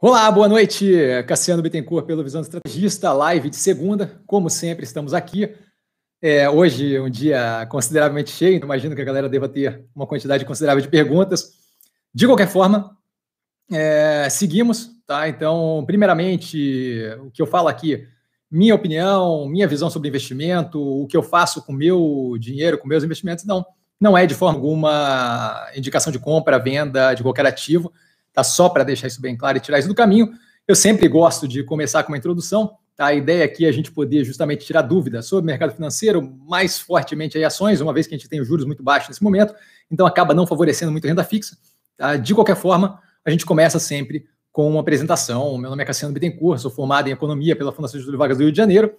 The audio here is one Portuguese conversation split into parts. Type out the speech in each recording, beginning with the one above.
Olá, boa noite. Cassiano Bittencourt pelo Visão Estrategista, live de segunda. Como sempre, estamos aqui. É, hoje um dia consideravelmente cheio, então imagino que a galera deva ter uma quantidade considerável de perguntas. De qualquer forma, é, seguimos, tá? Então, primeiramente, o que eu falo aqui, minha opinião, minha visão sobre investimento, o que eu faço com meu dinheiro, com meus investimentos, não, não é de forma alguma indicação de compra, venda de qualquer ativo, tá? Só para deixar isso bem claro e tirar isso do caminho. Eu sempre gosto de começar com uma introdução, Tá? A ideia aqui é a gente poder justamente tirar dúvidas sobre o mercado financeiro, mais fortemente aí ações, uma vez que a gente tem os juros muito baixos nesse momento, então acaba não favorecendo muito a renda fixa. Tá? De qualquer forma, a gente começa sempre com uma apresentação. Meu nome é Cassiano Bittencourt, sou formado em Economia pela Fundação Júlio Vargas do Rio de Janeiro.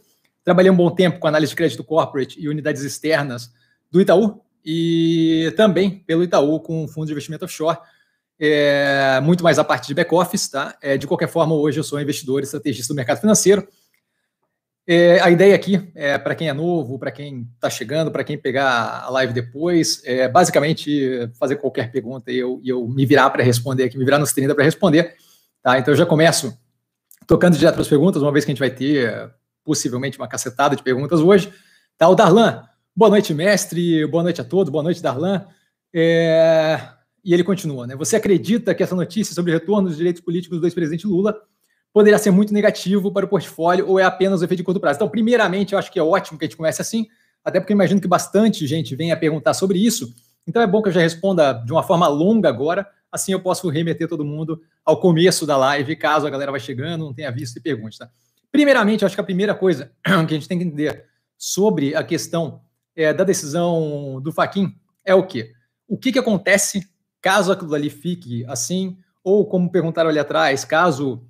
Trabalhei um bom tempo com análise de crédito corporate e unidades externas do Itaú e também pelo Itaú com fundo de investimento offshore. É, muito mais a parte de back-office, tá? É, de qualquer forma, hoje eu sou investidor e estrategista do mercado financeiro. É, a ideia aqui, é, para quem é novo, para quem está chegando, para quem pegar a live depois, é basicamente fazer qualquer pergunta e eu, eu me virar para responder aqui, me virar nos 30 para responder. Tá? Então eu já começo tocando direto para as perguntas, uma vez que a gente vai ter possivelmente uma cacetada de perguntas hoje. Tá, o Darlan, boa noite, mestre, boa noite a todos, boa noite, Darlan. É, e ele continua, né? Você acredita que essa notícia sobre o retorno dos direitos políticos do ex-presidente Lula poderia ser muito negativo para o portfólio ou é apenas o efeito de curto prazo? Então, primeiramente, eu acho que é ótimo que a gente comece assim, até porque eu imagino que bastante gente venha perguntar sobre isso. Então, é bom que eu já responda de uma forma longa agora, assim eu posso remeter todo mundo ao começo da live, caso a galera vai chegando, não tenha visto e pergunte. Tá? Primeiramente, eu acho que a primeira coisa que a gente tem que entender sobre a questão é, da decisão do Faquin é o quê? O que, que acontece caso aquilo ali fique assim, ou como perguntaram ali atrás, caso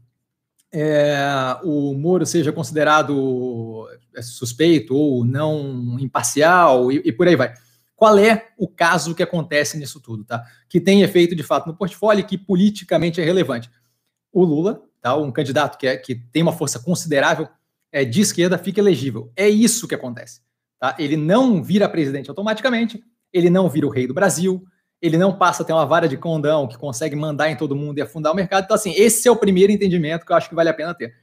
é, o Moro seja considerado é, suspeito ou não imparcial e, e, por aí vai. Qual é o caso que acontece nisso tudo, tá? Que tem efeito de fato no portfólio e que politicamente é relevante. O Lula, tá? Um candidato que, é, que tem uma força considerável é, de esquerda fica elegível. É isso que acontece. Tá? Ele não vira presidente automaticamente, ele não vira o rei do Brasil, ele não passa a ter uma vara de condão que consegue mandar em todo mundo e afundar o mercado. Então, assim, esse é o primeiro entendimento que eu acho que vale a pena ter.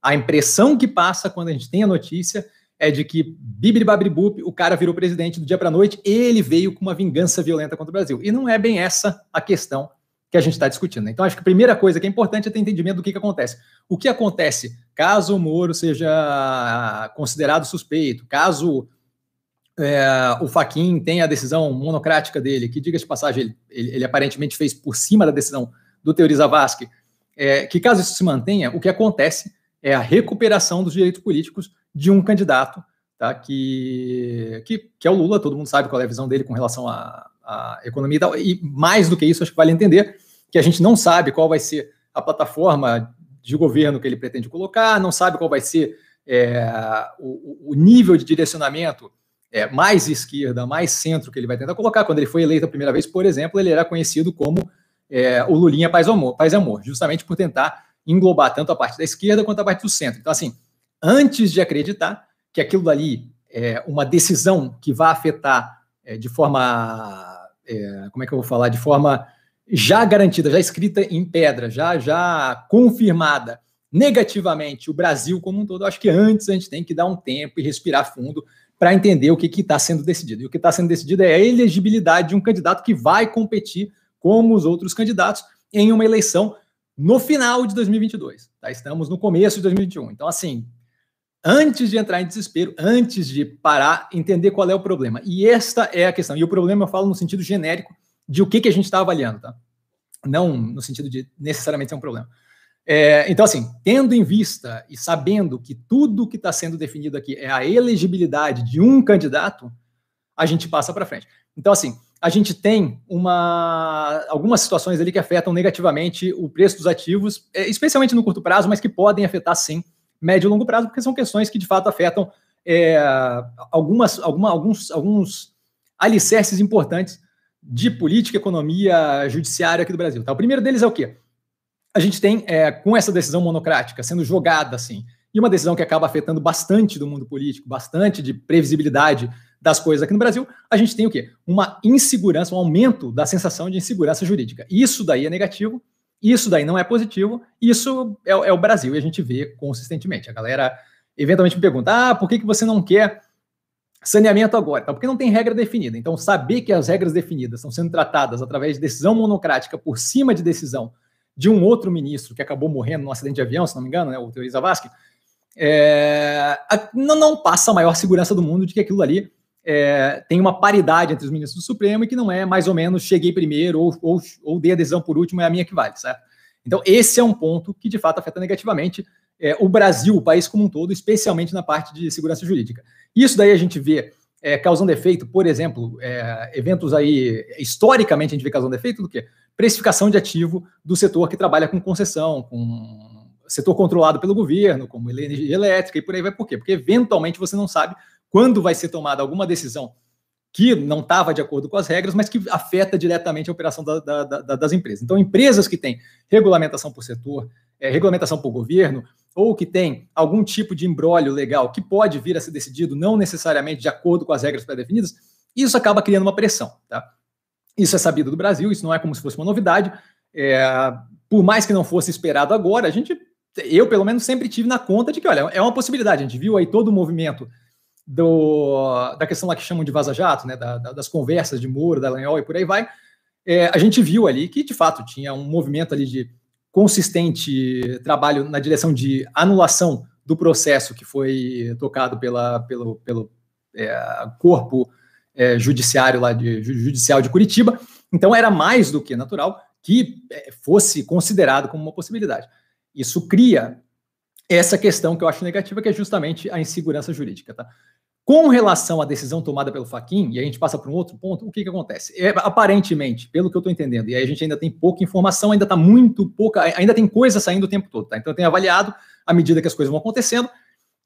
A impressão que passa quando a gente tem a notícia é de que Bibri Babribup, o cara virou presidente do dia para noite, ele veio com uma vingança violenta contra o Brasil. E não é bem essa a questão que a gente está discutindo. Né? Então, acho que a primeira coisa que é importante é ter entendimento do que, que acontece. O que acontece caso o Moro seja considerado suspeito, caso é, o Faquin tem a decisão monocrática dele, que, diga de passagem, ele, ele, ele, aparentemente fez por cima da decisão do Teori Zavascki, é, que caso isso se mantenha, o que acontece é a recuperação dos direitos políticos de um candidato, tá, que, que, que é o Lula, todo mundo sabe qual é a visão dele com relação à, à economia e tal, e mais do que isso, acho que vale entender que a gente não sabe qual vai ser a plataforma de governo que ele pretende colocar, não sabe qual vai ser é, o, o nível de direcionamento é, mais esquerda, mais centro que ele vai tentar colocar. Quando ele foi eleito a primeira vez, por exemplo, ele era conhecido como é, o Lulinha Paz Amor, Paz Amor, justamente por tentar englobar tanto a parte da esquerda quanto a parte do centro. Então, assim, antes de acreditar que aquilo dali é uma decisão que vai afetar é, de forma, é, como é que eu vou falar, de forma já garantida, já escrita em pedra, já, já confirmada negativamente o Brasil como um todo, acho que antes a gente tem que dar um tempo e respirar fundo para entender o que está sendo decidido. E o que está sendo decidido é a elegibilidade de um candidato que vai competir como os outros candidatos em uma eleição no final de 2022. Tá? Estamos no começo de 2021. Então, assim, antes de entrar em desespero, antes de parar, entender qual é o problema. E esta é a questão. E o problema eu falo no sentido genérico de o que, que a gente está avaliando, tá? Não no sentido de necessariamente ser um problema. É, então, assim, tendo em vista e sabendo que tudo que está sendo definido aqui é a elegibilidade de um candidato, a gente passa para frente. Então, assim, a gente tem uma, algumas situações ali que afetam negativamente o preço dos ativos, é, especialmente no curto prazo, mas que podem afetar sim médio e longo prazo, porque são questões que de fato afetam é, algumas, alguma, alguns, alguns alicerces importantes de política, economia, judiciária aqui do Brasil. Tá? O primeiro deles é o quê? A gente tem, é, com essa decisão monocrática sendo jogada assim, e uma decisão que acaba afetando bastante do mundo político, bastante de previsibilidade das coisas aqui no Brasil, a gente tem o quê? Uma insegurança, um aumento da sensação de insegurança jurídica. Isso daí é negativo, Isso daí não é positivo, isso é, é, o Brasil e a gente vê consistentemente. A galera eventualmente me pergunta: ah, por que, que você não quer saneamento agora? Porque não tem regra definida. Então, saber que as regras definidas estão sendo tratadas através de decisão monocrática por cima de decisão de um outro ministro que acabou morrendo num acidente de avião, se não me engano, né, o Teori Zavascki, é, não, não passa a maior segurança do mundo de que aquilo ali é, tem uma paridade entre os ministros do Supremo e que não é mais ou menos cheguei primeiro ou, ou, ou dei adesão por último, é a minha que vale, certo? Então, esse é um ponto que de fato afeta negativamente é, o Brasil, o país como um todo, especialmente na parte de segurança jurídica. Isso daí a gente vê é, causando efeito, por exemplo, é, eventos aí, historicamente a gente vê causando efeito do quê? Precificação de ativo do setor que trabalha com concessão, com setor controlado pelo governo, como energia elétrica e por aí vai. Por quê? Porque eventualmente você não sabe quando vai ser tomada alguma decisão que não estava de acordo com as regras, mas que afeta diretamente a operação da, da, da, das empresas. Então, empresas que têm regulamentação por setor, é, regulamentação por governo, ou que tem algum tipo de embrólio legal que pode vir a ser decidido não necessariamente de acordo com as regras pré-definidas, isso acaba criando uma pressão. Tá? Isso é sabido do Brasil, isso não é como se fosse uma novidade. É, por mais que não fosse esperado agora, a gente, eu pelo menos sempre tive na conta de que, olha, é uma possibilidade. A gente viu aí todo o movimento do, da questão lá que chamam de vaza-jato, né, da, da, das conversas de Moro, da Lanhol e por aí vai, é, a gente viu ali que, de fato, tinha um movimento ali de consistente trabalho na direção de anulação do processo que foi tocado pela, pelo, pelo é, corpo é, judiciário lá de judicial de Curitiba. Então era mais do que natural que é, fosse considerado como uma possibilidade. Isso cria essa questão que eu acho negativa, que é justamente a insegurança jurídica. Tá? Com relação à decisão tomada pelo Faquin, e a gente passa para um outro ponto, o que, que acontece? É, aparentemente, pelo que eu estou entendendo, e aí a gente ainda tem pouca informação, ainda está muito pouca, ainda tem coisa saindo o tempo todo, tá? Então eu tenho avaliado à medida que as coisas vão acontecendo,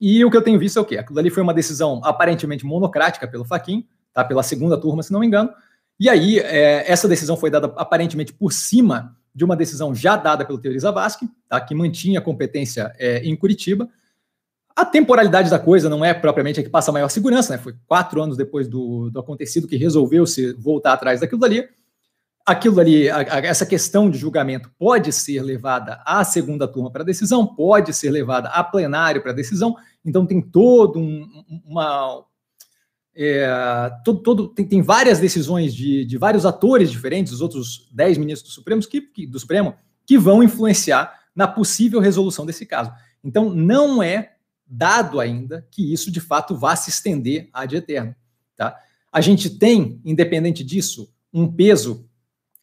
e o que eu tenho visto é o quê? Aquilo ali foi uma decisão aparentemente monocrática pelo Faquin, tá? Pela segunda turma, se não me engano. E aí, é, essa decisão foi dada aparentemente por cima de uma decisão já dada pelo Teori Zavascki, tá? Que mantinha a competência é, em Curitiba. A temporalidade da coisa não é propriamente a que passa a maior segurança, né? Foi quatro anos depois do, do acontecido que resolveu se voltar atrás daquilo dali. Aquilo ali, a, a, essa questão de julgamento pode ser levada à segunda turma para decisão, pode ser levada a plenário para decisão. Então tem todo um, uma é, todo, todo, tem, tem, várias decisões de, de, vários atores diferentes, os outros dez ministros do Supremo, que, que, do Supremo, que vão influenciar na possível resolução desse caso. Então, não é dado ainda que isso de fato vá se estender ad eterno. Tá? A gente tem, independente disso, um peso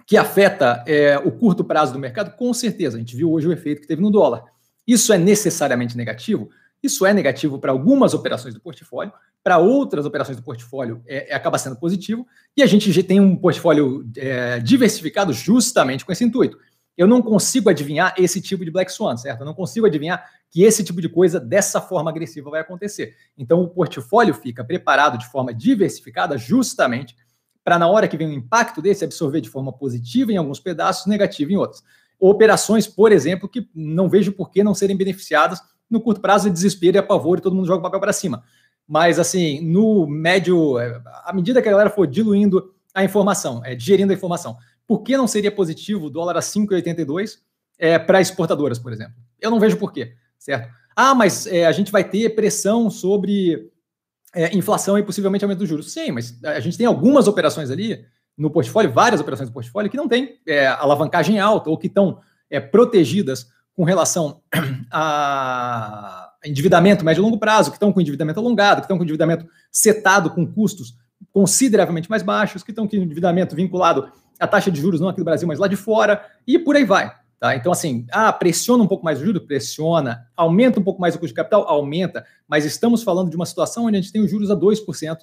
que afeta é, o curto prazo do mercado, com certeza. A gente viu hoje o efeito que teve no dólar. Isso é necessariamente negativo? Isso é negativo para algumas operações do portfólio, para outras operações do portfólio é, é, acaba sendo positivo, e a gente já tem um portfólio é, diversificado justamente com esse intuito. Eu não consigo adivinhar esse tipo de Black Swan, certo? Eu não consigo adivinhar que esse tipo de coisa dessa forma agressiva vai acontecer. Então, o portfólio fica preparado de forma diversificada justamente para, na hora que vem um impacto desse, absorver de forma positiva em alguns pedaços, negativa em outros. Operações, por exemplo, que não vejo por que não serem beneficiadas no curto prazo de desespero e apavoro e todo mundo joga o papel para cima. Mas, assim, no médio, é, à medida que a galera for diluindo a informação, é, digerindo a informação, por que não seria positivo o dólar a 5,82 é, para exportadoras, por exemplo? Eu não vejo por quê certo? Ah, mas é, a gente vai ter pressão sobre é, inflação e possivelmente aumento dos juros. Sim, mas a gente tem algumas operações ali no portfólio, várias operações do portfólio, que não tem é, alavancagem alta ou que estão é, protegidas com relação a endividamento médio e longo prazo, que estão com endividamento alongado, que estão com endividamento setado com custos consideravelmente mais baixos, que estão com endividamento vinculado à taxa de juros não aqui do Brasil, mas lá de fora, e por aí vai. Tá? Então, assim, ah, pressiona um pouco mais o juros? Pressiona. Aumenta um pouco mais o custo de capital? Aumenta. Mas estamos falando de uma situação onde a gente tem os juros a 2%.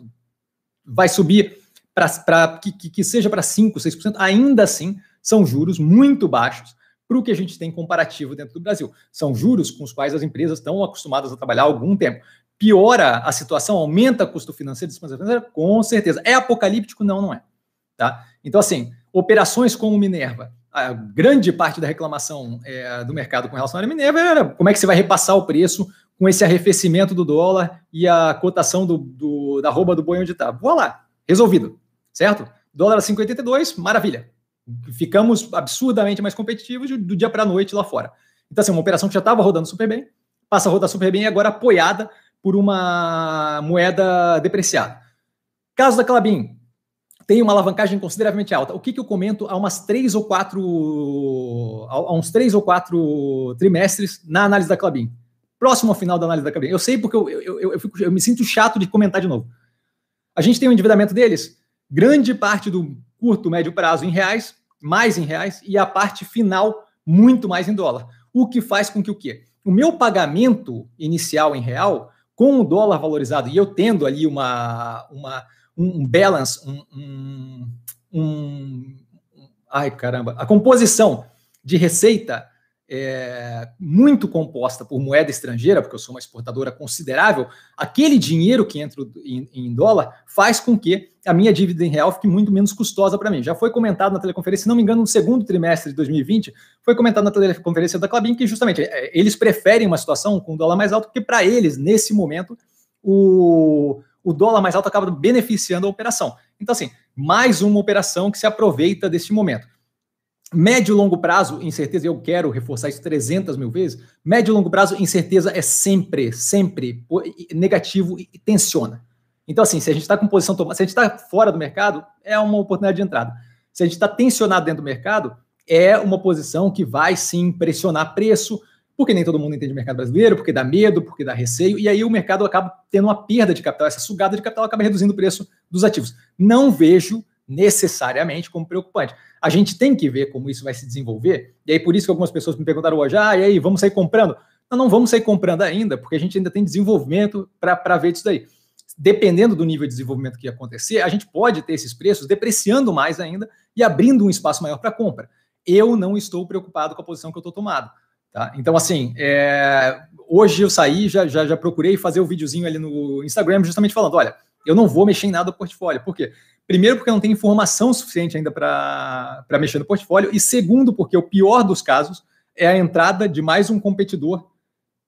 Vai subir para que, que seja para 5%, 6%. Ainda assim, são juros muito baixos para o que a gente tem comparativo dentro do Brasil. São juros com os quais as empresas estão acostumadas a trabalhar há algum tempo. Piora a situação, aumenta o custo financeiro, despesa financeira? Com certeza. É apocalíptico? Não, não é. Tá? Então, assim, operações como Minerva, a grande parte da reclamação é, do mercado com relação à Minerva era como é que você vai repassar o preço com esse arrefecimento do dólar e a cotação do, do da rouba do boi onde está. Vou lá, resolvido, certo? Dólar a 5,82, maravilha. Ficamos absurdamente mais competitivos do dia para a noite lá fora. Então, assim, uma operação que já estava rodando super bem, passa a rodar super bem e agora apoiada por uma moeda depreciada. Caso da Clabin, tem uma alavancagem consideravelmente alta. O que, que eu comento há umas três ou quatro, há uns três ou quatro trimestres na análise da Clabin? Próximo ao final da análise da Clabin. Eu sei porque eu, eu, eu, eu, fico, eu me sinto chato de comentar de novo. A gente tem um endividamento deles, grande parte do curto, médio prazo em reais, mais em reais, e a parte final muito mais em dólar. O que faz com que o quê? O meu pagamento inicial em real, com o dólar valorizado, e eu tendo ali uma, uma, um balance, um, um, um ai caramba, a composição de receita é, muito composta por moeda estrangeira, porque eu sou uma exportadora considerável, aquele dinheiro que entra em, em, dólar faz com que a minha dívida em real fique muito menos custosa para mim. Já foi comentado na teleconferência, se não me engano, no segundo trimestre de 2020, foi comentado na teleconferência da Clabin que justamente é, eles preferem uma situação com dólar mais alto, porque para eles, nesse momento, o, o dólar mais alto acaba beneficiando a operação. Então, assim, mais uma operação que se aproveita deste momento. Médio e longo prazo, incerteza, eu quero reforçar isso 300 mil vezes. Médio e longo prazo, incerteza é sempre, sempre negativo e tensiona. Então, assim, se a gente está com posição tomada, se a gente está fora do mercado, é uma oportunidade de entrada. Se a gente está tensionado dentro do mercado, é uma posição que vai sim pressionar preço, porque nem todo mundo entende o mercado brasileiro, porque dá medo, porque dá receio, e aí o mercado acaba tendo uma perda de capital, essa sugada de capital acaba reduzindo o preço dos ativos. Não vejo necessariamente como preocupante. A gente tem que ver como isso vai se desenvolver, e aí por isso que algumas pessoas me perguntaram hoje, ah, e aí, vamos sair comprando? Não, não vamos sair comprando ainda, porque a gente ainda tem desenvolvimento para ver isso daí. Dependendo do nível de desenvolvimento que acontecer, a gente pode ter esses preços depreciando mais ainda e abrindo um espaço maior para compra. Eu não estou preocupado com a posição que eu estou tomado. Tá? Então, assim, é... hoje eu saí, já, já, já procurei fazer o um videozinho ali no Instagram, justamente falando: olha, eu não vou mexer em nada do portfólio. Por quê? Primeiro, porque não tem informação suficiente ainda para mexer no portfólio. E segundo, porque o pior dos casos é a entrada de mais um competidor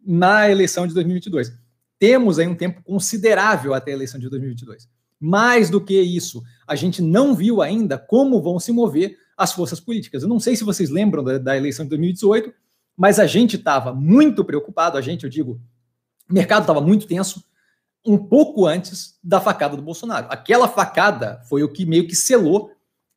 na eleição de 2022. Temos aí um tempo considerável até a eleição de 2022. Mais do que isso, a gente não viu ainda como vão se mover as forças políticas. Eu não sei se vocês lembram da, da eleição de 2018, mas a gente estava muito preocupado, a gente, eu digo, o mercado estava muito tenso, um pouco antes da facada do Bolsonaro. Aquela facada foi o que meio que selou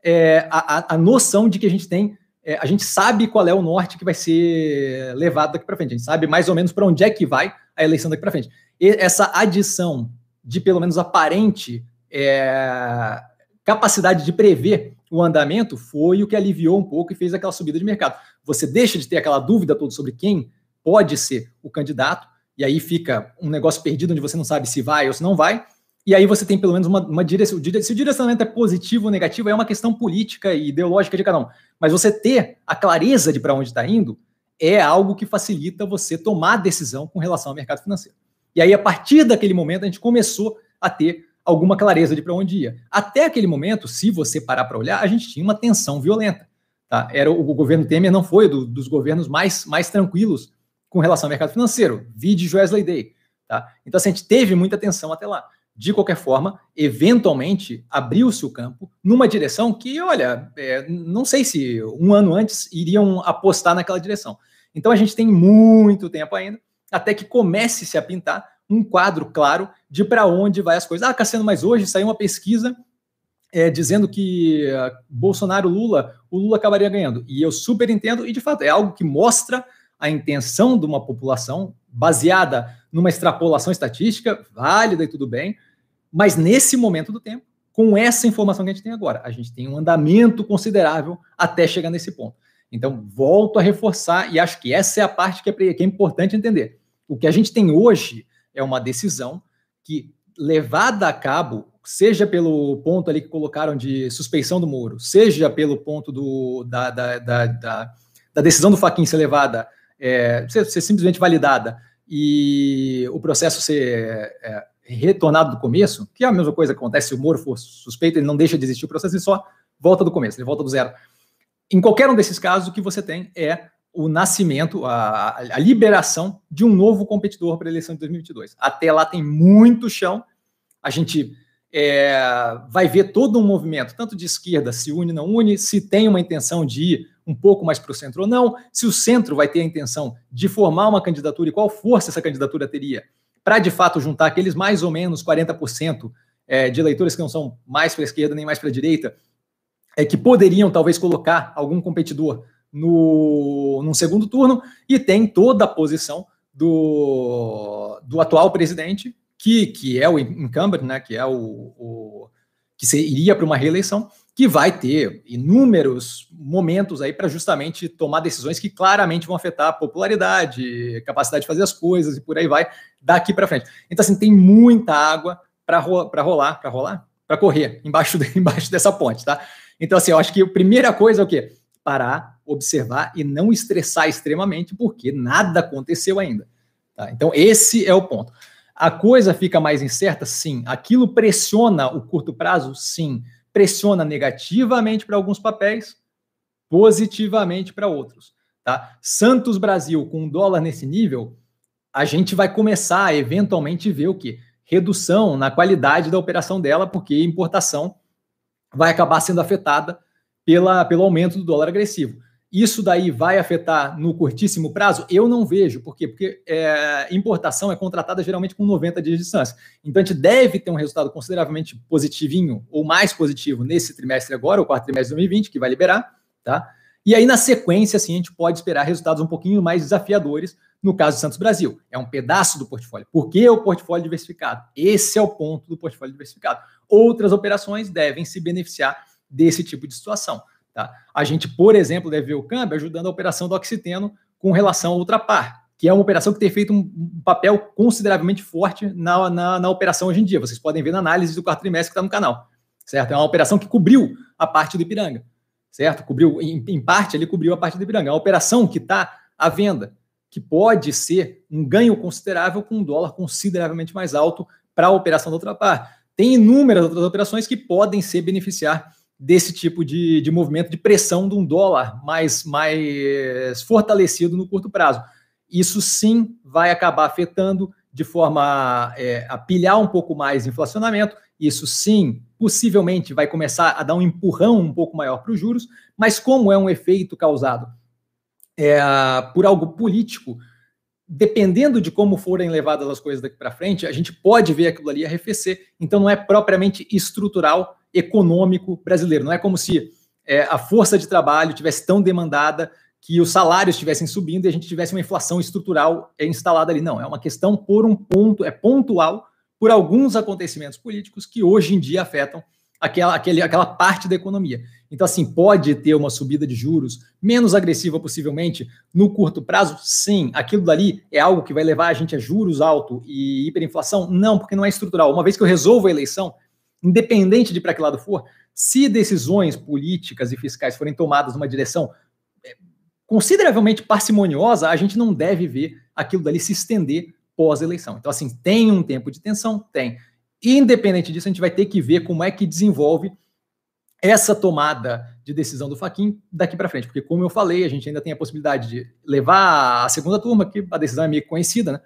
é, a, a, noção de que a gente tem, é, a gente sabe qual é o norte que vai ser levado daqui para frente, a gente sabe mais ou menos para onde é que vai a eleição daqui para frente. E essa adição de pelo menos aparente é, capacidade de prever o andamento foi o que aliviou um pouco e fez aquela subida de mercado. Você deixa de ter aquela dúvida toda sobre quem pode ser o candidato e aí fica um negócio perdido onde você não sabe se vai ou se não vai, e aí você tem pelo menos uma, uma direção. Se o direcionamento é positivo ou negativo, é uma questão política e ideológica de cada um. Mas você ter a clareza de para onde está indo é algo que facilita você tomar decisão com relação ao mercado financeiro. E aí, a partir daquele momento, a gente começou a ter alguma clareza de para onde ia. Até aquele momento, se você parar para olhar, a gente tinha uma tensão violenta. Tá? Era o, o governo Temer não foi do, dos governos mais, mais tranquilos com relação ao mercado financeiro. Vide Wesley Day. Tá? Então, assim, a gente teve muita atenção até lá. De qualquer forma, eventualmente abriu-se o campo numa direção que, olha, é, não sei se um ano antes iriam apostar naquela direção. Então a gente tem muito tempo ainda até que comece -se a pintar um quadro claro de para onde vai as coisas. Ah, Cassiano, mas hoje saiu uma pesquisa é, dizendo que uh, Bolsonaro, Lula, o Lula acabaria ganhando. E eu super entendo, e de fato é algo que mostra a intenção de uma população baseada numa extrapolação estatística, válida e tudo bem, mas nesse momento do tempo, com essa informação que a gente tem agora, a gente tem um andamento considerável até chegar nesse ponto. Então, volto a reforçar, e acho que essa é a parte que é, que é importante entender. O que a gente tem hoje é uma decisão que, levada a cabo, seja pelo ponto ali que colocaram de suspeição do Moro, seja pelo ponto do, da, da, da, da, decisão do Faquin ser levada é, ser, ser, simplesmente validada e o processo ser é, retornado do começo, que é a mesma coisa que acontece se o Moro for suspeito, ele não deixa de existir o processo, ele só volta do começo, ele volta do zero. Em qualquer um desses casos, o que você tem é o nascimento, a, a liberação de um novo competidor para a eleição de 2022. Até lá tem muito chão. A gente é, vai ver todo um movimento, tanto de esquerda, se une, não une, se tem uma intenção de ir um pouco mais para o centro ou não, se o centro vai ter a intenção de formar uma candidatura e qual força essa candidatura teria para de fato juntar aqueles mais ou menos 40% é, de eleitores que não são mais para a esquerda nem mais para a direita, é, que poderiam talvez colocar algum competidor no, num segundo turno, e tem toda a posição do, do atual presidente, que, que é o incumbent, né, que é o, o que iria para uma reeleição, que vai ter inúmeros momentos aí para justamente tomar decisões que claramente vão afetar a popularidade, capacidade de fazer as coisas e por aí vai daqui para frente. Então assim, tem muita água para ro rolar, para rolar, para correr embaixo, de, embaixo dessa ponte, tá? Então assim, eu acho que a primeira coisa é o quê? Parar, observar e não estressar extremamente, porque nada aconteceu ainda. Tá? Então esse é o ponto. A coisa fica mais incerta? Sim. Aquilo pressiona o curto prazo? Sim pressiona negativamente para alguns papéis, positivamente para outros. Tá? Santos Brasil com dólar nesse nível, a gente vai começar a eventualmente ver o que? Redução na qualidade da operação dela, porque importação vai acabar sendo afetada pela, pelo aumento do dólar agressivo. Isso daí vai afetar no curtíssimo prazo? Eu não vejo. Por quê? Porque é, importação é contratada geralmente com 90 dias de distância. Então a gente deve ter um resultado consideravelmente positivinho ou mais positivo nesse trimestre agora, o quarto trimestre de 2020, que vai liberar, tá? E aí, na sequência, assim, a gente pode esperar resultados um pouquinho mais desafiadores no caso do Santos Brasil. É um pedaço do portfólio. Por que o portfólio diversificado? Esse é o ponto do portfólio diversificado. Outras operações devem se beneficiar desse tipo de situação. Tá? A gente, por exemplo, deve ver o câmbio ajudando a operação do Oxiteno com relação ao Ultrapar, que é uma operação que tem feito um papel consideravelmente forte na, na, na operação hoje em dia. Vocês podem ver na análise do quarto trimestre que está no canal. Certo? É uma operação que cobriu a parte do Ipiranga. Certo? Cobriu, em, em parte, ele cobriu a parte do Ipiranga. É uma operação que está à venda, que pode ser um ganho considerável com um dólar consideravelmente mais alto para a operação do Ultrapar. Tem inúmeras outras operações que podem se beneficiar desse tipo de, de movimento de pressão de um dólar mais, mais fortalecido no curto prazo. Isso sim vai acabar afetando de forma é, a pilhar um pouco mais inflacionamento. Isso sim, possivelmente vai começar a dar um empurrão um pouco maior para os juros, mas como é um efeito causado é, por algo político, dependendo de como forem levadas as coisas daqui para frente, a gente pode ver aquilo ali arrefecer. Então não é propriamente estrutural econômico brasileiro. Não é como se é, a força de trabalho tivesse tão demandada que os salários estivessem subindo e a gente tivesse uma inflação estrutural instalada ali. Não, é uma questão por um ponto, é pontual por alguns acontecimentos políticos que hoje em dia afetam aquela, aquele, aquela parte da economia. Então, assim, pode ter uma subida de juros menos agressiva, possivelmente, no curto prazo? Sim. Aquilo dali é algo que vai levar a gente a juros altos e hiperinflação? Não, porque não é estrutural. Uma vez que eu resolvo a eleição, independente de para que lado for, se decisões políticas e fiscais forem tomadas numa direção é, consideravelmente parcimoniosa, a gente não deve ver aquilo dali se estender pós-eleição. Então, assim, tem um tempo de tensão? Tem. Independente disso, a gente vai ter que ver como é que desenvolve essa tomada de decisão do Faquin daqui para frente, porque como eu falei, a gente ainda tem a possibilidade de levar a segunda turma, que a decisão é meio conhecida, né?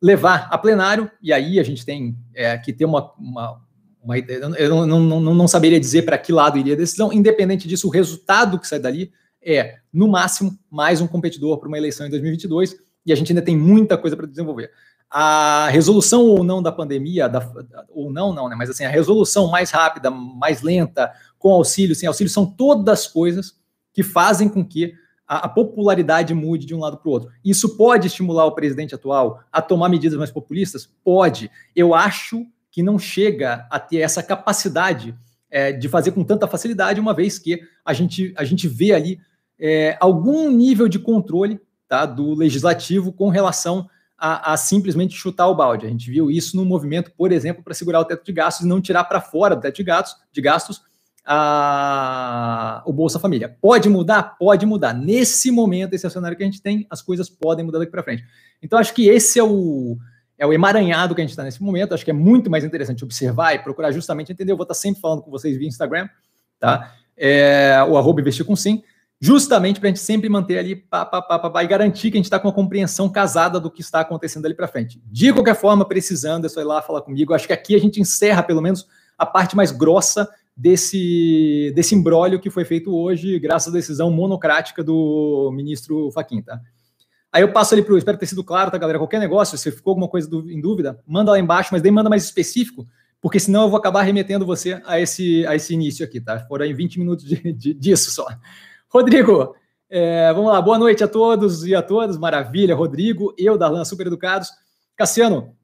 levar a plenário, e aí a gente tem é, que ter uma, uma uma eu não, não, não, não saberia dizer para que lado iria a decisão, independente disso, o resultado que sai dali é, no máximo, mais um competidor para uma eleição em 2022, e a gente ainda tem muita coisa para desenvolver. A resolução ou não da pandemia, da, ou não, não, né? Mas assim, a resolução mais rápida, mais lenta, com auxílio, sem auxílio, são todas coisas que fazem com que a popularidade mude de um lado para o outro. Isso pode estimular o presidente atual a tomar medidas mais populistas? Pode. Eu acho que não chega a ter essa capacidade é, de fazer com tanta facilidade, uma vez que a gente, a gente vê ali é, algum nível de controle tá, do legislativo com relação a, a, simplesmente chutar o balde. A gente viu isso no movimento, por exemplo, para segurar o teto de gastos e não tirar para fora do teto de gastos, de gastos a, o Bolsa Família. Pode mudar? Pode mudar. Nesse momento, esse é o cenário que a gente tem, as coisas podem mudar daqui para frente. Então, acho que esse é o, é o emaranhado que a gente está nesse momento. Acho que é muito mais interessante observar e procurar justamente entender. Eu vou estar tá sempre falando com vocês via Instagram, tá? É, o arroba investir com sim, justamente para a gente sempre manter ali pá, pá, pá, pá, e garantir que a gente está com a compreensão casada do que está acontecendo ali para frente. De qualquer forma, precisando, é só ir lá falar comigo. Acho que aqui a gente encerra, pelo menos, a parte mais grossa desse, desse imbróglio que foi feito hoje, graças à decisão monocrática do ministro Faquim, tá? Aí eu passo ali para o. Espero ter sido claro, tá, galera? Qualquer negócio, se ficou alguma coisa em dúvida, manda lá embaixo, mas daí manda mais específico, porque senão eu vou acabar remetendo você a esse, a esse início aqui, tá? Foram aí 20 minutos de, de, disso só. Rodrigo, é, vamos lá, boa noite a todos e a todas. Maravilha, Rodrigo, eu, Darlan, super educados. Cassiano,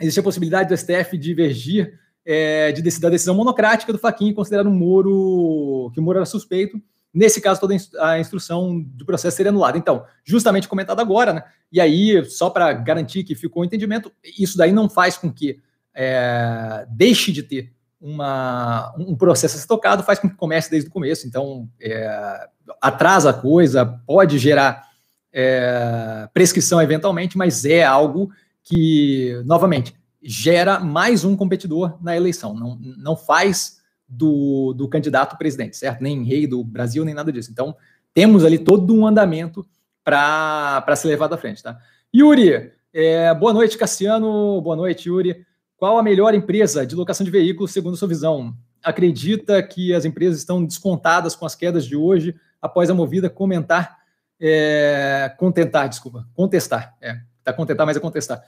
existe a possibilidade do STF divergir é, de, da decisão monocrática do Faquinha, considerando o Moro, que o Moro era suspeito. Nesse caso, toda a instrução do processo seria anulada. Então, justamente comentado agora, né? E aí, só para garantir que ficou o entendimento, isso daí não faz com que é, deixe de ter uma, um processo a ser tocado, faz com que comece desde o começo. Então, é, atrasa a coisa, pode gerar é, prescrição eventualmente, mas é algo que, novamente, gera mais um competidor na eleição. Não, não faz do, do candidato presidente, certo? Nem rei do Brasil, nem nada disso. Então, temos ali todo um andamento para ser levado à frente, tá? Yuri, é, boa noite, Cassiano. Boa noite, Yuri. Qual a melhor empresa de locação de veículos, segundo sua visão? Acredita que as empresas estão descontadas com as quedas de hoje após a movida comentar, é, contentar, desculpa, contestar. É, tá contentar, mas é contestar.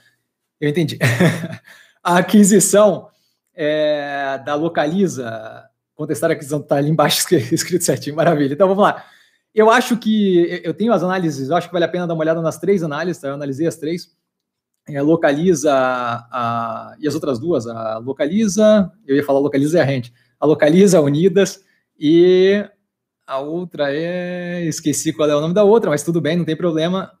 Eu entendi. a aquisição é, da Localiza, contestar a aquisição, está ali embaixo escrito certinho, maravilha. Então vamos lá. Eu acho que eu tenho as análises, eu acho que vale a pena dar uma olhada nas três análises, tá? eu analisei as três. É, localiza a, e as outras duas, a Localiza, eu ia falar Localiza e a Rente, a Localiza Unidas e a outra é, esqueci qual é o nome da outra, mas tudo bem, não tem problema.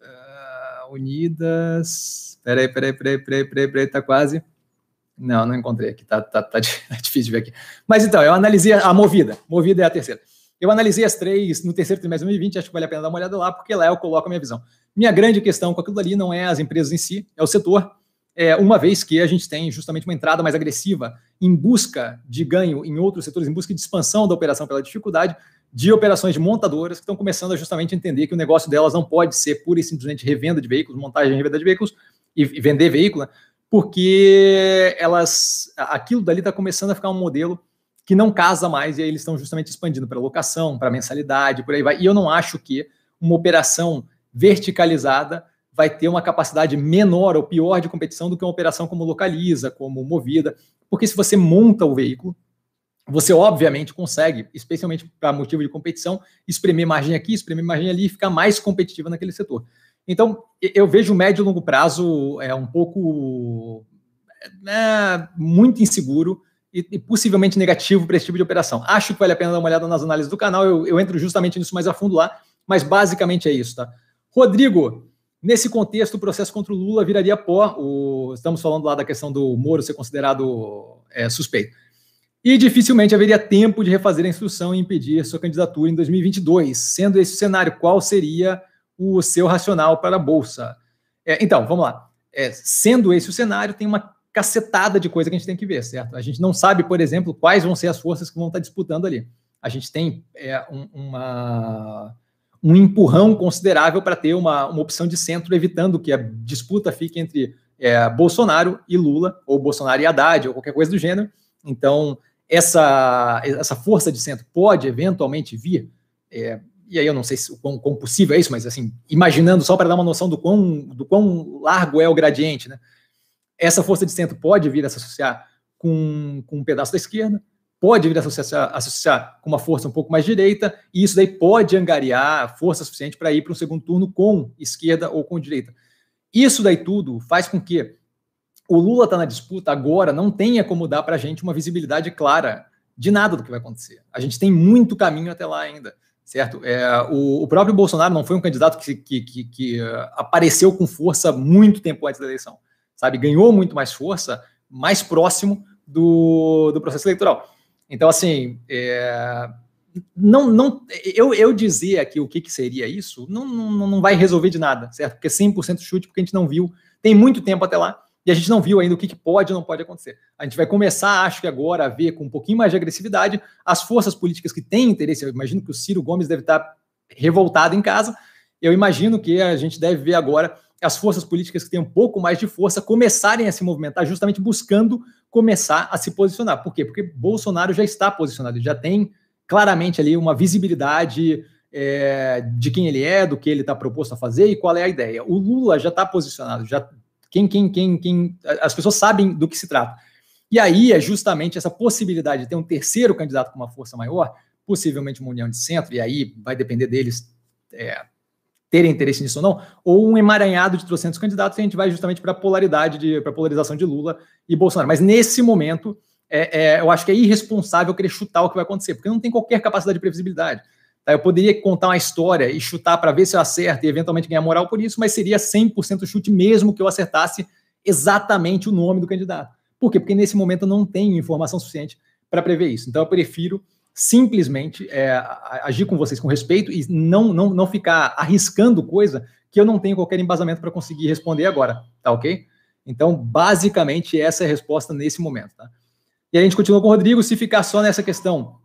Uh, Unidas, Peraí, peraí, peraí, peraí, peraí, peraí, tá quase. Não, não encontrei aqui, tá, tá, tá, difícil de ver aqui. Mas então, eu analisei a movida, movida é a terceira. Eu analisei as três no terceiro trimestre de 2020, acho que vale a pena dar uma olhada lá, porque lá eu coloco a minha visão. Minha grande questão com aquilo ali não é as empresas em si, é o setor. É, uma vez que a gente tem justamente uma entrada mais agressiva em busca de ganho em outros setores, em busca de expansão da operação pela dificuldade, de operações de montadoras que estão começando a justamente entender que o negócio delas não pode ser pura e simplesmente revenda de veículos, montagem e revenda de veículos, e, vender veículo, porque elas, aquilo dali está começando a ficar um modelo que não casa mais, e aí eles estão justamente expandindo para locação, para mensalidade, por aí vai. E eu não acho que uma operação verticalizada vai ter uma capacidade menor ou pior de competição do que uma operação como localiza, como movida, porque se você monta o veículo, você obviamente consegue, especialmente para motivo de competição, espremer margem aqui, espremer margem ali e ficar mais competitiva naquele setor. Então, eu vejo o médio e longo prazo é um pouco é, muito inseguro e, e, possivelmente negativo para esse tipo de operação. Acho que vale a pena dar uma olhada nas análises do canal, eu, eu entro justamente nisso mais a fundo lá, mas basicamente é isso, tá? Rodrigo, nesse contexto, o processo contra o Lula viraria pó. O, estamos falando lá da questão do Moro ser considerado é, suspeito. E dificilmente haveria tempo de refazer a instrução e impedir sua candidatura em 2022. Sendo esse o cenário, qual seria o seu racional para a bolsa. É, então, vamos lá. É, sendo esse o cenário, tem uma cacetada de coisa que a gente tem que ver, certo? A gente não sabe, por exemplo, quais vão ser as forças que vão estar disputando ali. A gente tem é, um, uma, um empurrão considerável para ter uma, uma opção de centro, evitando que a disputa fique entre é, Bolsonaro e Lula, ou Bolsonaro e Haddad, ou qualquer coisa do gênero. Então, essa, essa força de centro pode eventualmente vir é, e aí eu não sei se, o quão, quão possível é isso, mas assim, imaginando só para dar uma noção do quão, do quão largo é o gradiente, né? Essa força de centro pode vir a se associar com, com um pedaço da esquerda, pode vir a associar, associar com uma força um pouco mais direita, e isso daí pode angariar força suficiente para ir para um segundo turno com esquerda ou com direita. Isso daí tudo faz com que o Lula está na disputa agora, não tenha como dar para a gente uma visibilidade clara de nada do que vai acontecer. A gente tem muito caminho até lá ainda certo? É, o, o, próprio Bolsonaro não foi um candidato que, que, que, que uh, apareceu com força muito tempo antes da eleição, sabe? Ganhou muito mais força, mais próximo do, do processo eleitoral. Então, assim, é, não, não, eu, eu dizer aqui o que, que seria isso não, não, não vai resolver de nada, certo? Porque 100% chute, porque a gente não viu, tem muito tempo até lá, e a gente não viu ainda o que, que pode ou não pode acontecer. A gente vai começar, acho que agora, a ver com um pouquinho mais de agressividade as forças políticas que têm interesse. Eu imagino que o Ciro Gomes deve estar revoltado em casa. Eu imagino que a gente deve ver agora as forças políticas que têm um pouco mais de força começarem a se movimentar, justamente buscando começar a se posicionar. Por quê? Porque Bolsonaro já está posicionado, já tem claramente ali uma visibilidade é, de quem ele é, do que ele está proposto a fazer e qual é a ideia. O Lula já está posicionado, já quem, quem, quem, quem, as pessoas sabem do que se trata. E aí é justamente essa possibilidade de ter um terceiro candidato com uma força maior, possivelmente uma união de centro, e aí vai depender deles é, terem interesse nisso ou não, ou um emaranhado de trocentos candidatos, e a gente vai justamente para a polaridade, para a polarização de Lula e Bolsonaro. Mas nesse momento, é, é, eu acho que é irresponsável querer chutar o que vai acontecer, porque não tem qualquer capacidade de previsibilidade. Tá? Eu poderia contar uma história e chutar para ver se eu acerto e eventualmente ganhar moral por isso, mas seria 100% chute mesmo que eu acertasse exatamente o nome do candidato. Por quê? Porque nesse momento eu não tenho informação suficiente para prever isso. Então eu prefiro simplesmente é, agir com vocês com respeito e não, não, não ficar arriscando coisa que eu não tenho qualquer embasamento para conseguir responder agora, tá ok? Então, basicamente, essa é a resposta nesse momento, tá? E a gente continua com o Rodrigo, se ficar só nessa questão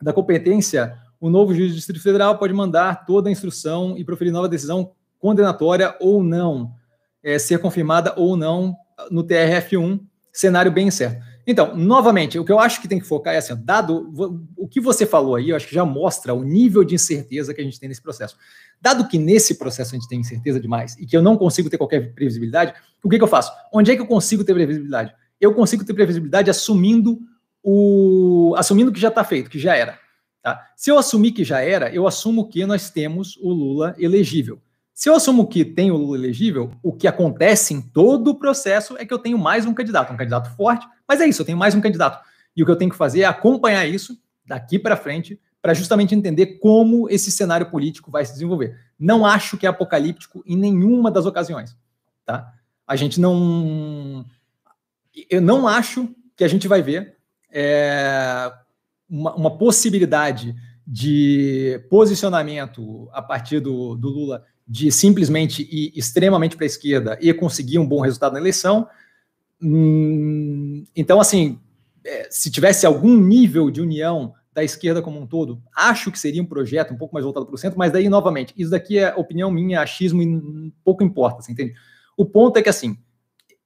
da competência, o novo juiz do Distrito Federal pode mandar toda a instrução e proferir nova decisão condenatória ou não, é, ser confirmada ou não no TRF1, cenário bem certo. Então, novamente, o que eu acho que tem que focar é assim, dado o que você falou aí, eu acho que já mostra o nível de incerteza que a gente tem nesse processo. Dado que nesse processo a gente tem incerteza demais e que eu não consigo ter qualquer previsibilidade, o que, que eu faço? Onde é que eu consigo ter previsibilidade? Eu consigo ter previsibilidade assumindo o assumindo que já está feito, que já era. Tá? Se eu assumir que já era, eu assumo que nós temos o Lula elegível. Se eu assumo que tem o Lula elegível, o que acontece em todo o processo é que eu tenho mais um candidato, um candidato forte, mas é isso, eu tenho mais um candidato. E o que eu tenho que fazer é acompanhar isso daqui para frente, para justamente entender como esse cenário político vai se desenvolver. Não acho que é apocalíptico em nenhuma das ocasiões. Tá? A gente não. Eu não acho que a gente vai ver é, uma, uma possibilidade de posicionamento a partir do, do Lula de simplesmente ir extremamente para a esquerda e conseguir um bom resultado na eleição. Hum, então, assim, é, se tivesse algum nível de união da esquerda como um todo, acho que seria um projeto um pouco mais voltado para o centro, mas daí, novamente, isso daqui é opinião minha, achismo, e pouco importa, você entende? O ponto é que, assim,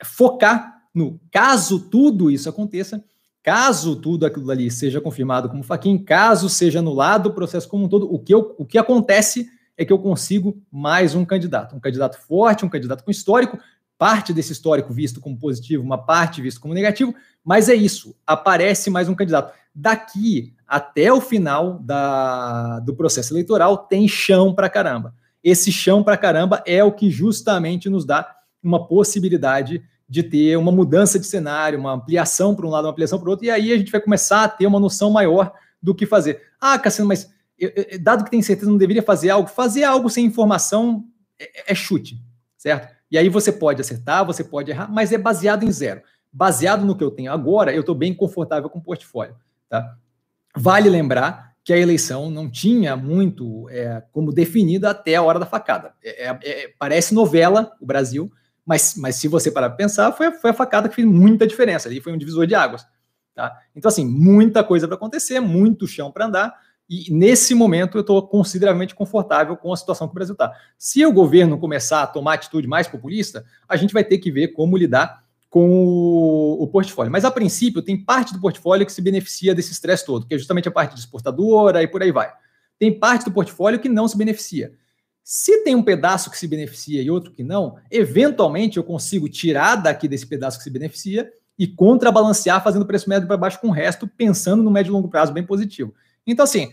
focar no caso tudo isso aconteça, caso tudo aquilo ali seja confirmado como faquinha, caso seja anulado o processo como um todo, o que, eu, o que acontece é que eu consigo mais um candidato. Um candidato forte, um candidato com histórico, parte desse histórico visto como positivo, uma parte visto como negativo, mas é isso, aparece mais um candidato. Daqui até o final da, do processo eleitoral tem chão para caramba. Esse chão para caramba é o que justamente nos dá uma possibilidade de ter uma mudança de cenário, uma ampliação para um lado, uma ampliação para o outro, e aí a gente vai começar a ter uma noção maior do que fazer. Ah, Cassiano, mas dado que tem certeza, não deveria fazer algo. Fazer algo sem informação é, é, chute, certo? E aí você pode acertar, você pode errar, mas é baseado em zero. Baseado no que eu tenho agora, eu estou bem confortável com o portfólio. Tá? Vale lembrar que a eleição não tinha muito é, como definida até a hora da facada. É, é, é parece novela o Brasil, mas, mas se você parar para pensar, foi, foi a facada que fez muita diferença. Ali foi um divisor de águas. Tá? Então, assim, muita coisa para acontecer, muito chão para andar e nesse momento eu estou consideravelmente confortável com a situação que o Brasil está. Se o governo começar a tomar atitude mais populista, a gente vai ter que ver como lidar com o, o, portfólio. Mas a princípio tem parte do portfólio que se beneficia desse estresse todo, que é justamente a parte de exportadora e por aí vai. Tem parte do portfólio que não se beneficia. Se tem um pedaço que se beneficia e outro que não, eventualmente eu consigo tirar daqui desse pedaço que se beneficia e contrabalancear fazendo preço médio para baixo com o resto, pensando no médio e longo prazo bem positivo. Então, assim,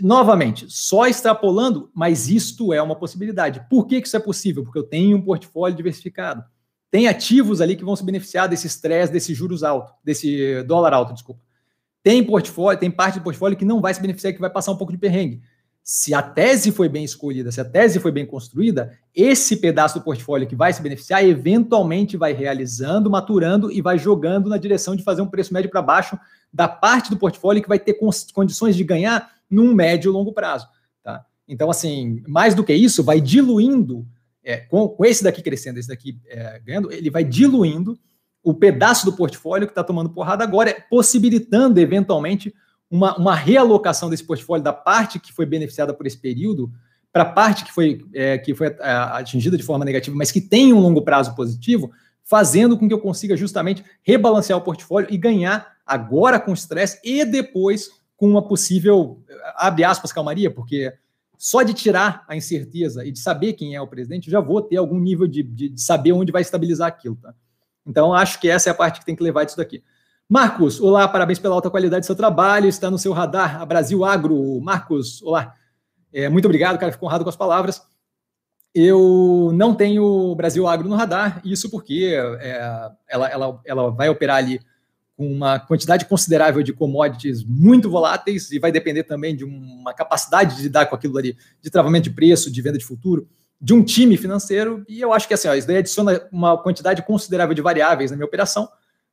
novamente, só extrapolando, mas isto é uma possibilidade. Por que, que isso é possível? Porque eu tenho um portfólio diversificado. Tem ativos ali que vão se beneficiar desse estresse, desse juros alto, desse dólar alto, desculpa. Tem portfólio, tem parte do portfólio que não vai se beneficiar, que vai passar um pouco de perrengue. Se a tese foi bem escolhida, se a tese foi bem construída, esse pedaço do portfólio que vai se beneficiar, eventualmente vai realizando, maturando e vai jogando na direção de fazer um preço médio para baixo da parte do portfólio que vai ter condições de ganhar num médio e longo prazo. Tá? Então, assim, mais do que isso, vai diluindo, é, com, com, esse daqui crescendo, esse daqui é, ganhando, ele vai diluindo o pedaço do portfólio que está tomando porrada agora, possibilitando eventualmente uma, uma realocação desse portfólio da parte que foi beneficiada por esse período para a parte que foi, é, que foi é, atingida de forma negativa, mas que tem um longo prazo positivo, fazendo com que eu consiga justamente rebalancear o portfólio e ganhar agora com estresse e depois com uma possível, abre aspas, calmaria, porque só de tirar a incerteza e de saber quem é o presidente, já vou ter algum nível de, de, de saber onde vai estabilizar aquilo. Tá? Então, acho que essa é a parte que tem que levar disso daqui. Marcos, olá, parabéns pela alta qualidade do seu trabalho, está no seu radar, a Brasil Agro. Marcos, olá. É, muito obrigado, cara, fico honrado com as palavras. Eu não tenho Brasil Agro no radar, isso porque é, ela, ela, ela vai operar ali com uma quantidade considerável de commodities muito voláteis e vai depender também de uma capacidade de lidar com aquilo ali, de travamento de preço, de venda de futuro, de um time financeiro. E eu acho que assim, ó, isso daí adiciona uma quantidade considerável de variáveis na minha operação,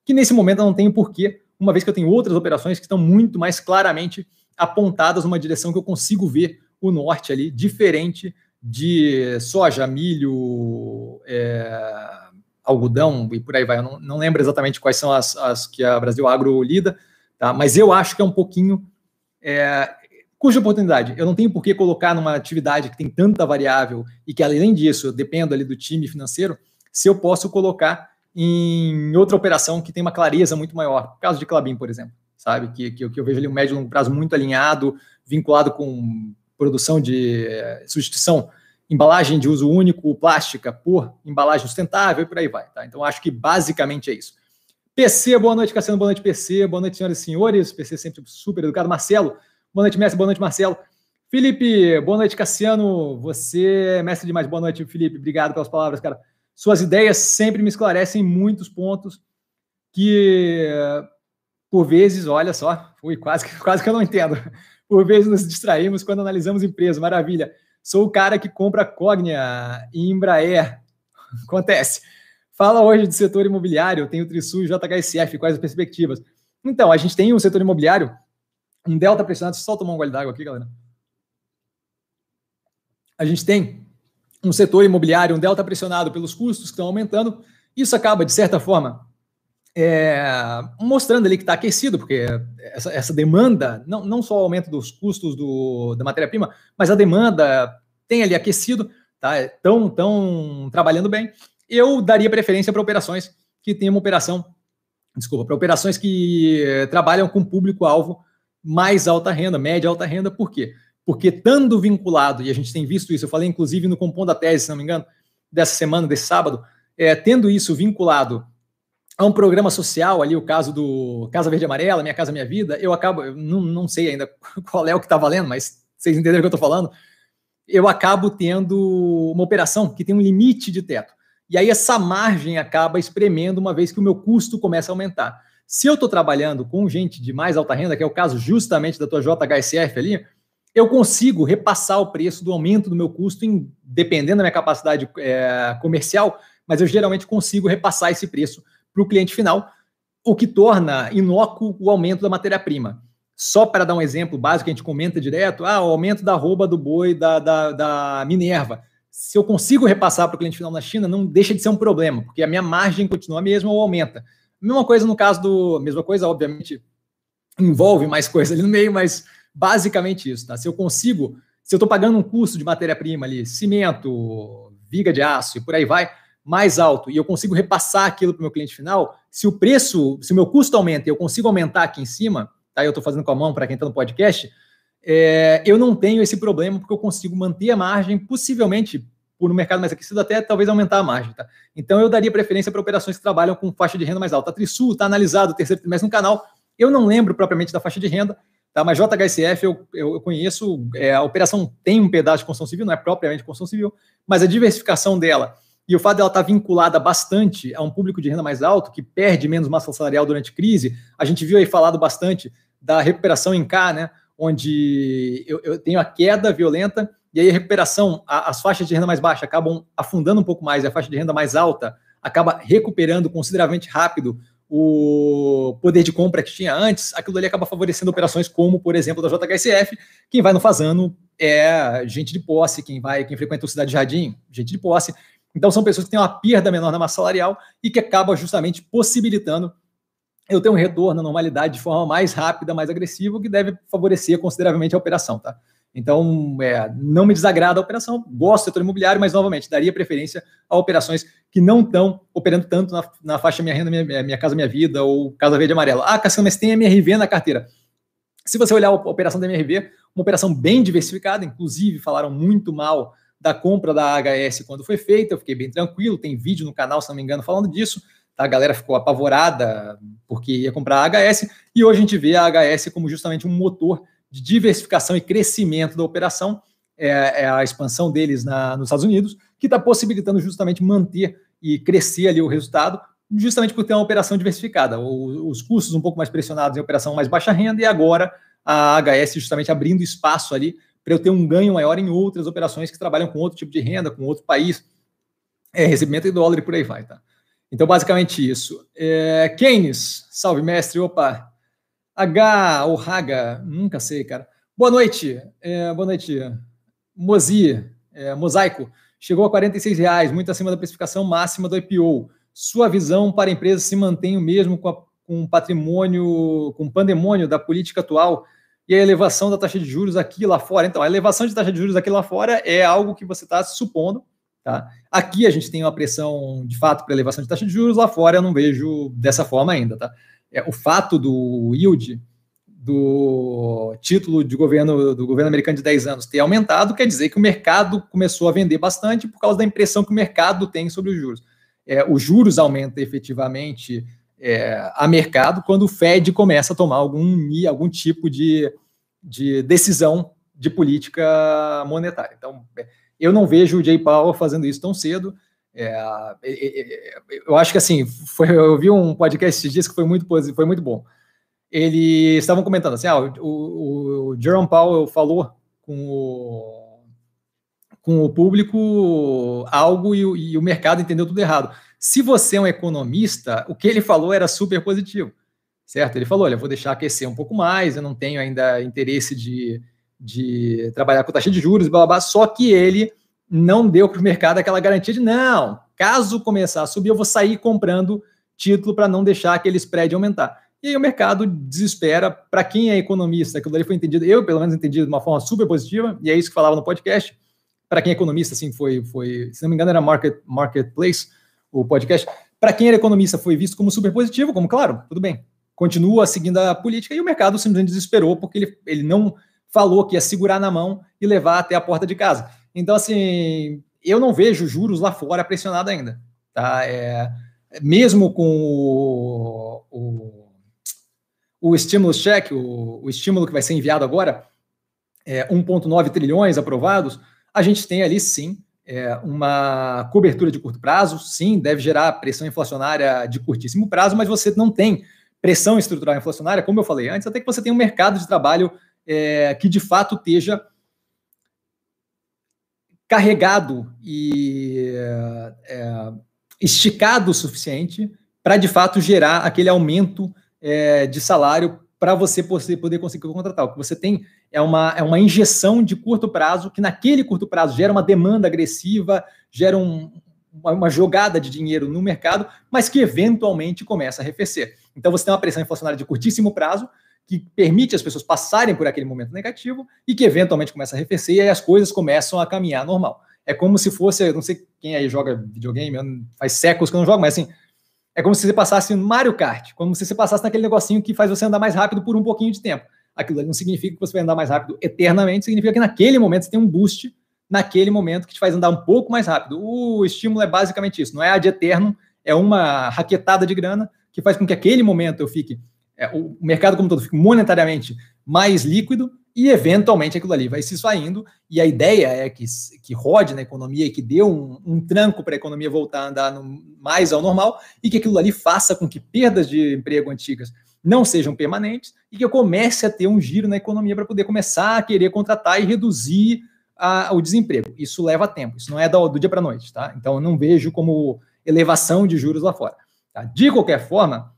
que nesse momento eu não tenho porquê, uma vez que eu tenho outras operações que estão muito mais claramente apontadas numa direção que eu consigo ver o norte ali, diferente de soja, milho, é, algodão e por aí vai. Eu não, não lembro exatamente quais são as, as, que a Brasil Agro lida, tá? mas eu acho que é um pouquinho é, cuja oportunidade. Eu não tenho por que colocar numa atividade que tem tanta variável e que, além disso, eu dependo ali do time financeiro, se eu posso colocar em outra operação que tem uma clareza muito maior. Caso de Clabin, por exemplo, sabe? Que, que, que eu vejo ali um médio e longo prazo muito alinhado, vinculado com produção de é, substituição embalagem de uso único, plástica por embalagem sustentável e por aí vai. Tá? Então, acho que basicamente é isso. PC, boa noite, Cassiano, boa noite, PC, boa noite, senhoras e senhores. PC sempre super educado. Marcelo, boa noite, mestre, boa noite, Marcelo. Felipe, boa noite, Cassiano. Você é mestre demais. Boa noite, Felipe. Obrigado pelas palavras, cara. Suas ideias sempre me esclarecem muitos pontos que, por vezes, olha só, quase, quase que eu não entendo. Por vezes nos distraímos quando analisamos empresas. Maravilha. Sou o cara que compra Cognia e Embraer. Acontece. Fala hoje do setor imobiliário, tem o Trisul e JHSF, quais as perspectivas? Então, a gente tem um setor imobiliário, um delta pressionado, só tomar um gole d'água aqui, galera. A gente tem um setor imobiliário, um delta pressionado pelos custos que estão aumentando. Isso acaba, de certa forma, é, mostrando ali que está aquecido, porque essa, essa, demanda, não, não só o aumento dos custos do, da matéria-prima, mas a demanda tem ali aquecido, tá? Estão tão trabalhando bem. Eu daria preferência para operações que tenham uma operação, desculpa, para operações que trabalham com público-alvo mais alta renda, média alta renda, por quê? Estando vinculado, e a gente tem visto isso, eu falei inclusive no Compondo da Tese, se não me engano, dessa semana, desse sábado, é, tendo isso vinculado a um programa social ali, o caso do Casa Verde Amarela, Minha Casa Minha Vida, eu acabo, eu não, não sei ainda qual é o que está valendo, mas vocês entenderam o que eu estou falando, eu acabo tendo uma operação que tem um limite de teto. E aí essa margem acaba espremendo uma vez que o meu custo começa a aumentar. Se eu estou trabalhando com gente de mais alta renda, que é o caso justamente da tua JHSF ali, eu consigo repassar o preço do aumento do meu custo, em, dependendo da minha capacidade é, comercial, mas eu geralmente consigo repassar esse preço para o cliente final, o que torna inócuo o aumento da matéria-prima. Só para dar um exemplo básico que a gente comenta direto, ah, o aumento da rouba do boi da, da, da Minerva. Se eu consigo repassar para o cliente final na China, não deixa de ser um problema, porque a minha margem continua a mesma ou aumenta. Mesma coisa no caso do. Mesma coisa, obviamente, envolve mais coisa ali no meio, mas basicamente isso, tá? Se eu consigo, se eu estou pagando um custo de matéria-prima ali, cimento, viga de aço e por aí vai, mais alto e eu consigo repassar aquilo para o meu cliente final, se o preço, se o meu custo aumenta e eu consigo aumentar aqui em cima, tá? Eu estou fazendo com a mão para quem está no podcast, é, eu não tenho esse problema porque eu consigo manter a margem, possivelmente por um mercado mais aquecido, até talvez aumentar a margem. Tá? Então eu daria preferência para operações que trabalham com faixa de renda mais alta. A Trisul está analisado o terceiro trimestre no canal. Eu não lembro propriamente da faixa de renda, tá? mas JHSF eu, eu, eu conheço, é, a operação tem um pedaço de construção civil, não é propriamente construção civil, mas a diversificação dela e o fato dela estar vinculada bastante a um público de renda mais alto, que perde menos massa salarial durante crise, a gente viu aí falado bastante da recuperação em K, né? Onde eu, eu tenho a queda violenta, e aí a recuperação, a, as faixas de renda mais baixa acabam afundando um pouco mais, e a faixa de renda mais alta acaba recuperando consideravelmente rápido o poder de compra que tinha antes, aquilo ali acaba favorecendo operações como, por exemplo, da JHSF, quem vai no Fazano é gente de posse, quem vai, quem frequenta o Cidade Jardim, gente de posse, então, são pessoas que têm uma perda menor na massa salarial e que acaba justamente possibilitando eu ter um retorno à normalidade de forma mais rápida, mais agressiva, que deve favorecer consideravelmente a operação, tá? Então, é, não me desagrada a operação, gosto do setor imobiliário, mas, novamente, daria preferência a operações que não estão operando tanto na, na faixa Minha Renda, minha, minha Casa Minha Vida ou Casa Verde Amarela. Ah, Cassiano, mas tem MRV na carteira. Se você olhar a operação da MRV, uma operação bem diversificada, inclusive falaram muito mal da compra da HS quando foi feita, eu fiquei bem tranquilo, tem vídeo no canal, se não me engano, falando disso. Tá? A galera ficou apavorada porque ia comprar a HS, e hoje a gente vê a HS como justamente um motor de diversificação e crescimento da operação, é, é a expansão deles na, nos Estados Unidos, que está possibilitando justamente manter e crescer ali o resultado, justamente por ter uma operação diversificada. O, os custos um pouco mais pressionados em operação mais baixa renda, e agora a HS justamente abrindo espaço ali para eu ter um ganho maior em outras operações que trabalham com outro tipo de renda, com outro país, é, recebimento em dólar e por aí vai, tá? Então, basicamente isso. É, Keynes, salve mestre, opa. H ou Haga, nunca sei, cara. Boa noite, é, boa noite. Mozi, é, Mosaico, chegou a 46 reais, muito acima da precificação máxima do IPO. Sua visão para a empresa se mantém o mesmo com, a, com o patrimônio, com o pandemônio da política atual e a elevação da taxa de juros aqui lá fora. Então, a elevação de taxa de juros aqui lá fora é algo que você está supondo. Tá? Aqui a gente tem uma pressão de fato para elevação de taxa de juros, lá fora eu não vejo dessa forma ainda. Tá? É, o fato do yield do título de governo do governo americano de 10 anos ter aumentado quer dizer que o mercado começou a vender bastante por causa da impressão que o mercado tem sobre os juros. É, os juros aumentam efetivamente é, a mercado quando o Fed começa a tomar algum, algum tipo de, de decisão de política monetária. Então, é, eu não vejo o Jay Powell fazendo isso tão cedo. É, eu acho que assim, foi, eu vi um podcast esses dias que foi muito, foi muito bom. Eles estavam comentando assim: ah, o, o, o Jerome Powell falou com o, com o público algo e, e o mercado entendeu tudo errado. Se você é um economista, o que ele falou era super positivo, certo? Ele falou: olha, vou deixar aquecer um pouco mais, eu não tenho ainda interesse de, de trabalhar com taxa de juros, blá, blá, blá. só que ele não deu para o mercado aquela garantia de não, caso começar a subir, eu vou sair comprando título para não deixar aquele spread aumentar. E aí o mercado desespera. Para quem é economista, aquilo ali foi entendido, eu pelo menos entendi de uma forma super positiva, e é isso que falava no podcast. Para quem é economista, assim, foi, foi, se não me engano, era market, Marketplace o podcast. Para quem era economista, foi visto como super positivo, como, claro, tudo bem, continua seguindo a política, e o mercado simplesmente desesperou, porque ele, ele não falou que ia segurar na mão e levar até a porta de casa. Então, assim, eu não vejo juros lá fora pressionado ainda. Tá? É, mesmo com o, o, o estímulo cheque, o, o, estímulo que vai ser enviado agora, é, 1,9 trilhões aprovados, a gente tem ali sim é, uma cobertura de curto prazo, sim, deve gerar pressão inflacionária de curtíssimo prazo, mas você não tem pressão estrutural inflacionária, como eu falei antes, até que você tenha um mercado de trabalho é, que de fato esteja carregado e é, esticado o suficiente para de fato gerar aquele aumento é, de salário para você poder conseguir contratar. O que você tem é uma, é uma injeção de curto prazo, que naquele curto prazo gera uma demanda agressiva, gera um, uma, uma, jogada de dinheiro no mercado, mas que eventualmente começa a arrefecer. Então você tem uma pressão inflacionária de curtíssimo prazo, que permite as pessoas passarem por aquele momento negativo e que eventualmente começa a arrefecer e aí as coisas começam a caminhar normal. É como se fosse, não sei quem aí joga videogame, faz séculos que eu não jogo, mas assim, é como se você passasse no Mario Kart, como se você passasse naquele negocinho que faz você andar mais rápido por um pouquinho de tempo. Aquilo ali não significa que você vai andar mais rápido eternamente, significa que naquele momento você tem um boost naquele momento que te faz andar um pouco mais rápido. O estímulo é basicamente isso, não é a de eterno, é uma raquetada de grana que faz com que aquele momento eu fique, é, o mercado como todo fique monetariamente mais líquido e eventualmente aquilo ali vai se saindo. E a ideia é que, que rode na economia e que dê um, um tranco para a economia voltar a andar no, mais ao normal e que aquilo ali faça com que perdas de emprego antigas não sejam permanentes e que eu comece a ter um giro na economia para poder começar a querer contratar e reduzir a, o desemprego. Isso leva tempo, isso não é do, do dia para a noite, tá? Então eu não vejo como elevação de juros lá fora. Tá? De qualquer forma,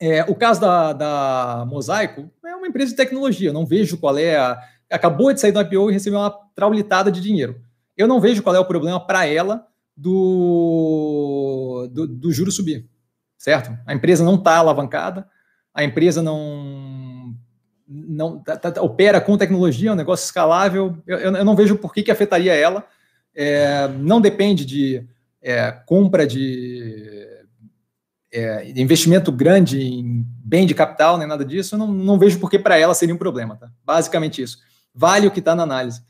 é, o caso da, da Mosaico é uma empresa de tecnologia, não vejo qual é a. Acabou de sair do IPO e recebeu uma traulitada de dinheiro. Eu não vejo qual é o problema para ela do, do, do juro subir, certo? A empresa não está alavancada, a empresa não não tá, tá, opera com tecnologia, é um negócio escalável. Eu, eu não vejo por que, que afetaria ela. É, não depende de é, compra de é, investimento grande em bem de capital, nem nada disso. Não, não vejo por que para ela seria um problema. Tá? Basicamente isso. Vale o que está na análise.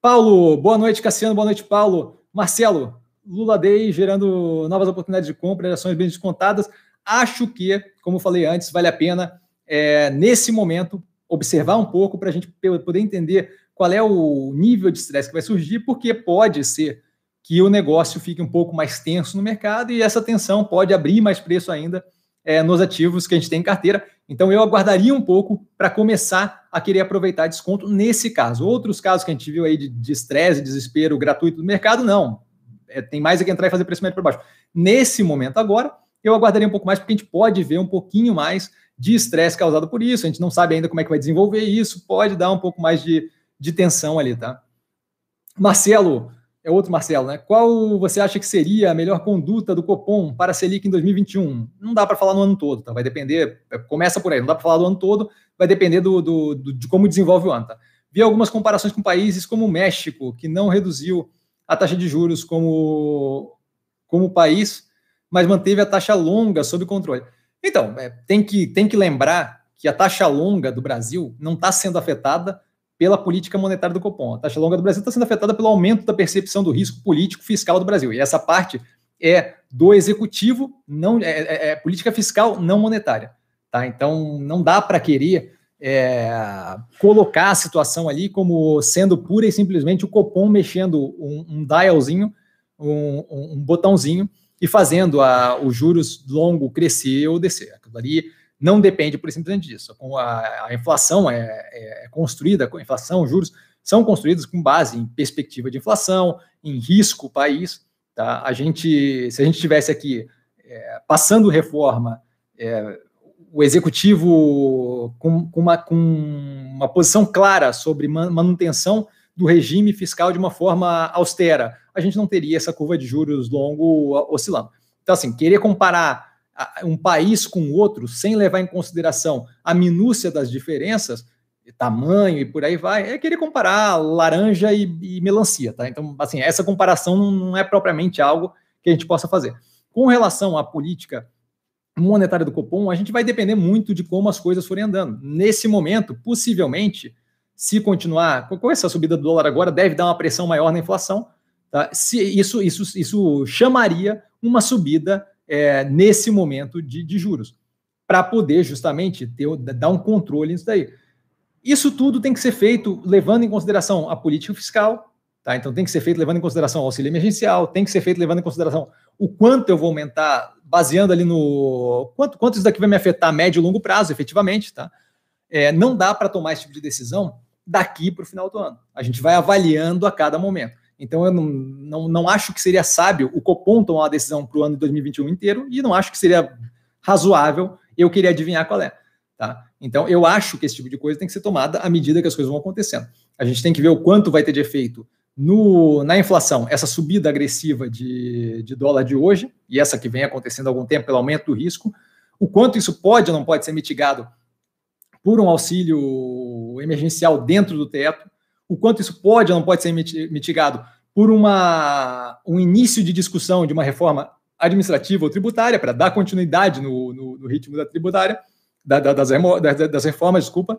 Paulo, boa noite, Cassiano, boa noite, Paulo. Marcelo, Lula Day gerando novas oportunidades de compra, ações bem descontadas. Acho que, como falei antes, vale a pena, é, nesse momento, observar um pouco para a gente poder entender qual é o nível de estresse que vai surgir, porque pode ser que o negócio fique um pouco mais tenso no mercado e essa tensão pode abrir mais preço ainda é, nos ativos que a gente tem em carteira. Então eu aguardaria um pouco para começar a querer aproveitar desconto nesse caso. Outros casos que a gente viu aí de estresse, de desespero gratuito do mercado, não. É, tem mais é que entrar e fazer preço médio para baixo. Nesse momento agora, eu aguardaria um pouco mais, porque a gente pode ver um pouquinho mais de estresse causado por isso. A gente não sabe ainda como é que vai desenvolver isso, pode dar um pouco mais de, de tensão ali, tá? Marcelo, é outro Marcelo, né? Qual você acha que seria a melhor conduta do Copom para a Selic em 2021? Não dá para falar no ano todo, tá? Vai depender, é, começa por aí, não dá para falar do ano todo, vai depender do, do, do, de como desenvolve o ano, tá? Vi algumas comparações com países como o México, que não reduziu a taxa de juros como, como país, mas manteve a taxa longa sob controle. Então, é, tem, que, tem que lembrar que a taxa longa do Brasil não está sendo afetada pela política monetária do Copom. A taxa longa do Brasil está sendo afetada pelo aumento da percepção do risco político fiscal do Brasil. E essa parte é do executivo, não é, é, é política fiscal não monetária. Tá? Então, não dá para querer é, colocar a situação ali como sendo pura e simplesmente o Copom mexendo um, um dialzinho, um, um, botãozinho e fazendo a, os juros longo crescer ou descer. Aquilo ali não depende por simplesmente disso. A, a inflação é, é, é construída, a inflação, os juros são construídos com base em perspectiva de inflação, em risco país. Tá? A gente, se a gente tivesse aqui é, passando reforma, é, o executivo com, com, uma, com uma posição clara sobre manutenção do regime fiscal de uma forma austera, a gente não teria essa curva de juros longo oscilando. Então, assim, querer comparar um país com outro, sem levar em consideração a minúcia das diferenças, tamanho e por aí vai, é querer comparar laranja e, e, melancia, tá? Então, assim, essa comparação não é propriamente algo que a gente possa fazer. Com relação à política monetária do Copom, a gente vai depender muito de como as coisas forem andando. Nesse momento, possivelmente, se continuar com essa subida do dólar agora, deve dar uma pressão maior na inflação. Tá? Se isso, isso, isso chamaria uma subida é, nesse momento de, de juros, para poder justamente ter, dar um controle nisso daí. Isso tudo tem que ser feito levando em consideração a política fiscal, tá? Então tem que ser feito levando em consideração o auxílio emergencial, tem que ser feito levando em consideração o quanto eu vou aumentar, baseando ali no quanto, quanto isso daqui vai me afetar a médio e longo prazo, efetivamente, tá? É, não dá para tomar esse tipo de decisão daqui para o final do ano. A gente vai avaliando a cada momento. Então, eu não, não, não acho que seria sábio o Copom tomar uma decisão para o ano de 2021 inteiro e não acho que seria razoável eu querer adivinhar qual é. Tá? Então, eu acho que esse tipo de coisa tem que ser tomada à medida que as coisas vão acontecendo. A gente tem que ver o quanto vai ter de efeito no, na inflação, essa subida agressiva de, de dólar de hoje, e essa que vem acontecendo há algum tempo pelo aumento do risco, o quanto isso pode ou não pode ser mitigado por um auxílio emergencial dentro do teto, o quanto isso pode ou não pode ser mitigado por uma, um início de discussão de uma reforma administrativa ou tributária, para dar continuidade no, no, no, ritmo da tributária, da, da, das, das, reformas, desculpa,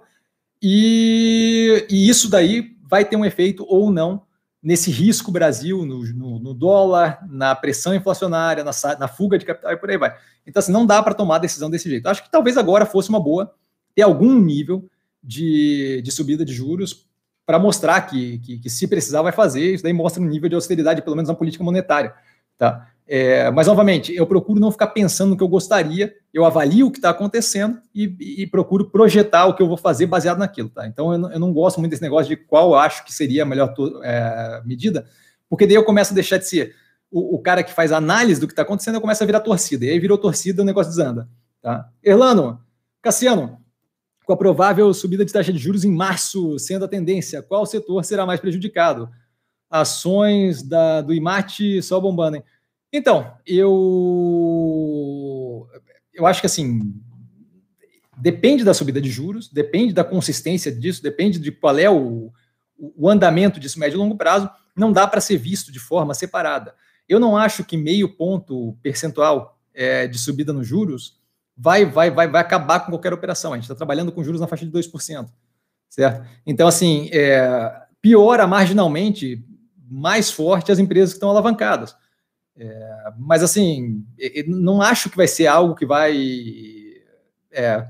e, e, isso daí vai ter um efeito ou não nesse risco Brasil, no, no dólar, na pressão inflacionária, na, na, fuga de capital e por aí vai. Então, assim, não dá para tomar decisão desse jeito. Acho que talvez agora fosse uma boa ter algum nível de, de subida de juros para mostrar que, que, que, se precisar vai fazer, isso daí mostra um nível de austeridade, pelo menos na política monetária. Tá? É, mas, novamente, eu procuro não ficar pensando no que eu gostaria, eu avalio o que está acontecendo e, e, procuro projetar o que eu vou fazer baseado naquilo. Tá? Então, eu não, eu não gosto muito desse negócio de qual eu acho que seria a melhor é, medida, porque daí eu começo a deixar de ser o, o cara que faz análise do que está acontecendo, eu começo a virar torcida, e aí virou torcida, o negócio desanda. Tá? Erlano, Cassiano, com a provável subida de taxa de juros em março sendo a tendência, qual setor será mais prejudicado? Ações da, do IMAT só bombando, hein? Então, eu, eu acho que assim, depende da subida de juros, depende da consistência disso, depende de qual é o, o andamento disso médio e longo prazo, não dá para ser visto de forma separada. Eu não acho que meio ponto percentual é, de subida nos juros vai, vai, vai, vai acabar com qualquer operação. A gente está trabalhando com juros na faixa de 2%, certo? Então, assim, é, piora marginalmente mais forte as empresas que estão alavancadas. É, mas, assim, não acho que vai ser algo que vai. É,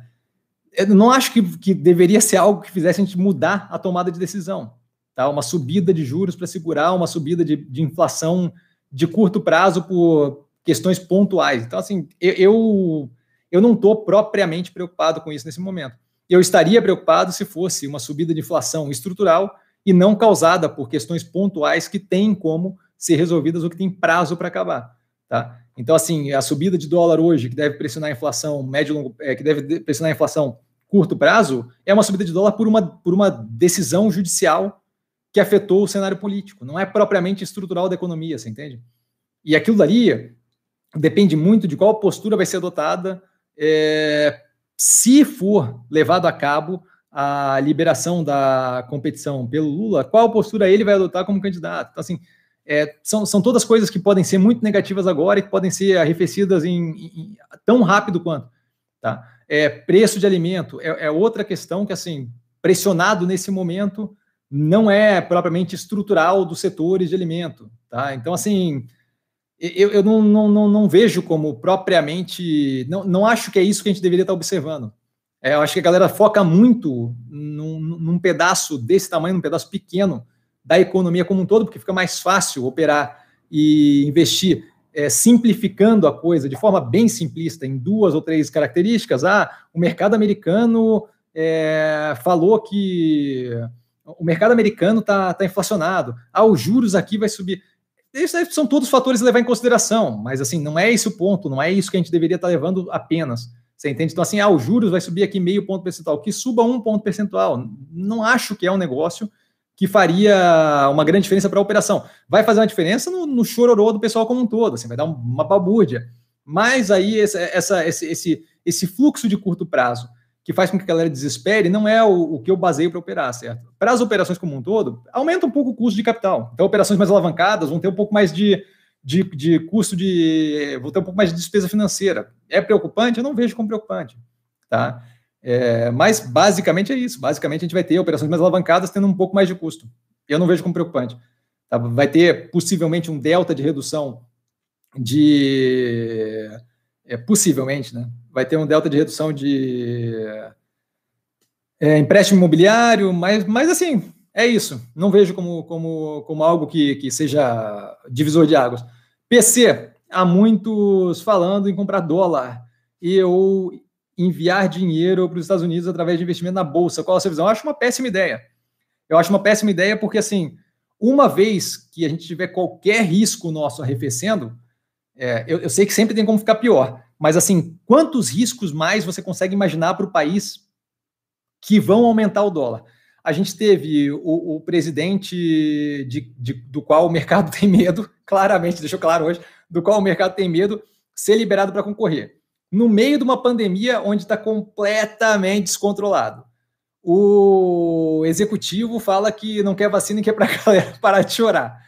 não acho que, que deveria ser algo que fizesse a gente mudar a tomada de decisão. Tá? Uma subida de juros para segurar uma subida de, de, inflação de curto prazo por questões pontuais. Então, assim, eu, eu, eu não estou propriamente preocupado com isso nesse momento. Eu estaria preocupado se fosse uma subida de inflação estrutural e não causada por questões pontuais que têm como ser resolvidas ou que têm prazo para acabar. Tá? Então, assim, a subida de dólar hoje, que deve pressionar a inflação médio longo, é, que deve pressionar a inflação curto prazo, é uma subida de dólar por uma, por uma decisão judicial que afetou o cenário político. Não é propriamente estrutural da economia, você entende? E aquilo dali depende muito de qual postura vai ser adotada é, se for levado a cabo a liberação da competição pelo Lula, qual postura ele vai adotar como candidato. Então, assim, é, são, são todas coisas que podem ser muito negativas agora e que podem ser arrefecidas em, em tão rápido quanto. Tá? É, preço de alimento é, é, outra questão que, assim, pressionado nesse momento, não é propriamente estrutural dos setores de alimento. Tá? Então, assim, eu, eu não, não, não, não, vejo como propriamente. Não, não acho que é isso que a gente deveria estar observando. É, eu acho que a galera foca muito num, num pedaço desse tamanho, num pedaço pequeno da economia como um todo, porque fica mais fácil operar e investir é, simplificando a coisa de forma bem simplista em duas ou três características. Ah, o mercado americano é, falou que o mercado americano está tá inflacionado. Ah, os juros aqui vai subir. Esses são todos fatores a levar em consideração, mas assim, não é esse o ponto, não é isso que a gente deveria estar levando apenas. Você entende? Então, assim, ah, os juros vai subir aqui meio ponto percentual, que suba um ponto percentual. Não acho que é um negócio que faria uma grande diferença para a operação. Vai fazer uma diferença no, no chororô do pessoal como um todo, assim, vai dar uma balbúrdia. Mas aí essa, essa, esse, esse, esse fluxo de curto prazo que faz com que a galera desespere não é o, o que eu baseio para operar, certo? Para as operações como um todo, aumenta um pouco o custo de capital. Então, operações mais alavancadas vão ter um pouco mais de, de, de custo de. vão ter um pouco mais de despesa financeira. É preocupante? Eu não vejo como preocupante. Tá? É, mas basicamente é isso. Basicamente a gente vai ter operações mais alavancadas tendo um pouco mais de custo. Eu não vejo como preocupante. Tá? Vai ter possivelmente um delta de redução de. É, possivelmente, né? Vai ter um delta de redução de é, empréstimo imobiliário, mas, mas assim, é isso. Não vejo como, como, como algo que, que seja divisor de águas. PC, há muitos falando em comprar dólar e eu enviar dinheiro para os Estados Unidos através de investimento na bolsa. Qual a sua visão? Eu acho uma péssima ideia. Eu acho uma péssima ideia porque, assim, uma vez que a gente tiver qualquer risco nosso arrefecendo, é, eu, eu, sei que sempre tem como ficar pior, mas, assim, quantos riscos mais você consegue imaginar para o país que vão aumentar o dólar? A gente teve o, o presidente de, de, do qual o mercado tem medo, claramente, deixou claro hoje, do qual o mercado tem medo ser liberado para concorrer no meio de uma pandemia onde está completamente descontrolado. O executivo fala que não quer vacina e quer para a galera parar de chorar.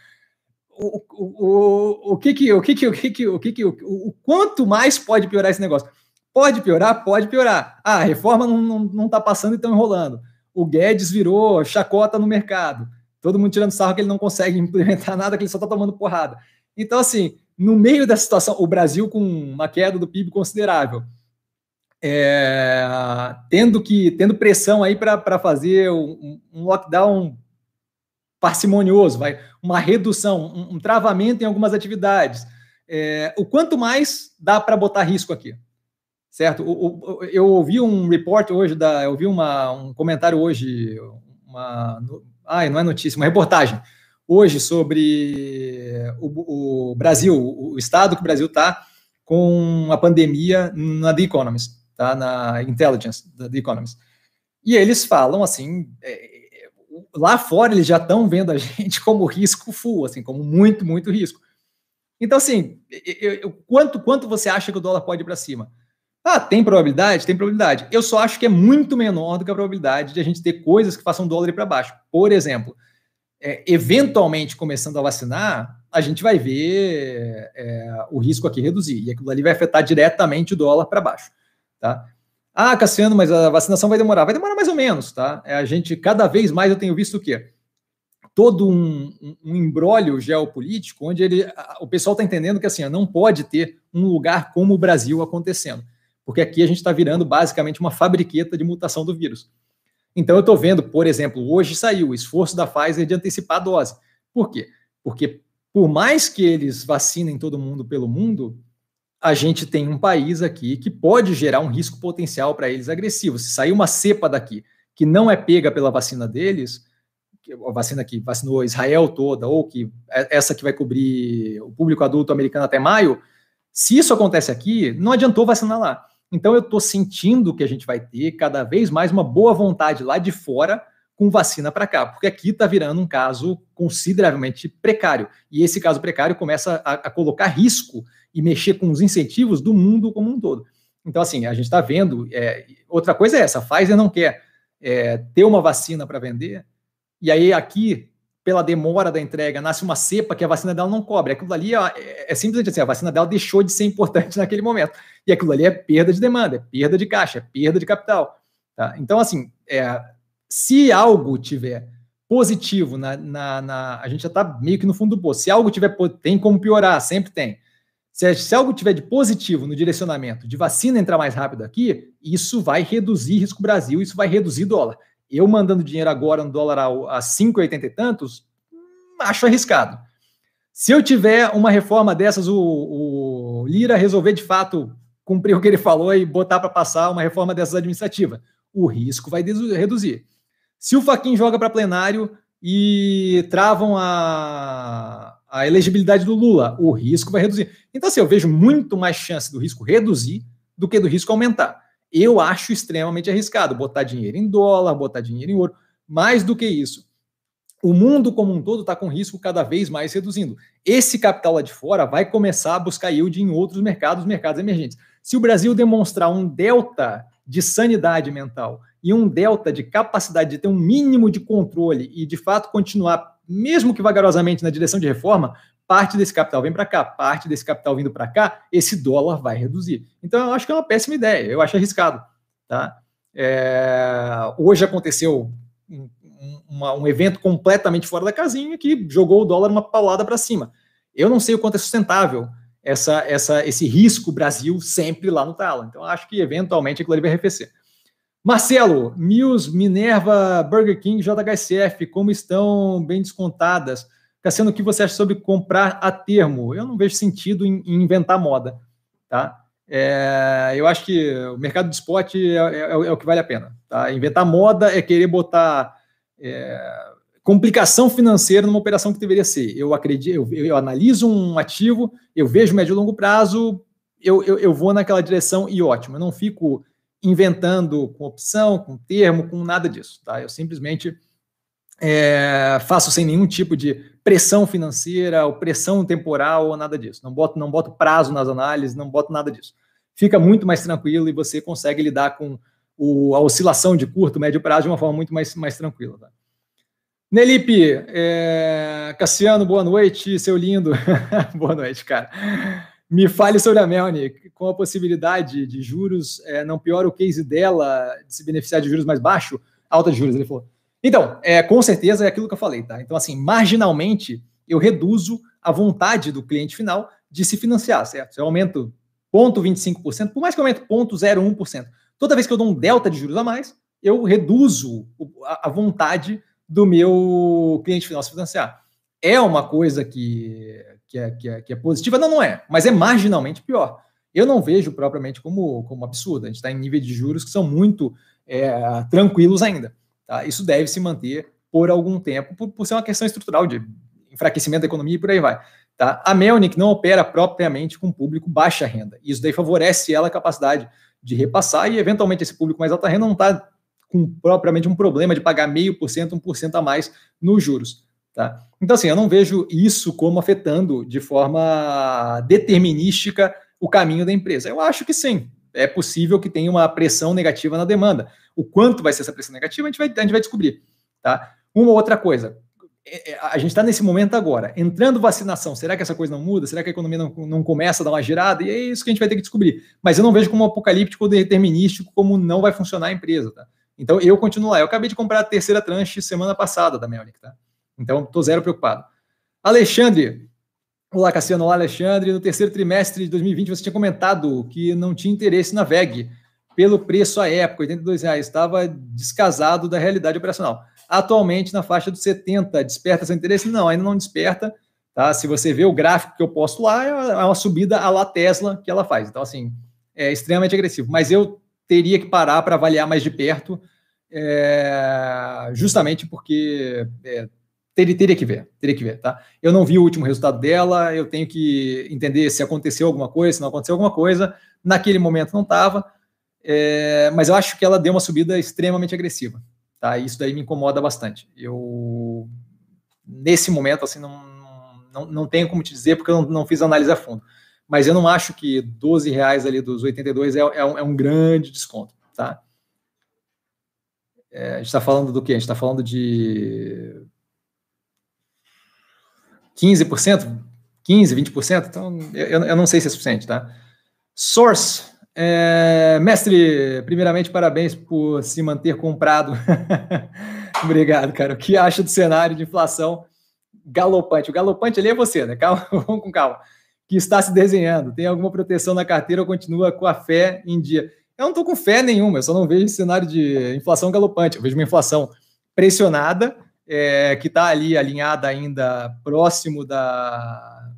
O, o, o, que que o que que o que que o que que o, quanto mais pode piorar esse negócio? Pode piorar, pode piorar. Ah, a reforma não, não, não tá passando e estão enrolando. O Guedes virou chacota no mercado. Todo mundo tirando sarro que ele não consegue implementar nada, que ele só está tomando porrada. Então, assim, no meio dessa situação, o Brasil com uma queda do PIB considerável, é, tendo que tendo pressão aí para fazer um, um, lockdown parcimonioso, vai, uma redução, um, um travamento em algumas atividades. É, o quanto mais dá para botar risco aqui, certo? O, o, eu ouvi um report hoje da, eu ouvi uma, um comentário hoje, uma, ai, não é notícia, uma reportagem hoje sobre o, o Brasil, o estado que o Brasil está com a pandemia na The Economist, tá? na Intelligence da The Economist. E eles falam assim, é, lá fora eles já estão vendo a gente como risco full, assim, como muito, muito risco. Então, assim, eu, eu, quanto, quanto você acha que o dólar pode ir para cima? Ah, tem probabilidade? Tem probabilidade. Eu só acho que é muito menor do que a probabilidade de a gente ter coisas que façam o dólar ir para baixo. Por exemplo, é, eventualmente começando a vacinar, a gente vai ver é, o risco aqui reduzir. E aquilo ali vai afetar diretamente o dólar para baixo. Tá? Ah, Cassiano, mas a vacinação vai demorar. Vai demorar mais ou menos, tá? É, a gente, cada vez mais, eu tenho visto o quê? Todo um, um, embrólio geopolítico, onde ele, o pessoal está entendendo que assim, não pode ter um lugar como o Brasil acontecendo. Porque aqui a gente está virando basicamente uma fabriqueta de mutação do vírus. Então eu estou vendo, por exemplo, hoje saiu o esforço da Pfizer de antecipar a dose. Por quê? Porque por mais que eles vacinem todo mundo pelo mundo, a gente tem um país aqui que pode gerar um risco potencial para eles agressivo. Se sair uma cepa daqui que não é pega pela vacina deles, a vacina que vacinou Israel toda, ou que é, essa que vai cobrir o público adulto americano até maio, se isso acontece aqui, não adiantou vacinar lá. Então eu estou sentindo que a gente vai ter cada vez mais uma boa vontade lá de fora com vacina para cá, porque aqui está virando um caso consideravelmente precário. E esse caso precário começa a, a colocar risco e mexer com os incentivos do mundo como um todo. Então, assim, a gente está vendo. É, outra coisa é essa: a Pfizer não quer é, ter uma vacina para vender, e aí aqui, pela demora da entrega, nasce uma cepa que a vacina dela não cobre. Aquilo ali é, é simplesmente assim: a vacina dela deixou de ser importante naquele momento. E aquilo ali é perda de demanda, é perda de caixa, é perda de capital. Tá? Então, assim, é, se algo tiver positivo na, na, na, a gente já está meio que no fundo do poço. Se algo tiver tem como piorar, sempre tem. Se, se algo tiver de positivo no direcionamento de vacina entrar mais rápido aqui, isso vai reduzir risco Brasil, isso vai reduzir dólar. Eu mandando dinheiro agora no dólar a, a 5,80 e tantos, acho arriscado. Se eu tiver uma reforma dessas, o, o Lira resolver de fato cumprir o que ele falou e botar para passar uma reforma dessas administrativa, o risco vai reduzir. Se o Faquin joga para plenário e travam a, a elegibilidade do Lula, o risco vai reduzir. Então, assim, eu vejo muito mais chance do risco reduzir do que do risco aumentar. Eu acho extremamente arriscado botar dinheiro em dólar, botar dinheiro em ouro. Mais do que isso, o mundo como um todo está com risco cada vez mais reduzindo. Esse capital lá de fora vai começar a buscar yield em outros mercados, mercados emergentes. Se o Brasil demonstrar um delta de sanidade mental e um delta de capacidade de ter um mínimo de controle e, de fato, continuar, mesmo que vagarosamente, na direção de reforma, parte desse capital vem para cá, parte desse capital vindo para cá, esse dólar vai reduzir. Então, eu acho que é uma péssima ideia, eu acho arriscado. Tá? É, hoje aconteceu um, uma, um evento completamente fora da casinha que jogou o dólar uma paulada para cima. Eu não sei o quanto é sustentável essa, essa, esse risco Brasil sempre lá no talo. Então, acho que eventualmente aquilo ali vai arrefecer. Marcelo, Mills, Minerva, Burger King, JHSF, como estão bem descontadas? Cassiano, o que você acha sobre comprar a termo? Eu não vejo sentido em, inventar moda, tá? É, eu acho que o mercado de esporte é, é, é, o que vale a pena. Tá? Inventar moda é querer botar é, complicação financeira numa operação que deveria ser. Eu acredito, eu, eu analiso um ativo, eu vejo médio e longo prazo, eu, eu, eu vou naquela direção e ótimo. Eu não fico inventando com opção, com termo, com nada disso. Tá? Eu simplesmente é, faço sem nenhum tipo de pressão financeira, ou pressão temporal, ou nada disso. Não boto, não boto prazo nas análises, não boto nada disso. Fica muito mais tranquilo e você consegue lidar com o, a oscilação de curto, médio prazo de uma forma muito mais, mais tranquila. Tá? Nelipe, é... Cassiano, boa noite, seu lindo. boa noite, cara. Me fale sobre a Melnick, com a possibilidade de juros, é, não piora o case dela de se beneficiar de juros mais baixo, alta de juros, ele falou. Então, é, com certeza é aquilo que eu falei, tá? Então, assim, marginalmente, eu reduzo a vontade do cliente final de se financiar, certo? Se eu aumento 0,25%, por mais que eu aumente 0,01%, toda vez que eu dou um delta de juros a mais, eu reduzo a vontade do meu cliente final se financiar. É uma coisa que, que, é, que, é, que é positiva? Não, não é, mas é marginalmente pior. Eu não vejo propriamente como, como absurdo. A gente está em níveis de juros que são muito é, tranquilos ainda. Tá? Isso deve se manter por algum tempo, por, por, ser uma questão estrutural de enfraquecimento da economia e por aí vai. Tá? A Melnick não opera propriamente com público baixa renda. Isso daí favorece ela a capacidade de repassar e, eventualmente, esse público mais alta renda não está com propriamente um problema de pagar meio por cento, um por cento a mais nos juros. Tá? Então, assim, eu não vejo isso como afetando de forma determinística o caminho da empresa. Eu acho que sim. é possível que tenha uma pressão negativa na demanda. O quanto vai ser essa pressão negativa, a gente vai, a gente vai descobrir. Tá? Uma outra coisa, é, é, a gente está nesse momento agora, entrando vacinação, será que essa coisa não muda? Será que a economia não, não começa a dar uma girada? E é isso que a gente vai ter que descobrir. Mas eu não vejo como apocalíptico ou determinístico como não vai funcionar a empresa, tá? Então eu continuo lá. Eu acabei de comprar a terceira tranche semana passada da Melnick, tá? Então estou zero preocupado. Alexandre, olá Cassiano, olá Alexandre. No terceiro trimestre de 2020 você tinha comentado que não tinha interesse na VEG pelo preço à época, R$ reais, estava descasado da realidade operacional atualmente na faixa dos 70. Desperta seu interesse? Não, ainda não desperta. Tá? Se você vê o gráfico que eu posto lá, é uma subida à la Tesla que ela faz. Então, assim, é extremamente agressivo. Mas eu teria que parar para avaliar mais de perto, é, justamente porque é, teria, teria que ver, teria que ver, tá? Eu não vi o último resultado dela, eu tenho que entender se aconteceu alguma coisa, se não aconteceu alguma coisa. Naquele momento não estava, é, mas eu acho que ela deu uma subida extremamente agressiva. Tá? Isso daí me incomoda bastante. Eu, nesse momento, assim, não, não, não tenho como te dizer, porque eu não, não fiz análise a fundo. Mas eu não acho que 12 reais ali dos 82 é, é, um, é um grande desconto, tá? É, a gente está falando do quê? A gente está falando de 15%? 15, 20%? Então, eu, eu não sei se é suficiente, tá? Source, é, mestre, primeiramente, parabéns por se manter comprado. Obrigado, cara. O que acha do cenário de inflação galopante? O galopante ali é você, né? Calma, vamos com calma. Que está se desenhando. Tem alguma proteção na carteira ou continua com a fé em dia? Eu não estou com fé nenhuma, eu só não vejo cenário de inflação galopante. Eu vejo uma inflação pressionada, é, que está ali alinhada ainda próximo da,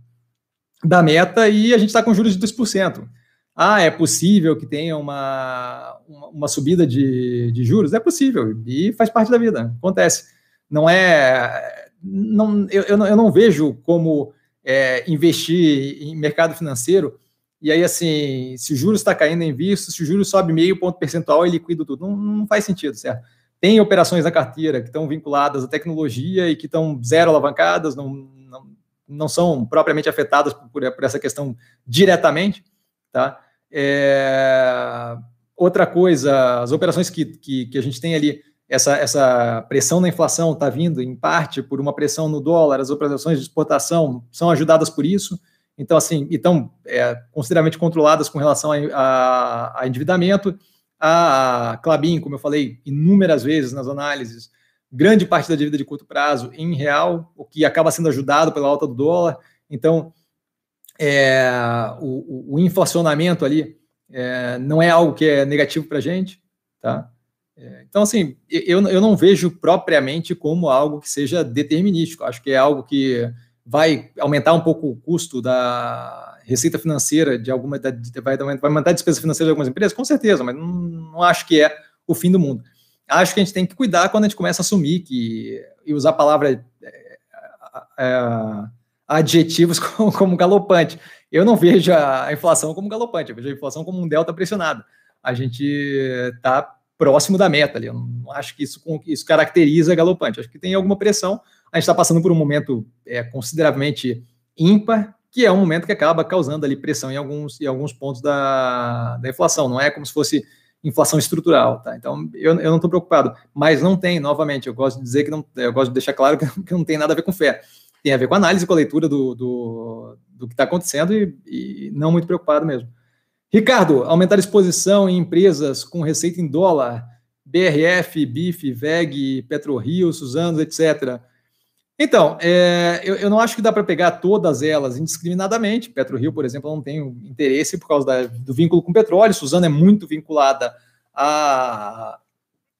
da meta, e a gente está com juros de 2%. Ah, é possível que tenha uma, uma, uma subida de, de, juros? É possível, e faz parte da vida, acontece. Não é. Não, eu, eu, não, eu não vejo como é, investir em mercado financeiro e aí, assim, se o juros está caindo em visto, se o juros sobe meio ponto percentual e liquido tudo, não, não faz sentido, certo? Tem operações na carteira que estão vinculadas à tecnologia e que estão zero alavancadas, não, não, não são propriamente afetadas por, por essa questão diretamente, tá? É, outra coisa, as operações que, que, que, a gente tem ali, essa, essa pressão na inflação está vindo em parte por uma pressão no dólar, as operações de exportação são ajudadas por isso, então, assim, estão é, consideravelmente controladas com relação a, a, a endividamento. A Clabin, como eu falei inúmeras vezes nas análises, grande parte da dívida de curto prazo em real, o que acaba sendo ajudado pela alta do dólar. Então, é, o, o, inflacionamento ali é, não é algo que é negativo para a gente, tá? É, então, assim, eu, eu não vejo propriamente como algo que seja determinístico. Acho que é algo que vai aumentar um pouco o custo da receita financeira de alguma, vai, vai aumentar a despesa financeira de algumas empresas, com certeza, mas não, não acho que é o fim do mundo. Acho que a gente tem que cuidar quando a gente começa a assumir que e usar a palavra é, é, adjetivos como, como, galopante. Eu não vejo a inflação como galopante, eu vejo a inflação como um delta pressionado. A gente está próximo da meta ali. Eu não acho que isso, isso caracteriza galopante. Acho que tem alguma pressão. A gente está passando por um momento é, consideravelmente ímpar, que é um momento que acaba causando ali pressão em alguns, em alguns pontos da, da inflação. Não é como se fosse inflação estrutural, tá? Então eu, eu não estou preocupado, mas não tem, novamente, eu gosto de dizer que não, eu gosto de deixar claro que, não tem nada a ver com fé tem a ver com análise, com a leitura do, do, do que está acontecendo e, e, não muito preocupado mesmo. Ricardo, aumentar a exposição em empresas com receita em dólar, BRF, BIF, VEG, PetroRio, Suzano, etc. Então, é, eu, eu, não acho que dá para pegar todas elas indiscriminadamente. PetroRio, por exemplo, não tenho interesse por causa da, do vínculo com petróleo. Suzano é muito vinculada à,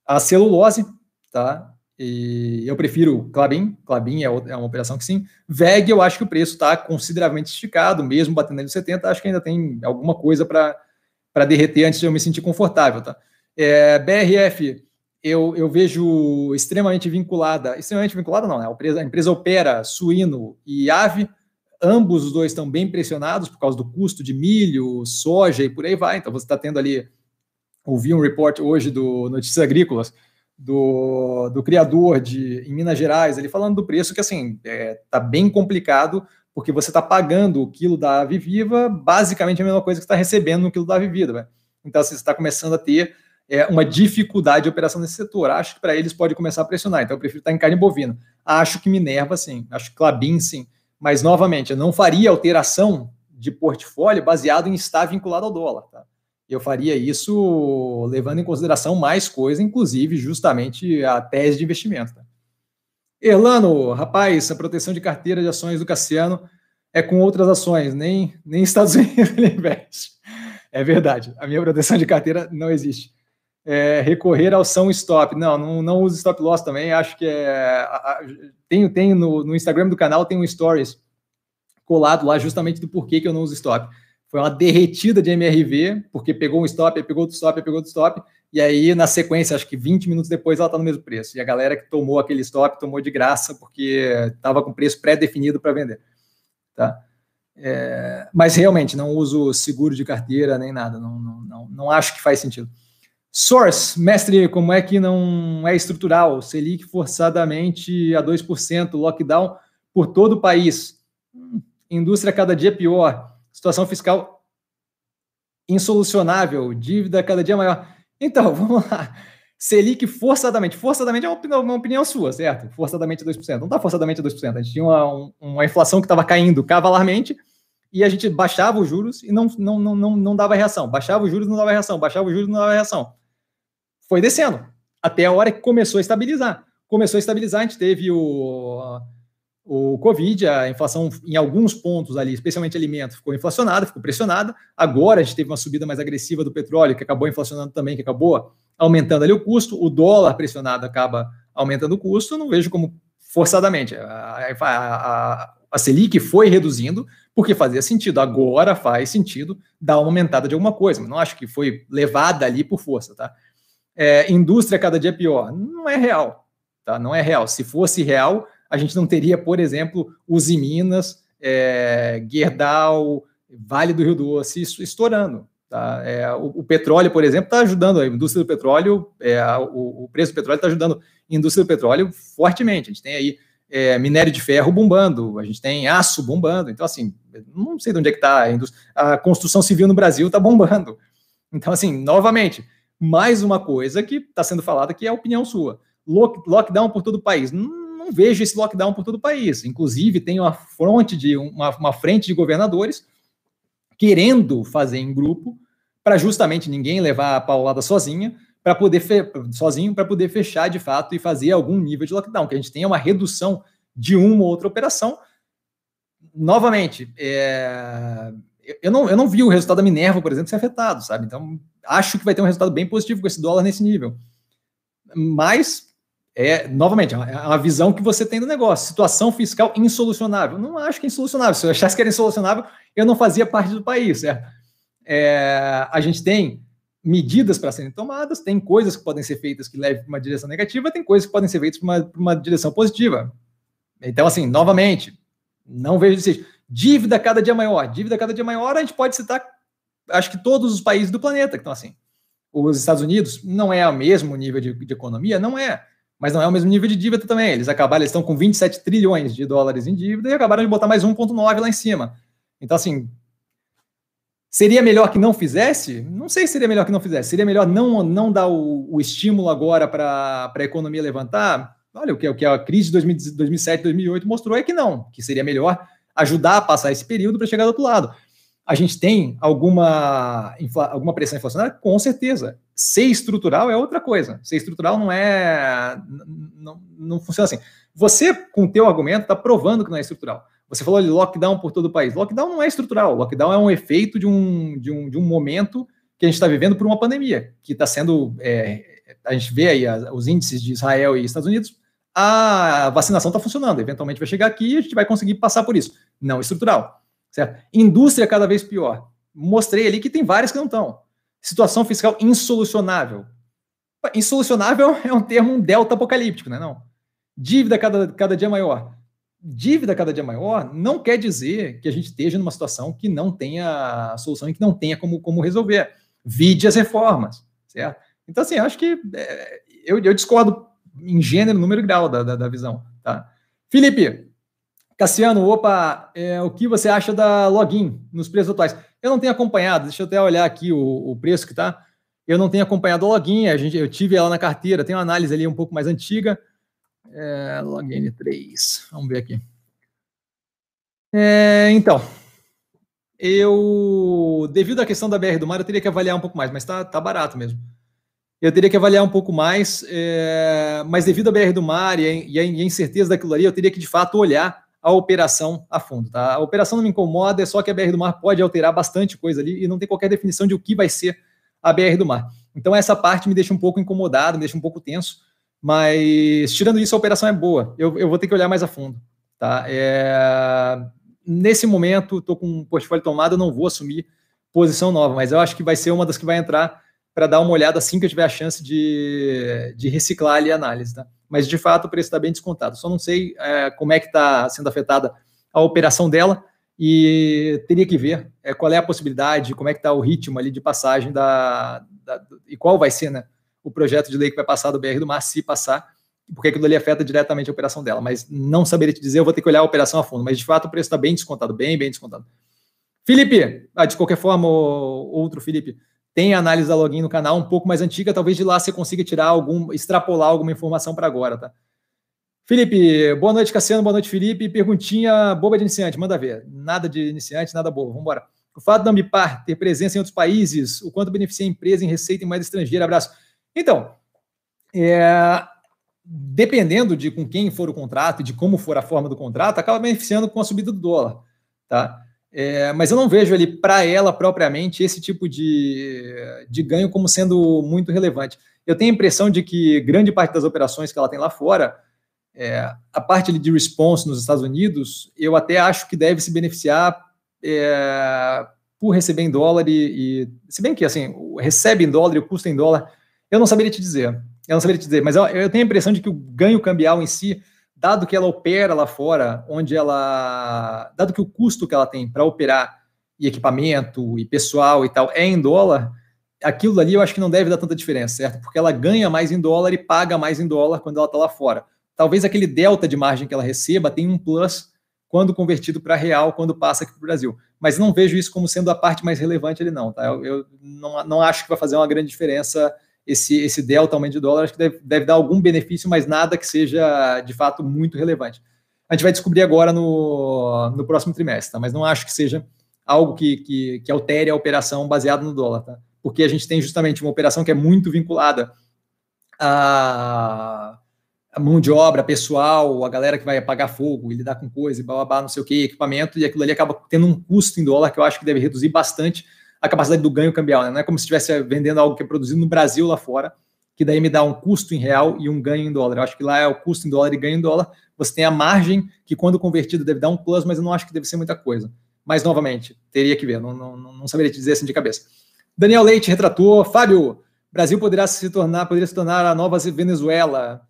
à celulose, tá? E eu prefiro Clabin, Clabin é, é uma operação que sim. VEG, eu acho que o preço está consideravelmente esticado, mesmo batendo ali 70, acho que ainda tem alguma coisa para derreter antes de eu me sentir confortável. Tá? É, BRF, eu, eu vejo extremamente vinculada, extremamente vinculada não, né? a, empresa, a empresa opera suíno e ave, ambos os dois estão bem pressionados por causa do custo de milho, soja e por aí vai, então você está tendo ali, ouvi um report hoje do Notícias Agrícolas, do, do criador de em Minas Gerais, ele falando do preço que assim é, tá bem complicado porque você está pagando o quilo da ave viva basicamente a mesma coisa que está recebendo no quilo da ave viva. Então, assim, você está começando a ter é, uma dificuldade de operação nesse setor. Acho que para eles pode começar a pressionar. Então, eu prefiro estar em carne bovina. Acho que Minerva, sim. Acho que Clabin, sim. Mas, novamente, eu não faria alteração de portfólio baseado em estar vinculado ao dólar. Tá? Eu faria isso levando em consideração mais coisa, inclusive justamente a tese de investimento. Tá? Erlano, rapaz, a proteção de carteira de ações do Cassiano é com outras ações, nem, nem Estados Unidos ele investe. É verdade, a minha proteção de carteira não existe. É, recorrer ao são stop. Não, não, não uso stop loss também. Acho que é. Tenho, tenho no, no Instagram do canal, tem um stories colado lá justamente do porquê que eu não uso stop. Foi uma derretida de MRV, porque pegou um stop, pegou outro stop, pegou outro stop, e aí na sequência, acho que 20 minutos depois, ela está no mesmo preço. E a galera que tomou aquele stop tomou de graça, porque estava com preço pré-definido para vender. Tá? É, mas realmente não uso seguro de carteira nem nada, não, não, não, não acho que faz sentido. Source, mestre, como é que não é estrutural? Selic forçadamente a 2%, lockdown por todo o país. Indústria cada dia pior, situação fiscal insolucionável, dívida cada dia maior. Então, vamos lá. Selic forçadamente, forçadamente é uma opinião, uma opinião sua, certo? Forçadamente 2%. Não está forçadamente 2%. A gente tinha uma, uma inflação que estava caindo cavalarmente e a gente baixava os juros e não, não, não, não, não dava reação. Baixava os juros não dava reação. Baixava os juros não dava reação foi descendo, até a hora que começou a estabilizar. Começou a estabilizar, a gente teve o, o Covid, a inflação em alguns pontos ali, especialmente alimento, ficou inflacionada, ficou pressionada. Agora a gente teve uma subida mais agressiva do petróleo, que acabou inflacionando também, que acabou aumentando ali o custo. O dólar pressionado acaba aumentando o custo. Não vejo como forçadamente. A, a, a, a Selic foi reduzindo porque fazia sentido. Agora faz sentido dar uma aumentada de alguma coisa. Mas não acho que foi levada ali por força, tá? É, indústria cada dia pior. Não é real, tá? Não é real. Se fosse real, a gente não teria, por exemplo, Uzi Minas, é, Gerdau, Vale do Rio Doce estourando. Tá? É, o, o, petróleo, por exemplo, está ajudando a indústria do petróleo, é, o, o, preço do petróleo está ajudando a indústria do petróleo fortemente. A gente tem aí é, minério de ferro bombando, a gente tem aço bombando. Então, assim, não sei de onde é que está a, a construção civil no Brasil está bombando. Então, assim, novamente, mais uma coisa que está sendo falada que é a opinião sua. Lock, lockdown por todo o país. Não, não, vejo esse lockdown por todo o país. Inclusive, tem uma fronte de uma, uma frente de governadores querendo fazer em grupo para justamente ninguém levar a paulada sozinha, para poder sozinho para poder fechar de fato e fazer algum nível de lockdown, que a gente tenha uma redução de uma ou outra operação. Novamente, é, eu, não, eu não vi o resultado da Minerva, por exemplo, ser afetado, sabe? Então, acho que vai ter um resultado bem positivo com esse dólar nesse nível. Mas, é novamente, é uma visão que você tem do negócio. Situação fiscal insolucionável. Não acho que é insolucionável. Se eu achasse que era insolucionável, eu não fazia parte do país, certo? É, a gente tem medidas para serem tomadas, tem coisas que podem ser feitas que levem para uma direção negativa, tem coisas que podem ser feitas para uma, uma, direção positiva. Então, assim, novamente, não vejo isso. Dívida cada dia maior. Dívida cada dia maior, a gente pode citar acho que todos os países do planeta que estão assim. Os Estados Unidos não é o mesmo nível de, de, economia, não é, mas não é o mesmo nível de dívida também. Eles acabaram, eles estão com 27 trilhões de dólares em dívida e acabaram de botar mais 1,9 lá em cima. Então, assim, seria melhor que não fizesse? Não sei se seria melhor que não fizesse. Seria melhor não, não dar o, o estímulo agora para a economia levantar? Olha, o que, o que a crise de 2007, 2008 mostrou é que não, que seria melhor ajudar a passar esse período para chegar do outro lado. A gente tem alguma, alguma pressão inflacionária? Com certeza. Ser estrutural é outra coisa. Ser estrutural não é. Não, não funciona assim. Você, com o teu argumento, está provando que não é estrutural. Você falou de lockdown por todo o país. Lockdown não é estrutural. Lockdown é um efeito de um, de um, de um momento que a gente está vivendo por uma pandemia, que está sendo. É, a gente vê aí os índices de Israel e Estados Unidos, a vacinação está funcionando. Eventualmente vai chegar aqui e a gente vai conseguir passar por isso. Não estrutural. Certo? Indústria cada vez pior. Mostrei ali que tem várias que não estão. Situação fiscal insolucionável. Insolucionável é um termo um delta apocalíptico, né? Não. Dívida cada, cada dia maior. Dívida cada dia maior não quer dizer que a gente esteja numa situação que não tenha solução e que não tenha como, como resolver. Vide as reformas, certo? Então, assim, acho que é, eu, eu discordo em gênero, número e grau da, da, da visão, tá? Felipe, Cassiano, opa, é, o que você acha da login nos preços atuais? Eu não tenho acompanhado, deixa eu até olhar aqui o, o preço que está. Eu não tenho acompanhado a login, a gente, eu tive ela na carteira, tem uma análise ali um pouco mais antiga. É, login 3, vamos ver aqui. É, então, eu, devido à questão da BR do Mar, eu teria que avaliar um pouco mais, mas está tá barato mesmo. Eu teria que avaliar um pouco mais, é, mas devido à BR do Mar e a, e a incerteza daquilo ali, eu teria que de fato olhar a operação a fundo. Tá? A operação não me incomoda, é só que a BR do Mar pode alterar bastante coisa ali e não tem qualquer definição de o que vai ser a BR do Mar. Então essa parte me deixa um pouco incomodado, me deixa um pouco tenso, mas tirando isso, a operação é boa. Eu, eu vou ter que olhar mais a fundo. Tá? É, nesse momento, estou com um portfólio tomado, eu não vou assumir posição nova, mas eu acho que vai ser uma das que vai entrar para dar uma olhada assim que eu tiver a chance de, de reciclar ali a análise. Tá? Mas, de fato, o preço está bem descontado. Só não sei é, como é que está sendo afetada a operação dela e teria que ver é, qual é a possibilidade, como é que está o ritmo ali de passagem da, da, e qual vai ser né, o projeto de lei que vai passar do BR do Mar, se passar, porque aquilo ali afeta diretamente a operação dela. Mas não saberia te dizer, eu vou ter que olhar a operação a fundo. Mas, de fato, o preço está bem descontado, bem, bem descontado. Felipe, ah, de qualquer forma, outro Felipe, tem análise da login no canal um pouco mais antiga, talvez de lá você consiga tirar algum, extrapolar alguma informação para agora, tá? Felipe, boa noite, Cassiano, boa noite, Felipe. Perguntinha boba de iniciante, manda ver. Nada de iniciante, nada bobo, vamos embora. O fato da Ambipar ter presença em outros países, o quanto beneficia a empresa em receita em moeda estrangeira? Abraço. Então, é, dependendo de com quem for o contrato e de como for a forma do contrato, acaba beneficiando com a subida do dólar, tá? É, mas eu não vejo ali para ela propriamente esse tipo de, de ganho como sendo muito relevante. Eu tenho a impressão de que grande parte das operações que ela tem lá fora, é, a parte de response nos Estados Unidos, eu até acho que deve se beneficiar é, por receber em dólar e, e, se bem que assim recebe em dólar e o custo em dólar, eu não saberia te dizer. Eu não saberia te dizer, mas eu, eu tenho a impressão de que o ganho cambial em si dado que ela opera lá fora, onde ela, dado que o custo que ela tem para operar e equipamento e pessoal e tal é em dólar, aquilo ali eu acho que não deve dar tanta diferença, certo? Porque ela ganha mais em dólar e paga mais em dólar quando ela está lá fora. Talvez aquele delta de margem que ela receba tenha um plus quando convertido para real, quando passa aqui para o Brasil. Mas não vejo isso como sendo a parte mais relevante ali, não. Tá? Eu, eu não, não acho que vai fazer uma grande diferença esse, esse delta aumento de dólar, acho que deve, deve dar algum benefício, mas nada que seja de fato muito relevante. A gente vai descobrir agora no, no próximo trimestre, tá? mas não acho que seja algo que, que, que altere a operação baseado no dólar, tá? porque a gente tem justamente uma operação que é muito vinculada a, mão de obra, pessoal, a galera que vai apagar fogo e lidar com coisa, e blá, não sei o que, equipamento, e aquilo ali acaba tendo um custo em dólar que eu acho que deve reduzir bastante a capacidade do ganho cambial. Né? Não é como se estivesse vendendo algo que é produzido no Brasil lá fora, que daí me dá um custo em real e um ganho em dólar. Eu acho que lá é o custo em dólar e ganho em dólar. Você tem a margem, que quando convertido deve dar um plus, mas eu não acho que deve ser muita coisa. Mas, novamente, teria que ver, não, não, não saberia te dizer assim de cabeça. Daniel Leite retratou. Fábio, Brasil poderá se tornar, poderia se tornar a nova Venezuela.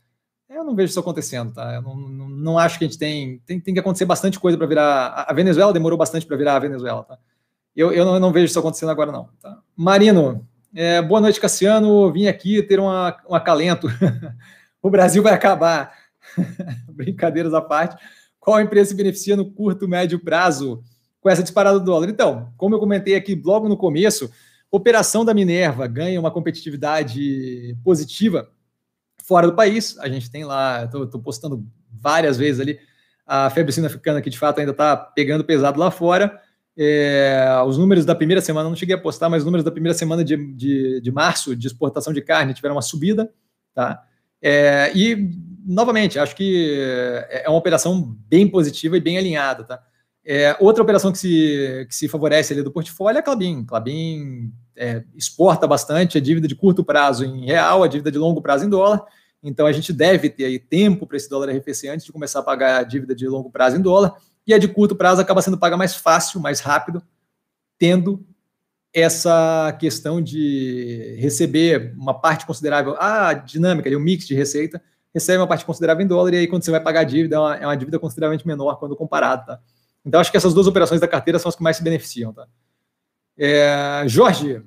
Eu não vejo isso acontecendo, tá? Eu não, não, não acho que a gente tem, tem. Tem que acontecer bastante coisa para virar. A Venezuela demorou bastante para virar a Venezuela, tá? Eu, eu, não, eu não vejo isso acontecendo agora, não. Tá? Marino, é, boa noite, Cassiano. Vim aqui ter uma, um acalento. o Brasil vai acabar. Brincadeiras à parte. Qual empresa se beneficia no curto, médio prazo com essa disparada do dólar? Então, como eu comentei aqui logo no começo, operação da Minerva ganha uma competitividade positiva fora do país. A gente tem lá, estou postando várias vezes ali, a febre suína africana que de fato ainda está pegando pesado lá fora. É, os números da primeira semana, não cheguei a postar, mas os números da primeira semana de, de, de março de exportação de carne tiveram uma subida, tá? É, e, novamente, acho que é, é uma operação bem positiva e bem alinhada, tá? É, outra operação que se, que se favorece ali do portfólio é a Clabin. Clabin é, exporta bastante a dívida de curto prazo em real, a dívida de longo prazo em dólar. Então a gente deve ter aí tempo para esse dólar arrefecer antes de começar a pagar a dívida de longo prazo em dólar e a de curto prazo acaba sendo paga mais fácil, mais rápido, tendo essa questão de receber uma parte considerável, a dinâmica, o mix de receita, recebe uma parte considerável em dólar, e aí quando você vai pagar a dívida, é uma, é uma dívida consideravelmente menor quando comparado, tá? Então, acho que essas duas operações da carteira são as que mais se beneficiam, tá? É, Jorge,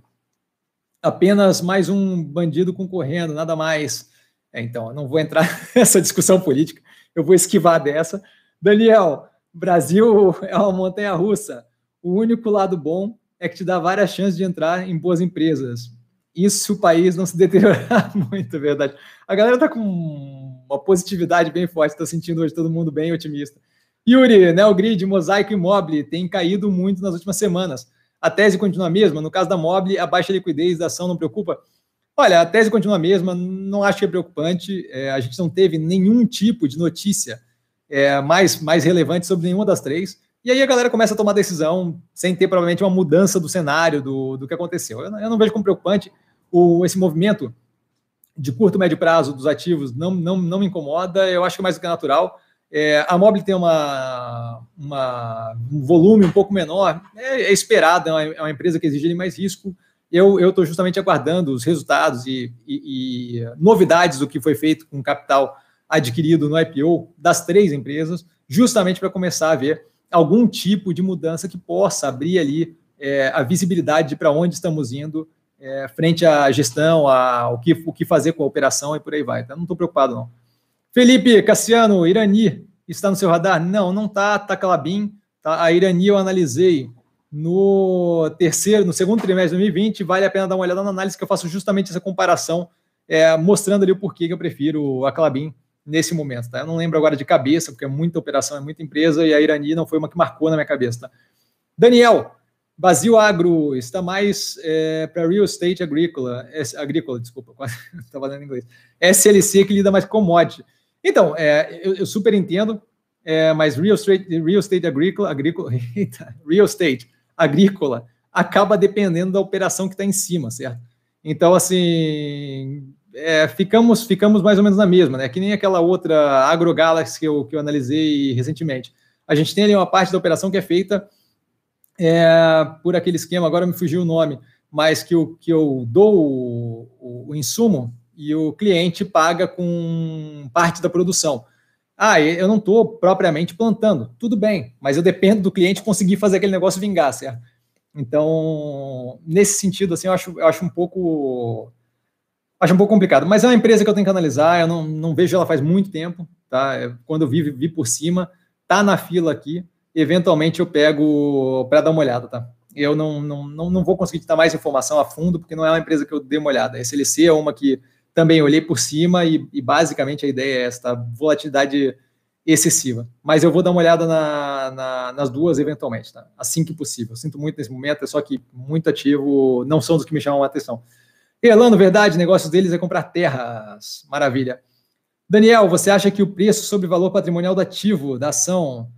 apenas mais um bandido concorrendo, nada mais. É, então, não vou entrar nessa discussão política, eu vou esquivar dessa. Daniel, Brasil é uma montanha russa. O único lado bom é que te dá várias chances de entrar em boas empresas. Isso se o país não se deteriorar muito, é verdade. A galera tá com uma positividade bem forte, estou sentindo hoje todo mundo bem otimista. Yuri, Neogrid, Mosaico e Mobile têm caído muito nas últimas semanas. A tese continua a mesma? No caso da Mobile, a baixa liquidez da ação não preocupa? Olha, a tese continua a mesma, não acho que é preocupante. É, a gente não teve nenhum tipo de notícia é, mais, mais relevante sobre nenhuma das três. E aí a galera começa a tomar decisão sem ter provavelmente uma mudança do cenário do, do que aconteceu. Eu eu não vejo como preocupante o, esse movimento de curto, médio prazo dos ativos não, não, não me incomoda, eu acho que é mais do que natural. É, a Mobile tem uma, uma, um volume um pouco menor, é, é esperado, é uma, é uma, empresa que exige mais risco. Eu estou justamente aguardando os resultados e, e, e, novidades do que foi feito com capital adquirido no IPO das três empresas, justamente para começar a ver algum tipo de mudança que possa abrir ali é, a visibilidade de para onde estamos indo é, frente à gestão, a, o, que, o que fazer com a operação e por aí vai. Então, não estou preocupado, não. Felipe Cassiano, Irani, está no seu radar? Não, não está, está Calabim. Tá? A Irani eu analisei no terceiro, no segundo trimestre de 2020, vale a pena dar uma olhada na análise que eu faço justamente essa comparação, é, mostrando ali o porquê que eu prefiro a Calabim nesse momento, tá? Eu não lembro agora de cabeça, porque é muita operação, é muita empresa, e a Irani não foi uma que marcou na minha cabeça, tá? Daniel, Basil Agro está mais é, para real estate agrícola, é, agrícola, desculpa, estava lendo em inglês. SLC que lida mais com commodity. Então, é, eu, eu, super entendo, é, mas real estate, real estate agrícola, agrícola eita, real estate agrícola acaba dependendo da operação que está em cima, certo? Então, assim, é, ficamos, ficamos mais ou menos na mesma, né? Que nem aquela outra AgroGalaxy que eu, que eu analisei recentemente. A gente tem ali uma parte da operação que é feita é, por aquele esquema, agora me fugiu o nome, mas que, eu, que eu dou o, o, o insumo e o cliente paga com parte da produção. Ah, eu não estou propriamente plantando, tudo bem, mas eu dependo do cliente conseguir fazer aquele negócio vingar, certo? Então, nesse sentido, assim, eu acho, eu acho um pouco acho um pouco complicado, mas é uma empresa que eu tenho que analisar, eu não, não vejo ela faz muito tempo, tá? Quando eu vi, vi por cima, tá na fila aqui, eventualmente eu pego para dar uma olhada, tá? Eu não, não, não, não vou conseguir te dar mais informação a fundo, porque não é uma empresa que eu dei uma olhada. A SLC é uma que também olhei por cima e, e basicamente a ideia é essa, tá? volatilidade excessiva. Mas eu vou dar uma olhada na, na, nas duas eventualmente, tá? Assim que possível. Sinto muito nesse momento, é só que muito ativo, não são dos que me chamam a atenção. Elano, verdade, negócio deles é comprar terras. Maravilha. Daniel, você acha que o preço sobre o valor patrimonial do ativo da ação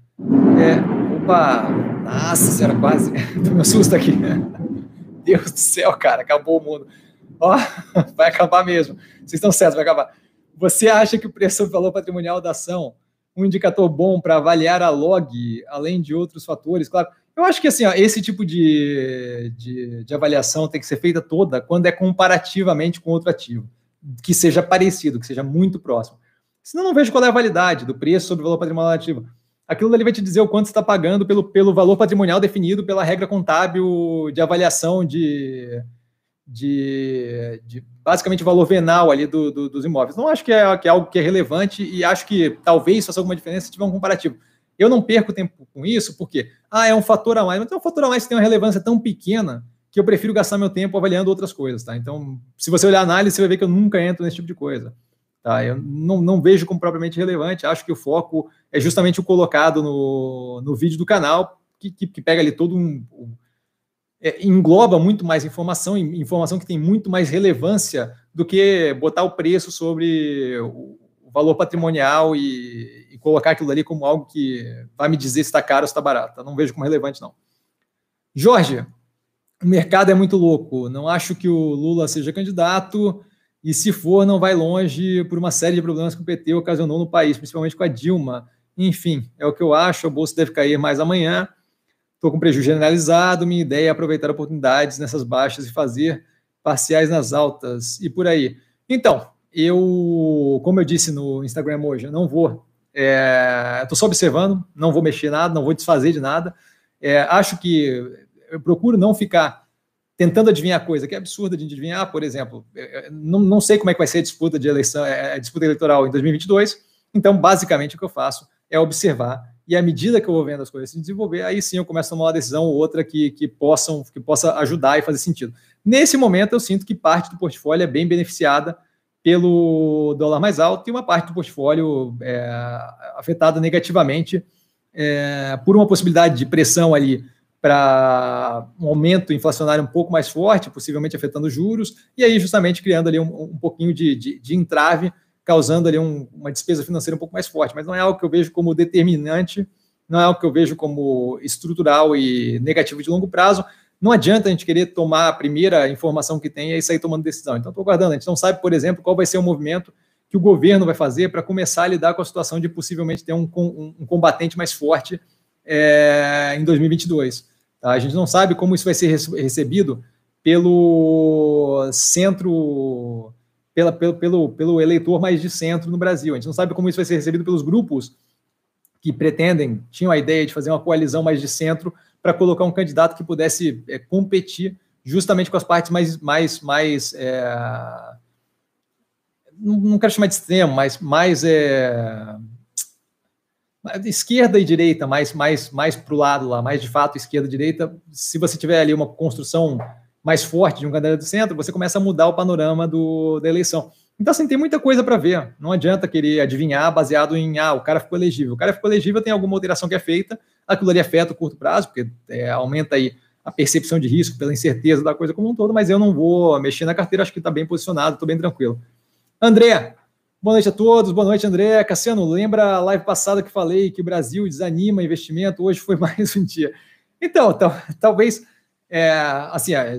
é, opa, nossa senhora, quase. Tô susto aqui. Deus do céu, cara, acabou o mundo. Ó, vai acabar mesmo. Vocês estão certos, vai acabar. Você acha que o preço do valor patrimonial da ação, um indicador bom para avaliar a log, além de outros fatores? Claro, eu acho que assim, ó, esse tipo de, de, de avaliação tem que ser feita toda quando é comparativamente com outro ativo, que seja parecido, que seja muito próximo. Senão, não vejo qual é a validade do preço sobre o valor patrimonial ativo aquilo ali vai te dizer o quanto está pagando pelo, pelo valor patrimonial definido pela regra contábil de avaliação de, de, de basicamente valor venal ali do, do, dos imóveis. Não acho que é, que é algo que é relevante e acho que talvez faça alguma diferença se tiver um comparativo. Eu não perco tempo com isso, porque ah, é um fator a mais, mas é um fator a mais que tem uma relevância tão pequena que eu prefiro gastar meu tempo avaliando outras coisas, tá? Então, se você olhar a análise, você vai ver que eu nunca entro nesse tipo de coisa. Tá? Eu não, não vejo como propriamente relevante, acho que o foco é justamente o colocado no, no vídeo do canal, que, que, que pega ali todo um. um é, engloba muito mais informação, informação que tem muito mais relevância do que botar o preço sobre o, valor patrimonial e, e, colocar aquilo ali como algo que vai me dizer se está caro ou se está barato. Não vejo como relevante, não. Jorge, o mercado é muito louco. Não acho que o Lula seja candidato e se for, não vai longe por uma série de problemas que o PT ocasionou no país, principalmente com a Dilma. Enfim, é o que eu acho, a bolsa deve cair mais amanhã. Estou com prejuízo generalizado, minha ideia é aproveitar oportunidades nessas baixas e fazer parciais nas altas e por aí. Então, eu, como eu disse no Instagram hoje, eu não vou, estou é, só observando, não vou mexer nada, não vou desfazer de nada. É, acho que eu procuro não ficar tentando adivinhar coisa que é absurda de adivinhar, por exemplo, é, é, não, não sei como é que vai ser a disputa de eleição, a disputa eleitoral em 2022, então basicamente o que eu faço é observar e à medida que eu vou vendo as coisas se desenvolver, aí sim eu começo a tomar uma decisão ou outra que, que, possam, que possa ajudar e fazer sentido. Nesse momento, eu sinto que parte do portfólio é bem beneficiada pelo dólar mais alto e uma parte do portfólio é, afetada negativamente é, por uma possibilidade de pressão ali para um aumento inflacionário um pouco mais forte, possivelmente afetando os juros, e aí justamente criando ali um, um pouquinho de, de, de, entrave, causando ali um, uma despesa financeira um pouco mais forte. Mas não é algo que eu vejo como determinante, não é algo que eu vejo como estrutural e negativo de longo prazo. Não adianta a gente querer tomar a primeira informação que tem e sair tomando decisão. Então, estou aguardando. A gente não sabe, por exemplo, qual vai ser o movimento que o governo vai fazer para começar a lidar com a situação de possivelmente ter um, um, um combatente mais forte é, em 2022. Tá? A gente não sabe como isso vai ser recebido pelo centro, pela, pelo, pelo, pelo eleitor mais de centro no Brasil. A gente não sabe como isso vai ser recebido pelos grupos que pretendem, tinham a ideia de fazer uma coalizão mais de centro para colocar um candidato que pudesse é, competir justamente com as partes mais, mais, mais é, não, quero chamar de extremo, mas mais é, esquerda e direita, mais, mais, mais para o lado lá, mais de fato esquerda e direita, se você tiver ali uma construção mais forte de um candidato do centro, você começa a mudar o panorama do, da eleição. Então, assim, tem muita coisa para ver. Não adianta querer adivinhar baseado em, ah, o cara ficou elegível. O cara ficou elegível, tem alguma alteração que é feita, aquilo ali afeta o curto prazo, porque é, aumenta aí a percepção de risco pela incerteza da coisa como um todo, mas eu não vou mexer na carteira, acho que está bem posicionado, estou bem tranquilo. André, Boa noite a todos, boa noite, André. Cassiano, lembra a live passada que falei que o Brasil desanima investimento? Hoje foi mais um dia. Então, talvez, é, assim, é,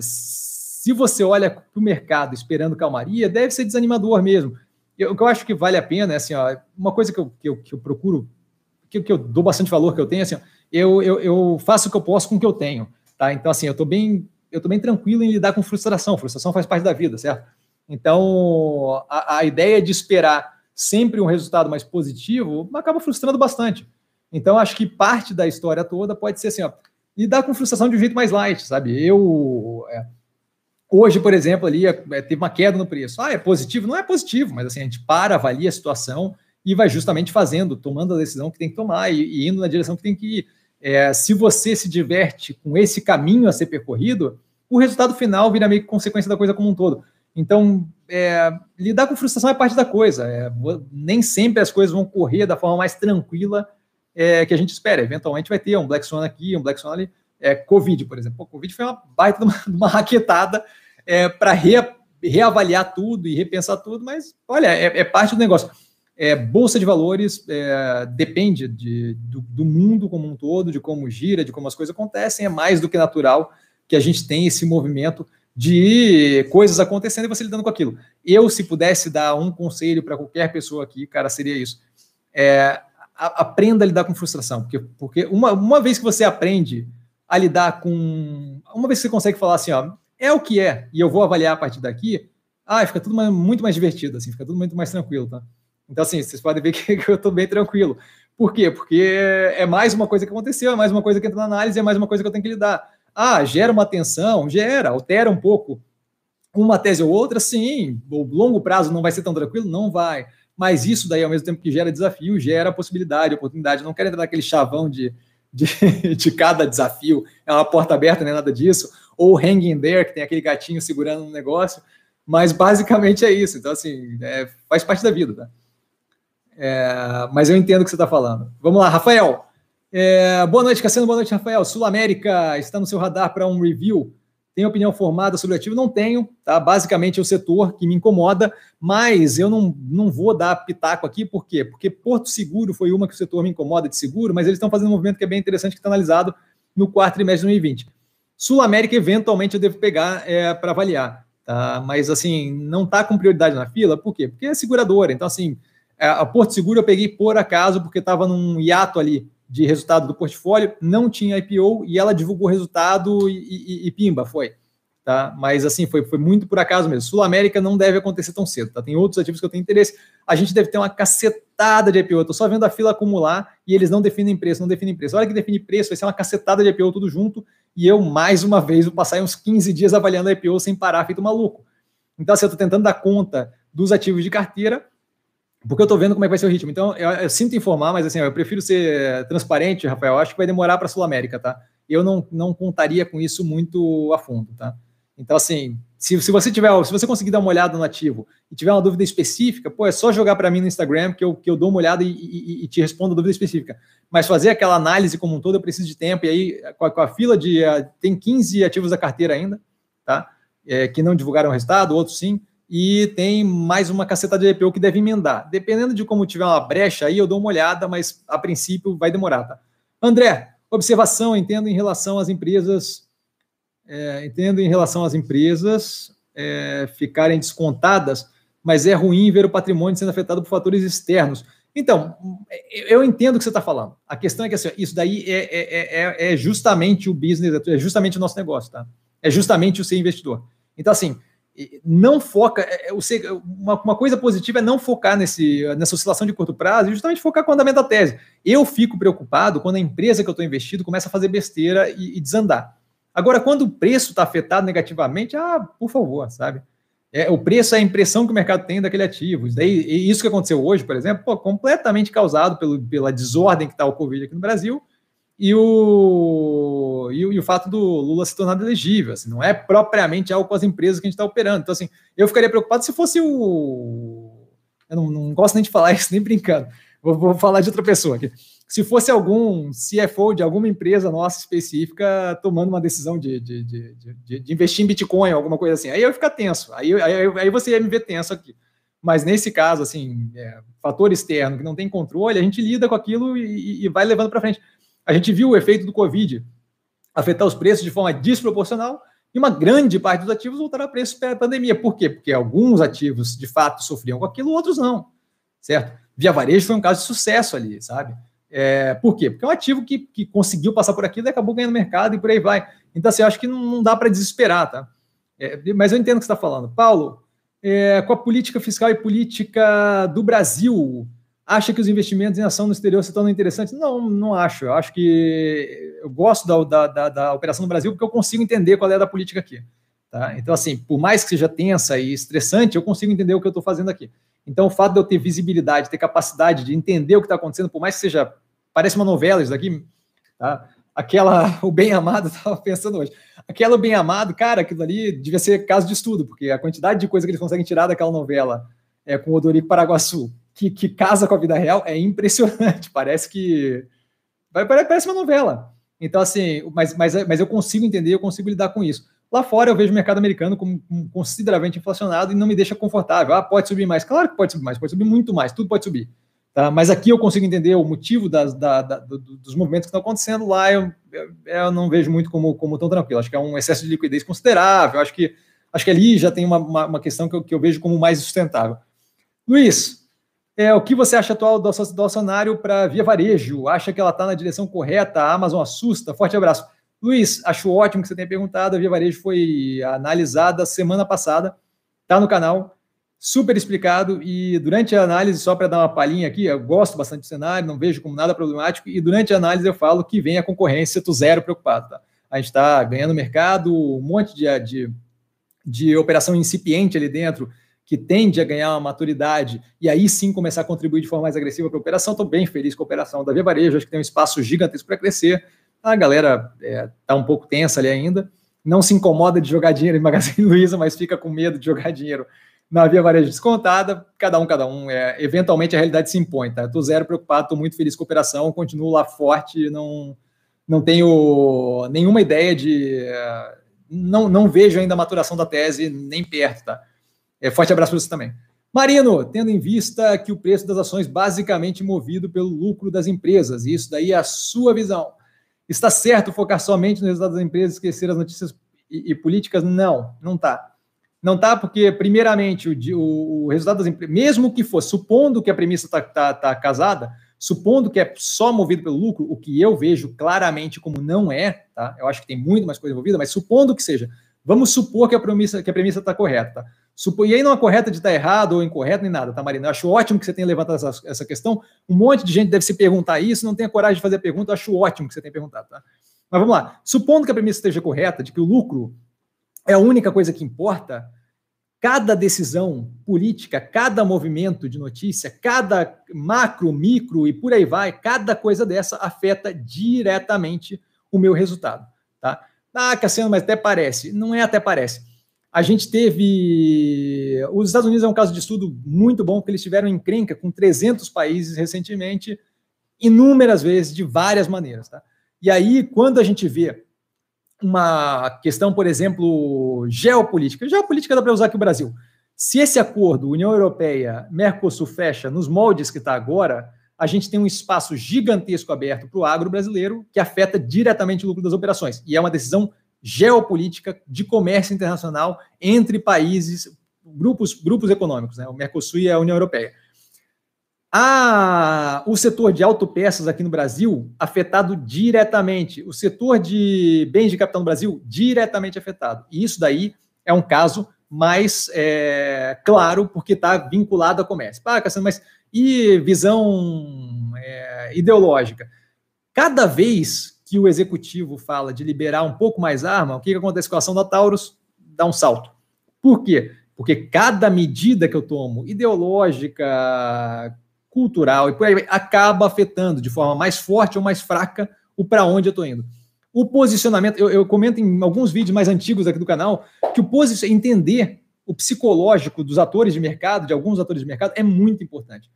se você olha para o mercado esperando calmaria, deve ser desanimador mesmo. Eu, o que eu acho que vale a pena é assim, ó, uma coisa que eu, que eu, que eu procuro, que, que, eu dou bastante valor que eu tenho, assim, ó, eu, eu, eu faço o que eu posso com o que eu tenho. Tá? Então, assim, eu estou bem, eu tô bem tranquilo em lidar com frustração. Frustração faz parte da vida, certo? Então, a, a ideia de esperar sempre um resultado mais positivo acaba frustrando bastante. Então, acho que parte da história toda pode ser assim, ó, lidar com frustração de um jeito mais light, sabe? Eu. É, hoje, por exemplo, ali é, é, teve uma queda no preço. Ah, é positivo? Não é positivo, mas assim, a gente para, avalia a situação e vai justamente fazendo, tomando a decisão que tem que tomar e, e indo na direção que tem que ir. É, se você se diverte com esse caminho a ser percorrido, o resultado final vira meio que consequência da coisa como um todo. Então, é, lidar com frustração é parte da coisa. É, nem sempre as coisas vão correr da forma mais tranquila é, que a gente espera. Eventualmente vai ter um Black Swan aqui, um Black Swan ali. É, Covid, por exemplo. O Covid foi uma baita uma, uma raquetada é, para re, reavaliar tudo e repensar tudo, mas olha, é, é parte do negócio. É, Bolsa de valores é, depende de, do, do, mundo como um todo, de como gira, de como as coisas acontecem. É mais do que natural que a gente tenha esse movimento de coisas acontecendo e você lidando com aquilo. Eu, se pudesse dar um conselho para qualquer pessoa aqui, cara, seria isso. É, a, aprenda a lidar com frustração, porque, porque uma, uma vez que você aprende a lidar com. Uma vez que você consegue falar assim, ó, é o que é, e eu vou avaliar a partir daqui, ah, fica tudo muito mais divertido, assim, fica tudo muito mais tranquilo, tá? Então, assim, vocês podem ver que, eu estou bem tranquilo. Por quê? Porque é mais uma coisa que aconteceu, é mais uma coisa que entra na análise, é mais uma coisa que eu tenho que lidar. Ah, gera uma tensão? Gera, altera um pouco uma tese ou outra, sim. O longo prazo não vai ser tão tranquilo? Não vai. Mas isso daí, ao mesmo tempo que gera desafio, gera possibilidade, oportunidade. não quero entrar naquele chavão de, de, de, cada desafio, é uma porta aberta, nem nada disso. Ou hanging there, que tem aquele gatinho segurando um negócio. Mas basicamente é isso. Então, assim, é, faz parte da vida, tá? É, mas eu entendo o que você está falando. Vamos lá, Rafael. É, boa noite, Cassiano. Boa noite, Rafael. Sul América está no seu radar para um review. Tem opinião formada sobre o ativo? Não tenho, tá? Basicamente é o setor que me incomoda, mas eu não, não vou dar pitaco aqui, por quê? Porque Porto Seguro foi uma que o setor me incomoda de seguro, mas eles estão fazendo um movimento que é bem interessante, que está analisado no quarto trimestre de 2020. Sul América, eventualmente, eu devo pegar é, para avaliar, tá? Mas, assim, não está com prioridade na fila, por quê? Porque é seguradora. Então, assim, a Porto Seguro eu peguei por acaso, porque estava num hiato ali de resultado do portfólio, não tinha IPO e ela divulgou o resultado e, e, e, pimba, foi. Tá? Mas assim, foi, foi muito por acaso mesmo. Sul América não deve acontecer tão cedo, tá? Tem outros ativos que eu tenho interesse. A gente deve ter uma cacetada de IPO. Eu tô só vendo a fila acumular e eles não definem preço, não definem preço. A hora que define preço, vai ser uma cacetada de IPO tudo junto. E eu, mais uma vez, vou passar uns 15 dias avaliando a IPO sem parar, feito maluco. Então, assim, eu tô tentando dar conta dos ativos de carteira porque eu estou vendo como é que vai ser o ritmo. Então, eu, eu sinto informar, mas assim, eu prefiro ser transparente, Rafael. Eu acho que vai demorar para a Sul América, tá? Eu não, não contaria com isso muito a fundo, tá? Então, assim, se, se você tiver, se você conseguir dar uma olhada no ativo e tiver uma dúvida específica, pô, é só jogar para mim no Instagram que eu, que eu dou uma olhada e, e, e, te respondo a dúvida específica. Mas fazer aquela análise como um todo, eu preciso de tempo. E aí, com a, com a fila de. Uh, tem 15 ativos da carteira ainda, tá? É, que não divulgaram o resultado, outros sim e tem mais uma caceta de IPO que deve emendar. Dependendo de como tiver uma brecha aí, eu dou uma olhada, mas a princípio vai demorar, tá? André, observação, entendo em relação às empresas, é, entendo em relação às empresas é, ficarem descontadas, mas é ruim ver o patrimônio sendo afetado por fatores externos. Então, eu entendo o que você está falando. A questão é que assim, isso daí é, é, é, é justamente o business, é justamente o nosso negócio, tá? É justamente o ser investidor. Então, assim, não foca. É, é, uma, uma, coisa positiva é não focar nesse, nessa oscilação de curto prazo e justamente focar quando aumenta a tese. Eu fico preocupado quando a empresa que eu estou investido começa a fazer besteira e, e desandar. Agora, quando o preço está afetado negativamente, ah, por favor, sabe? É, o preço é a impressão que o mercado tem daquele ativo. Daí, isso que aconteceu hoje, por exemplo, pô, completamente causado pelo, pela desordem que está o Covid aqui no Brasil e o, e o, e, o, fato do Lula se tornar elegível. Assim, não é propriamente algo com as empresas que a gente está operando. Então, assim, eu ficaria preocupado se fosse o. Eu não, não gosto nem de falar isso, nem brincando. Vou, vou, falar de outra pessoa aqui. Se fosse algum CFO de alguma empresa nossa específica tomando uma decisão de, de, de, de, de investir em Bitcoin, alguma coisa assim, aí eu ia ficar tenso. Aí, aí, aí você ia me ver tenso aqui. Mas nesse caso, assim, é, fator externo que não tem controle, a gente lida com aquilo e, e vai levando para frente. A gente viu o efeito do Covid afetar os preços de forma desproporcional e uma grande parte dos ativos voltaram a preço pela pandemia. Por quê? Porque alguns ativos de fato sofriam com aquilo, outros não, certo? Via Varejo foi um caso de sucesso ali, sabe? É, por quê? Porque é um ativo que, que conseguiu passar por aquilo e acabou ganhando mercado e por aí vai. Então, assim, eu acho que não, não dá para desesperar, tá? É, mas eu entendo o que você está falando. Paulo, é, com a política fiscal e política do Brasil, acha que os investimentos em ação no exterior se tornam interessantes? Não, não acho. Eu acho que eu gosto da, da, da, da operação no Brasil porque eu consigo entender qual é a da política aqui. Tá? Então, assim, por mais que seja tensa e estressante, eu consigo entender o que eu estou fazendo aqui. Então, o fato de eu ter visibilidade, ter capacidade de entender o que está acontecendo, por mais que seja. Parece uma novela isso daqui, tá? Aquela, o bem amado, estava pensando hoje. Aquela o bem amado, cara, aquilo ali devia ser caso de estudo, porque a quantidade de coisa que eles conseguem tirar daquela novela é, com o Odorico Paraguaçu que, que casa com a vida real é impressionante. Parece que. Parece uma novela. Então, assim, mas, mas, mas eu consigo entender, eu consigo lidar com isso. Lá fora eu vejo o mercado americano como, consideravelmente inflacionado e não me deixa confortável. Ah, pode subir mais. Claro que pode subir mais, pode subir muito mais, tudo pode subir. Tá? Mas aqui eu consigo entender o motivo das, da, da, dos movimentos que estão acontecendo. Lá eu, eu, eu, não vejo muito como, como tão tranquilo. Acho que é um excesso de liquidez considerável. Acho que, acho que ali já tem uma, uma, uma questão que eu, que eu vejo como mais sustentável. Luiz, é, o que você acha atual do, do acionário para Via Varejo? Acha que ela está na direção correta? A Amazon assusta? Forte abraço. Luiz, acho ótimo que você tenha perguntado. A Via Varejo foi analisada semana passada, está no canal, super explicado. E durante a análise, só para dar uma palhinha aqui, eu gosto bastante do cenário, não vejo como nada problemático. E durante a análise eu falo que vem a concorrência, tu zero preocupado. Tá? A gente está ganhando mercado, um monte de, de, de operação incipiente ali dentro que tende a ganhar uma maturidade e aí sim começar a contribuir de forma mais agressiva para a operação. Estou bem feliz com a operação da Via Varejo, acho que tem um espaço gigantesco para crescer. A galera está é, tá um pouco tensa ali ainda, não se incomoda de jogar dinheiro em Magazine Luiza, mas fica com medo de jogar dinheiro na Via Varejo descontada, cada um, cada um. É, eventualmente a realidade se impõe, tá? Estou zero preocupado, estou muito feliz com a operação, continuo lá forte, não, não tenho nenhuma ideia de. Não, não vejo ainda a maturação da tese nem perto, tá? É, forte abraço para você também. Marino, tendo em vista que o preço das ações basicamente movido pelo lucro das empresas, e isso daí é a sua visão. Está certo focar somente no resultado das empresas, esquecer as notícias e, e políticas? Não, não está. Não está porque, primeiramente, o, o, o, resultado das empresas, mesmo que fosse, supondo que a premissa está tá, tá casada, supondo que é só movido pelo lucro, o que eu vejo claramente como não é, tá? Eu acho que tem muito mais coisa envolvida, mas supondo que seja, vamos supor que a premissa está correta. Tá? E aí não é correta de estar errado ou incorreto nem nada, tá, Marina? Eu acho ótimo que você tenha levantado essa, essa questão. Um monte de gente deve se perguntar isso, não tem a coragem de fazer a pergunta. Eu acho ótimo que você tenha perguntado, tá? Mas vamos lá. Supondo que a premissa esteja correta, de que o lucro é a única coisa que importa, cada decisão política, cada movimento de notícia, cada macro, micro e por aí vai, cada coisa dessa afeta diretamente o meu resultado, tá? Ah, Cassiano, mas até parece. Não é até parece. A gente teve. Os Estados Unidos é um caso de estudo muito bom, porque eles tiveram encrenca com 300 países recentemente, inúmeras vezes, de várias maneiras. Tá? E aí, quando a gente vê uma questão, por exemplo, geopolítica, geopolítica dá para usar aqui o Brasil. Se esse acordo União Europeia, Mercosul fecha nos moldes que está agora, a gente tem um espaço gigantesco aberto para o agro brasileiro que afeta diretamente o lucro das operações. E é uma decisão geopolítica de comércio internacional entre países, grupos, grupos econômicos, né? o Mercosul e a União Europeia. A, o setor de autopeças aqui no Brasil, afetado diretamente. O setor de bens de capital no Brasil, diretamente afetado. E isso daí é um caso mais é, claro, porque está vinculado a comércio. Ah, Cassiano, mas e visão é, ideológica. Cada vez que o executivo fala de liberar um pouco mais arma, o que, que acontece com a ação da Taurus? Dá um salto. Por quê? Porque cada medida que eu tomo, ideológica, cultural e por aí acaba afetando de forma mais forte ou mais fraca o para onde eu estou indo. O posicionamento, eu, eu, comento em alguns vídeos mais antigos aqui do canal, que o posicionamento, entender o psicológico dos atores de mercado, de alguns atores de mercado, é muito importante.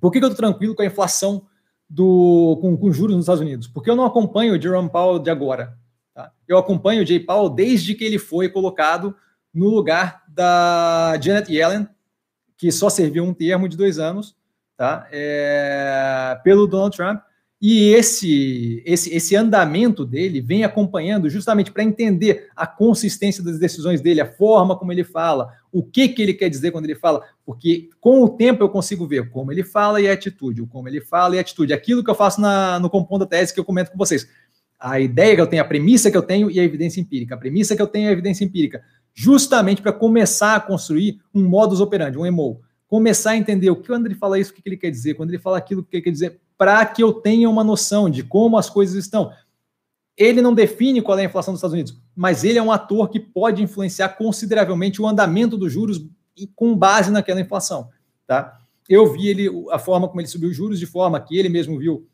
Por que, que eu estou tranquilo com a inflação do, com, com, juros nos Estados Unidos? Porque eu não acompanho o Jerome Powell de agora. Tá? Eu acompanho o Jay Powell desde que ele foi colocado no lugar da Janet Yellen, que só serviu um termo de dois anos, tá? É, pelo Donald Trump. E esse, esse, esse andamento dele vem acompanhando justamente para entender a consistência das decisões dele, a forma como ele fala, o que, que ele quer dizer quando ele fala, porque com o tempo eu consigo ver como ele fala e a atitude, o como ele fala e a atitude, aquilo que eu faço na, no compondo da tese que eu comento com vocês. A ideia que eu tenho, a premissa que eu tenho e a evidência empírica. A premissa que eu tenho é a evidência empírica, justamente para começar a construir um modus operandi, um EMO. Começar a entender o que quando ele fala isso, o que ele quer dizer, quando ele fala aquilo, o que ele quer dizer, para que eu tenha uma noção de como as coisas estão. Ele não define qual é a inflação dos Estados Unidos, mas ele é um ator que pode influenciar consideravelmente o andamento dos juros com base naquela inflação, tá? Eu vi ele a forma como ele subiu os juros de forma que ele mesmo viu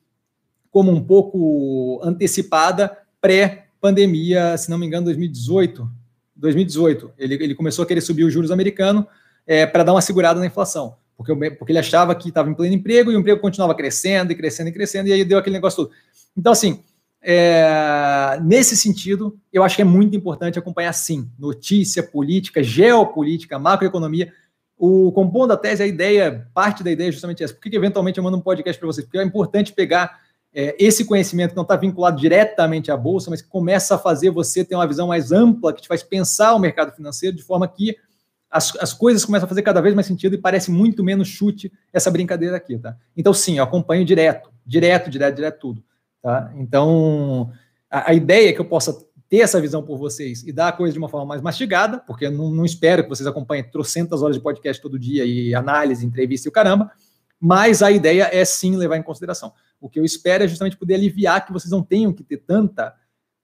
como um pouco antecipada pré-pandemia, se não me engano, 2018. 2018, ele, ele começou a querer subir os juros americanos é, para dar uma segurada na inflação porque, porque ele achava que estava em pleno emprego e o emprego continuava crescendo e crescendo e crescendo, e aí deu aquele negócio todo. Então, assim, é, nesse sentido, eu acho que é muito importante acompanhar, sim, notícia, política, geopolítica, macroeconomia. O compondo a tese, a ideia, parte da ideia é justamente essa. Por que eventualmente eu mando um podcast para vocês? Porque é importante pegar é, esse conhecimento que não está vinculado diretamente à bolsa, mas que começa a fazer você ter uma visão mais ampla, que te faz pensar o mercado financeiro de forma que as, as coisas começam a fazer cada vez mais sentido e parece muito menos chute essa brincadeira aqui, tá? Então, sim, eu acompanho direto, direto, direto, direto tudo, tá? Então, a, a ideia é que eu possa ter essa visão por vocês e dar a coisa de uma forma mais mastigada, porque não, não espero que vocês acompanhem trocentas horas de podcast todo dia e análise, entrevista e o caramba, mas a ideia é sim levar em consideração. O que eu espero é justamente poder aliviar que vocês não tenham que ter tanta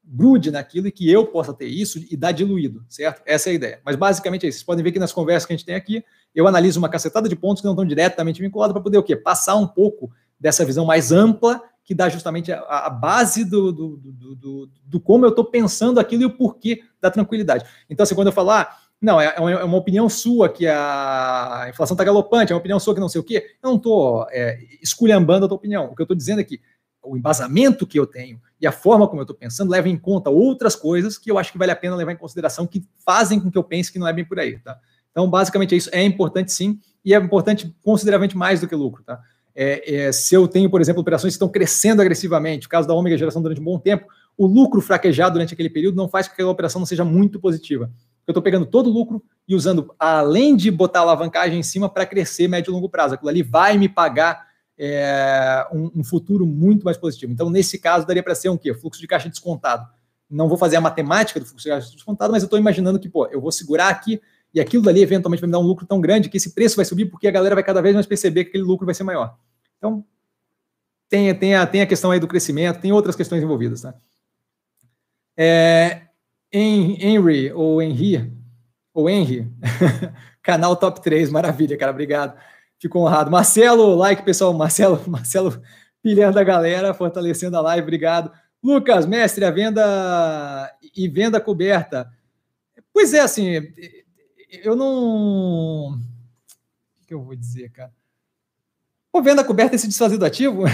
grude naquilo e que eu possa ter isso e dar diluído, certo? Essa é a ideia. Mas basicamente é isso. Vocês podem ver que nas conversas que a gente tem aqui, eu analiso uma cacetada de pontos que não estão diretamente vinculados para poder o quê? Passar um pouco dessa visão mais ampla que dá justamente a, a base do, do, do, do, do como eu estou pensando aquilo e o porquê da tranquilidade. Então, assim, quando eu falar, ah, não, é, é uma opinião sua que a inflação está galopante, é uma opinião sua que não sei o quê, eu não estou é, esculhambando a tua opinião. O que eu estou dizendo é que o embasamento que eu tenho e a forma como eu estou pensando leva em conta outras coisas que eu acho que vale a pena levar em consideração, que fazem com que eu pense que não é bem por aí, tá? Então, basicamente é isso. É importante sim, e é importante consideravelmente mais do que lucro, tá? É, é, se eu tenho, por exemplo, operações que estão crescendo agressivamente, o caso da ômega geração durante um bom tempo, o lucro fraquejado durante aquele período não faz com que aquela operação não seja muito positiva. Eu estou pegando todo o lucro e usando, além de botar alavancagem em cima, para crescer médio e longo prazo. Aquilo ali vai me pagar é, um, um, futuro muito mais positivo. Então, nesse caso, daria para ser um quê? Fluxo de caixa descontado. Não vou fazer a matemática do fluxo de caixa descontado, mas eu estou imaginando que, pô, eu vou segurar aqui e aquilo dali eventualmente vai me dar um lucro tão grande que esse preço vai subir porque a galera vai cada vez mais perceber que aquele lucro vai ser maior. Então, tem, tem, a, tem a questão aí do crescimento, tem outras questões envolvidas, né? É, Henry ou Henry ou Henry, canal top 3, maravilha, cara, obrigado. Fico honrado. Marcelo, like, pessoal. Marcelo, Marcelo pilhando a galera, fortalecendo a live, obrigado. Lucas, mestre, a venda e venda coberta. Pois é, assim, eu não. O que eu vou dizer, cara? Pô, venda coberta é se desfazer do ativo?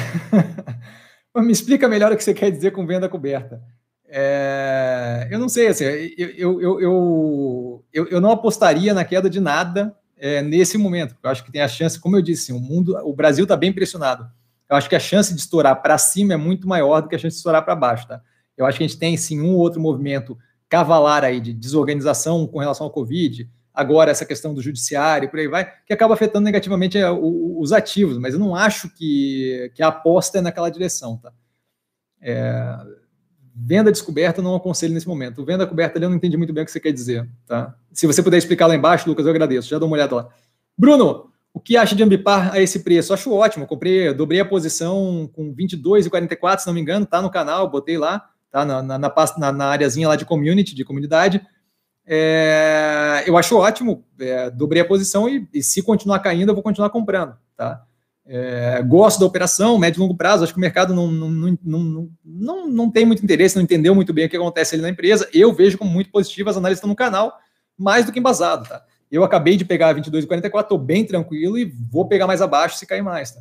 Me explica melhor o que você quer dizer com venda coberta. É, eu não sei, assim, eu, eu, eu, eu não apostaria na queda de nada é, nesse momento. Eu acho que tem a chance, como eu disse, o mundo, o Brasil está bem pressionado. Eu acho que a chance de estourar para cima é muito maior do que a chance de estourar para baixo, tá? Eu acho que a gente tem sim um outro movimento cavalar aí de desorganização com relação ao Covid, agora essa questão do judiciário, por aí vai, que acaba afetando negativamente é, os ativos, mas eu não acho que, que a aposta é naquela direção, tá? É, Venda descoberta não aconselho nesse momento. Venda coberta ali eu não entendi muito bem o que você quer dizer, tá? Se você puder explicar lá embaixo, Lucas, eu agradeço. Já dou uma olhada lá. Bruno, o que acha de Ambipar a esse preço? Acho ótimo. Comprei, dobrei a posição com 22,44, se não me engano, tá no canal, botei lá, tá na, na, na, na áreazinha lá de community, de comunidade. É, eu acho ótimo, é, dobrei a posição e, e, se continuar caindo, eu vou continuar comprando, tá? É, gosto da operação, médio e longo prazo, acho que o mercado não, não, não, não, não tem muito interesse, não entendeu muito bem o que acontece ali na empresa. Eu vejo como muito positivo, as análises no canal, mais do que embasado, tá? Eu acabei de pegar 22,44, estou bem tranquilo e vou pegar mais abaixo se cair mais, tá?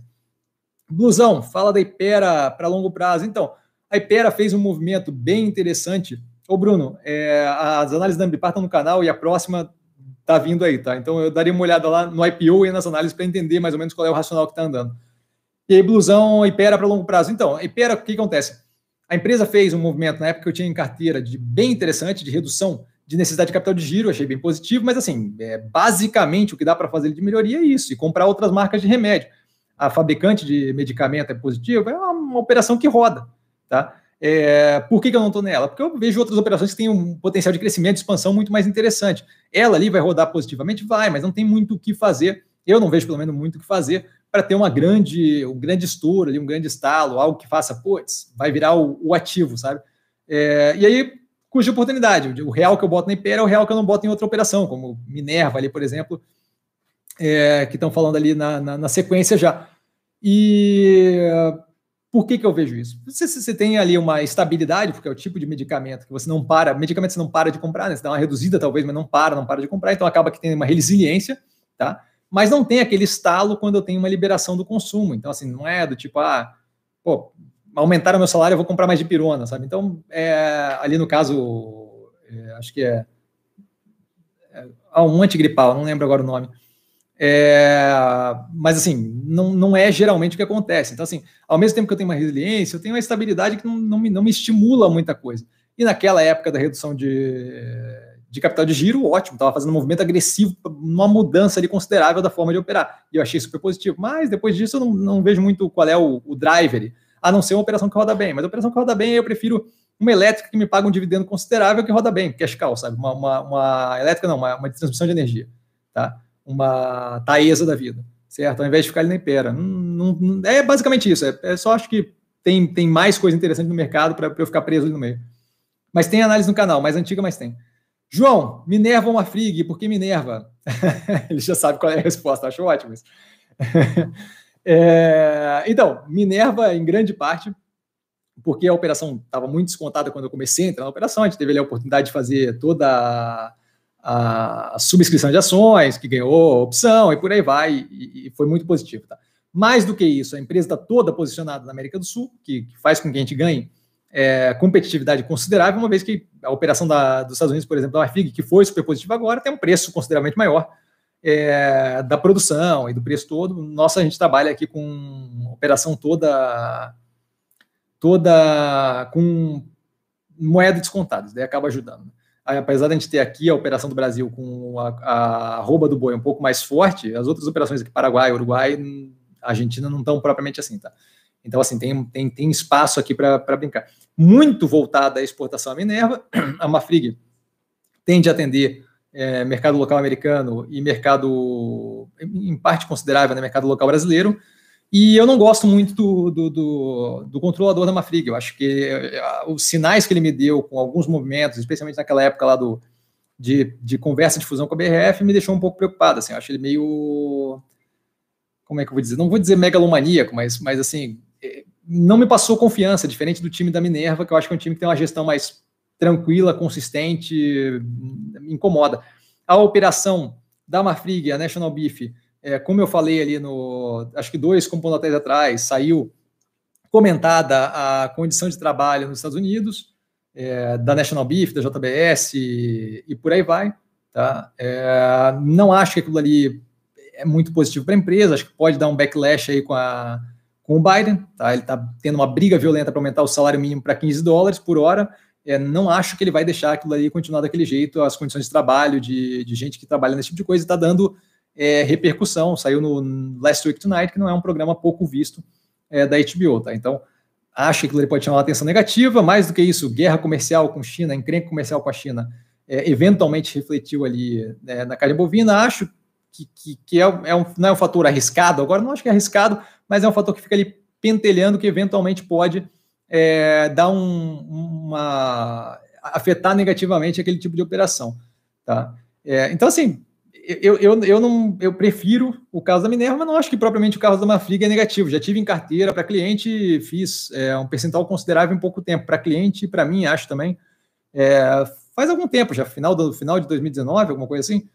Blusão, fala da Ipera para longo prazo. Então, a Ipera fez um movimento bem interessante. Ô, Bruno, é, as análises da Ambipar estão no canal e a próxima está vindo aí, tá? Então eu daria uma olhada lá no IPO e nas análises para entender mais ou menos qual é o racional que está andando. E aí, blusão, Ipera para longo prazo. Então, Ipera, o que, que acontece? A empresa fez um movimento na época que eu tinha em carteira de bem interessante de redução de necessidade de capital de giro, achei bem positivo, mas assim, é, basicamente o que dá para fazer de melhoria é isso, e comprar outras marcas de remédio. A fabricante de medicamento é positiva, é uma, uma operação que roda, tá? É, por que, que eu não estou nela? Porque eu vejo outras operações que têm um potencial de crescimento expansão muito mais interessante. Ela ali vai rodar positivamente? Vai, mas não tem muito o que fazer. Eu não vejo, pelo menos, muito o que fazer para ter uma grande, um grande estouro um grande estalo, algo que faça, putz, vai virar o, o ativo, sabe? É, e aí, cuja oportunidade. O real que eu boto na IPER é o real que eu não boto em outra operação, como Minerva ali, por exemplo, é, que estão falando ali na, na, na sequência já. E por que, que eu vejo isso? Você, você tem ali uma estabilidade, porque é o tipo de medicamento que você não para, medicamento você não para de comprar, né? Você dá uma reduzida talvez, mas não para, não para de comprar, então acaba que tem uma resiliência, tá? Mas não tem aquele estalo quando eu tenho uma liberação do consumo. Então, assim, não é do tipo, ah, pô, aumentar o meu salário, eu vou comprar mais de pirona, sabe? Então, é, ali no caso, é, acho que é, é um antigripal, não lembro agora o nome. É, mas assim, não, não é geralmente o que acontece. Então, assim, ao mesmo tempo que eu tenho uma resiliência, eu tenho uma estabilidade que não, não, me, não me estimula muita coisa. E naquela época da redução de, de capital de giro, ótimo, estava fazendo um movimento agressivo, uma mudança ali considerável da forma de operar. E eu achei super positivo. Mas depois disso, eu não, não vejo muito qual é o, o driver, a não ser uma operação que roda bem. Mas a operação que roda bem, eu prefiro uma elétrica que me paga um dividendo considerável que roda bem, cash cow, sabe? Uma, uma, uma elétrica, não, uma, uma transmissão de energia, tá? Uma Taesa da vida, certo? Ao invés de ficar ali na Impera. Não, não, é basicamente isso. É, é, só acho que tem, tem mais coisa interessante no mercado para eu ficar preso ali no meio. Mas tem análise no canal, mais antiga, mas tem. João, Minerva ou uma Frig? Por que Minerva? Ele já sabe qual é a resposta, acho ótimo isso. é, então, Minerva, em grande parte, porque a operação estava muito descontada quando eu comecei a entrar na operação, a gente teve ali a oportunidade de fazer toda a subscrição de ações, que ganhou opção e por aí vai, e, e foi muito positivo. Tá? Mais do que isso, a empresa está toda posicionada na América do Sul, que, que faz com que a gente ganhe é, competitividade considerável, uma vez que a operação da, dos Estados Unidos, por exemplo, da Marfig, que foi super positiva agora, tem um preço consideravelmente maior é, da produção e do preço todo. Nossa, a gente trabalha aqui com operação toda toda com moeda descontada, daí acaba ajudando apesar de a gente ter aqui a operação do Brasil com a, a do boi um pouco mais forte, as outras operações aqui, Paraguai, Uruguai, Argentina, não estão propriamente assim, tá? Então, assim, tem, tem, tem espaço aqui para brincar. Muito voltada à exportação à Minerva, a Mafrig tende a atender é, mercado local americano e mercado, em parte considerável, né, mercado local brasileiro, e eu não gosto muito do, do, do, do controlador da Mafrig. Eu acho que uh, os sinais que ele me deu com alguns movimentos, especialmente naquela época lá do, de, de conversa de fusão com a BRF me deixou um pouco preocupado. Assim, eu acho ele meio. Como é que eu vou dizer? Não vou dizer megalomaníaco, mas, mas assim, é, não me passou confiança, diferente do time da Minerva, que eu acho que é um time que tem uma gestão mais tranquila, consistente, me incomoda. A operação da Marfrig, a National Beef, é, como eu falei ali no, acho que dois componentes atrás, saiu comentada a condição de trabalho nos Estados Unidos, é, da National Beef, da JBS e, e por aí vai. Tá? É, não acho que aquilo ali é muito positivo para a empresa, acho que pode dar um backlash aí com, a, com o Biden. Tá? Ele está tendo uma briga violenta para aumentar o salário mínimo para 15 dólares por hora. É, não acho que ele vai deixar aquilo ali continuar daquele jeito, as condições de trabalho de, de gente que trabalha nesse tipo de coisa está dando é, repercussão. Saiu no Last Week Tonight, que não é um programa pouco visto é, da HBO. Tá? Então, acho que aquilo pode chamar atenção negativa. Mais do que isso, guerra comercial com China, encrenca comercial com a China, é, eventualmente refletiu ali né, na carne bovina. Acho que, que, que é, é, um, não é um fator arriscado, agora não acho que é arriscado, mas é um fator que fica ali pentelhando que eventualmente pode é, dar um, uma afetar negativamente aquele tipo de operação, tá? É, então assim, eu, eu, eu não eu prefiro o caso da Minerva, mas não acho que propriamente o caso da Mafrig é negativo. Já tive em carteira para cliente, fiz é, um percentual considerável em pouco tempo para cliente e para mim acho também. É, faz algum tempo já, final do final de 2019, alguma coisa assim.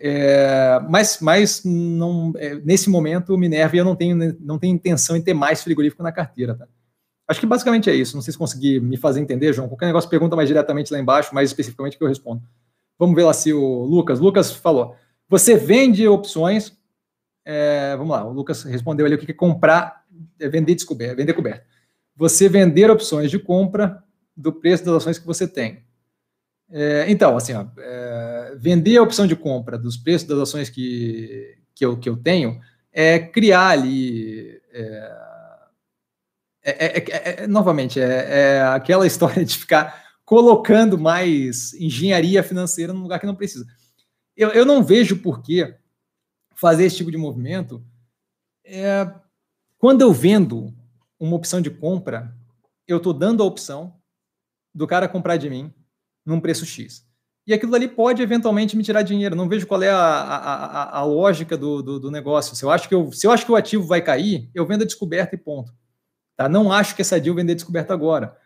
É, mas, mas não, é, nesse momento, Minerva eu não tenho, não tenho intenção em ter mais frigorífico na carteira. Tá? Acho que basicamente é isso. Não sei se consegui me fazer entender, João. Qualquer negócio pergunta mais diretamente lá embaixo, mais especificamente que eu respondo. Vamos ver lá se o Lucas. Lucas falou. Você vende opções. É, vamos lá, o Lucas respondeu ali o que é comprar, é vender descoberta, vender coberta. Você vender opções de compra do preço das ações que você tem. É, então, assim, ó, é, vender a opção de compra dos preços das ações que, que, eu, que eu tenho é criar ali. É, novamente, é, aquela história de ficar colocando mais engenharia financeira num lugar que não precisa. Eu, eu não vejo por que fazer esse tipo de movimento. quando eu vendo uma opção de compra, eu estou dando a opção do cara comprar de mim num preço X. E aquilo ali pode eventualmente me tirar dinheiro. Não vejo qual é a, a, a, a lógica do, do, do, negócio. Se eu, acho que eu, se eu acho que o ativo vai cair, eu vendo a descoberta e ponto. Tá? Não acho que essa deal vender descoberta agora.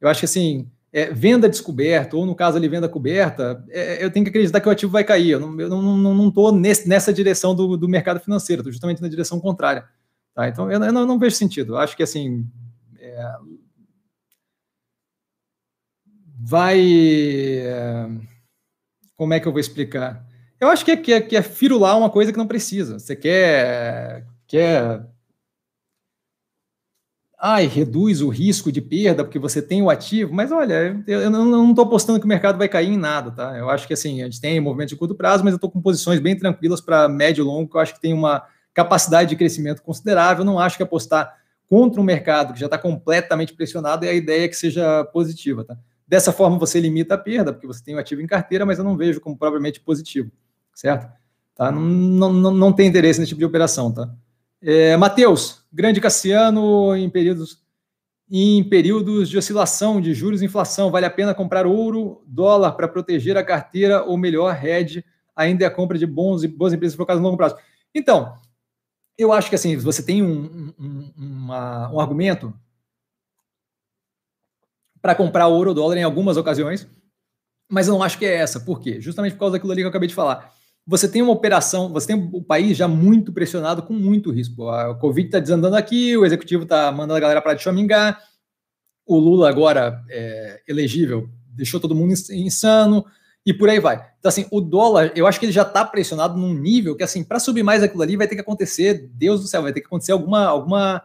Eu acho que assim, é, venda descoberta, ou no caso ali, venda coberta, é, eu tenho que acreditar que o ativo vai cair. Eu não estou não, não, não nessa direção do, do mercado financeiro, estou justamente na direção contrária. Tá? Então, eu, eu não, não, vejo sentido. Eu acho que assim. É, vai. É, como é que eu vou explicar? Eu acho que é, que é, que é firular uma coisa que não precisa. Você quer, quer ai, reduz o risco de perda porque você tem o ativo, mas olha, eu não estou apostando que o mercado vai cair em nada, tá? Eu acho que assim, a gente tem movimento de curto prazo, mas eu estou com posições bem tranquilas para médio e longo, que eu acho que tem uma capacidade de crescimento considerável. não acho que apostar contra um mercado que já está completamente pressionado é a ideia que seja positiva, tá? Dessa forma, você limita a perda, porque você tem o ativo em carteira, mas eu não vejo como propriamente positivo, certo? Tá? Não, não, não tem interesse nesse tipo de operação, tá? É, Matheus, grande Cassiano, em períodos, em períodos de oscilação de juros e inflação, vale a pena comprar ouro, dólar para proteger a carteira ou melhor, hedge ainda é a compra de bons e boas empresas focadas no longo prazo? Então, eu acho que assim, você tem um, um, uma, um argumento para comprar ouro ou dólar em algumas ocasiões, mas eu não acho que é essa. Por quê? Justamente por causa daquilo ali que eu acabei de falar. Você tem uma operação, você tem o país já muito pressionado, com muito risco. A Covid está desandando aqui, o executivo está mandando a galera para de chomingar, o Lula agora é, elegível deixou todo mundo insano e por aí vai. Então, assim, o dólar, eu acho que ele já está pressionado num nível que, assim, para subir mais aquilo ali vai ter que acontecer, Deus do céu, vai ter que acontecer alguma. alguma...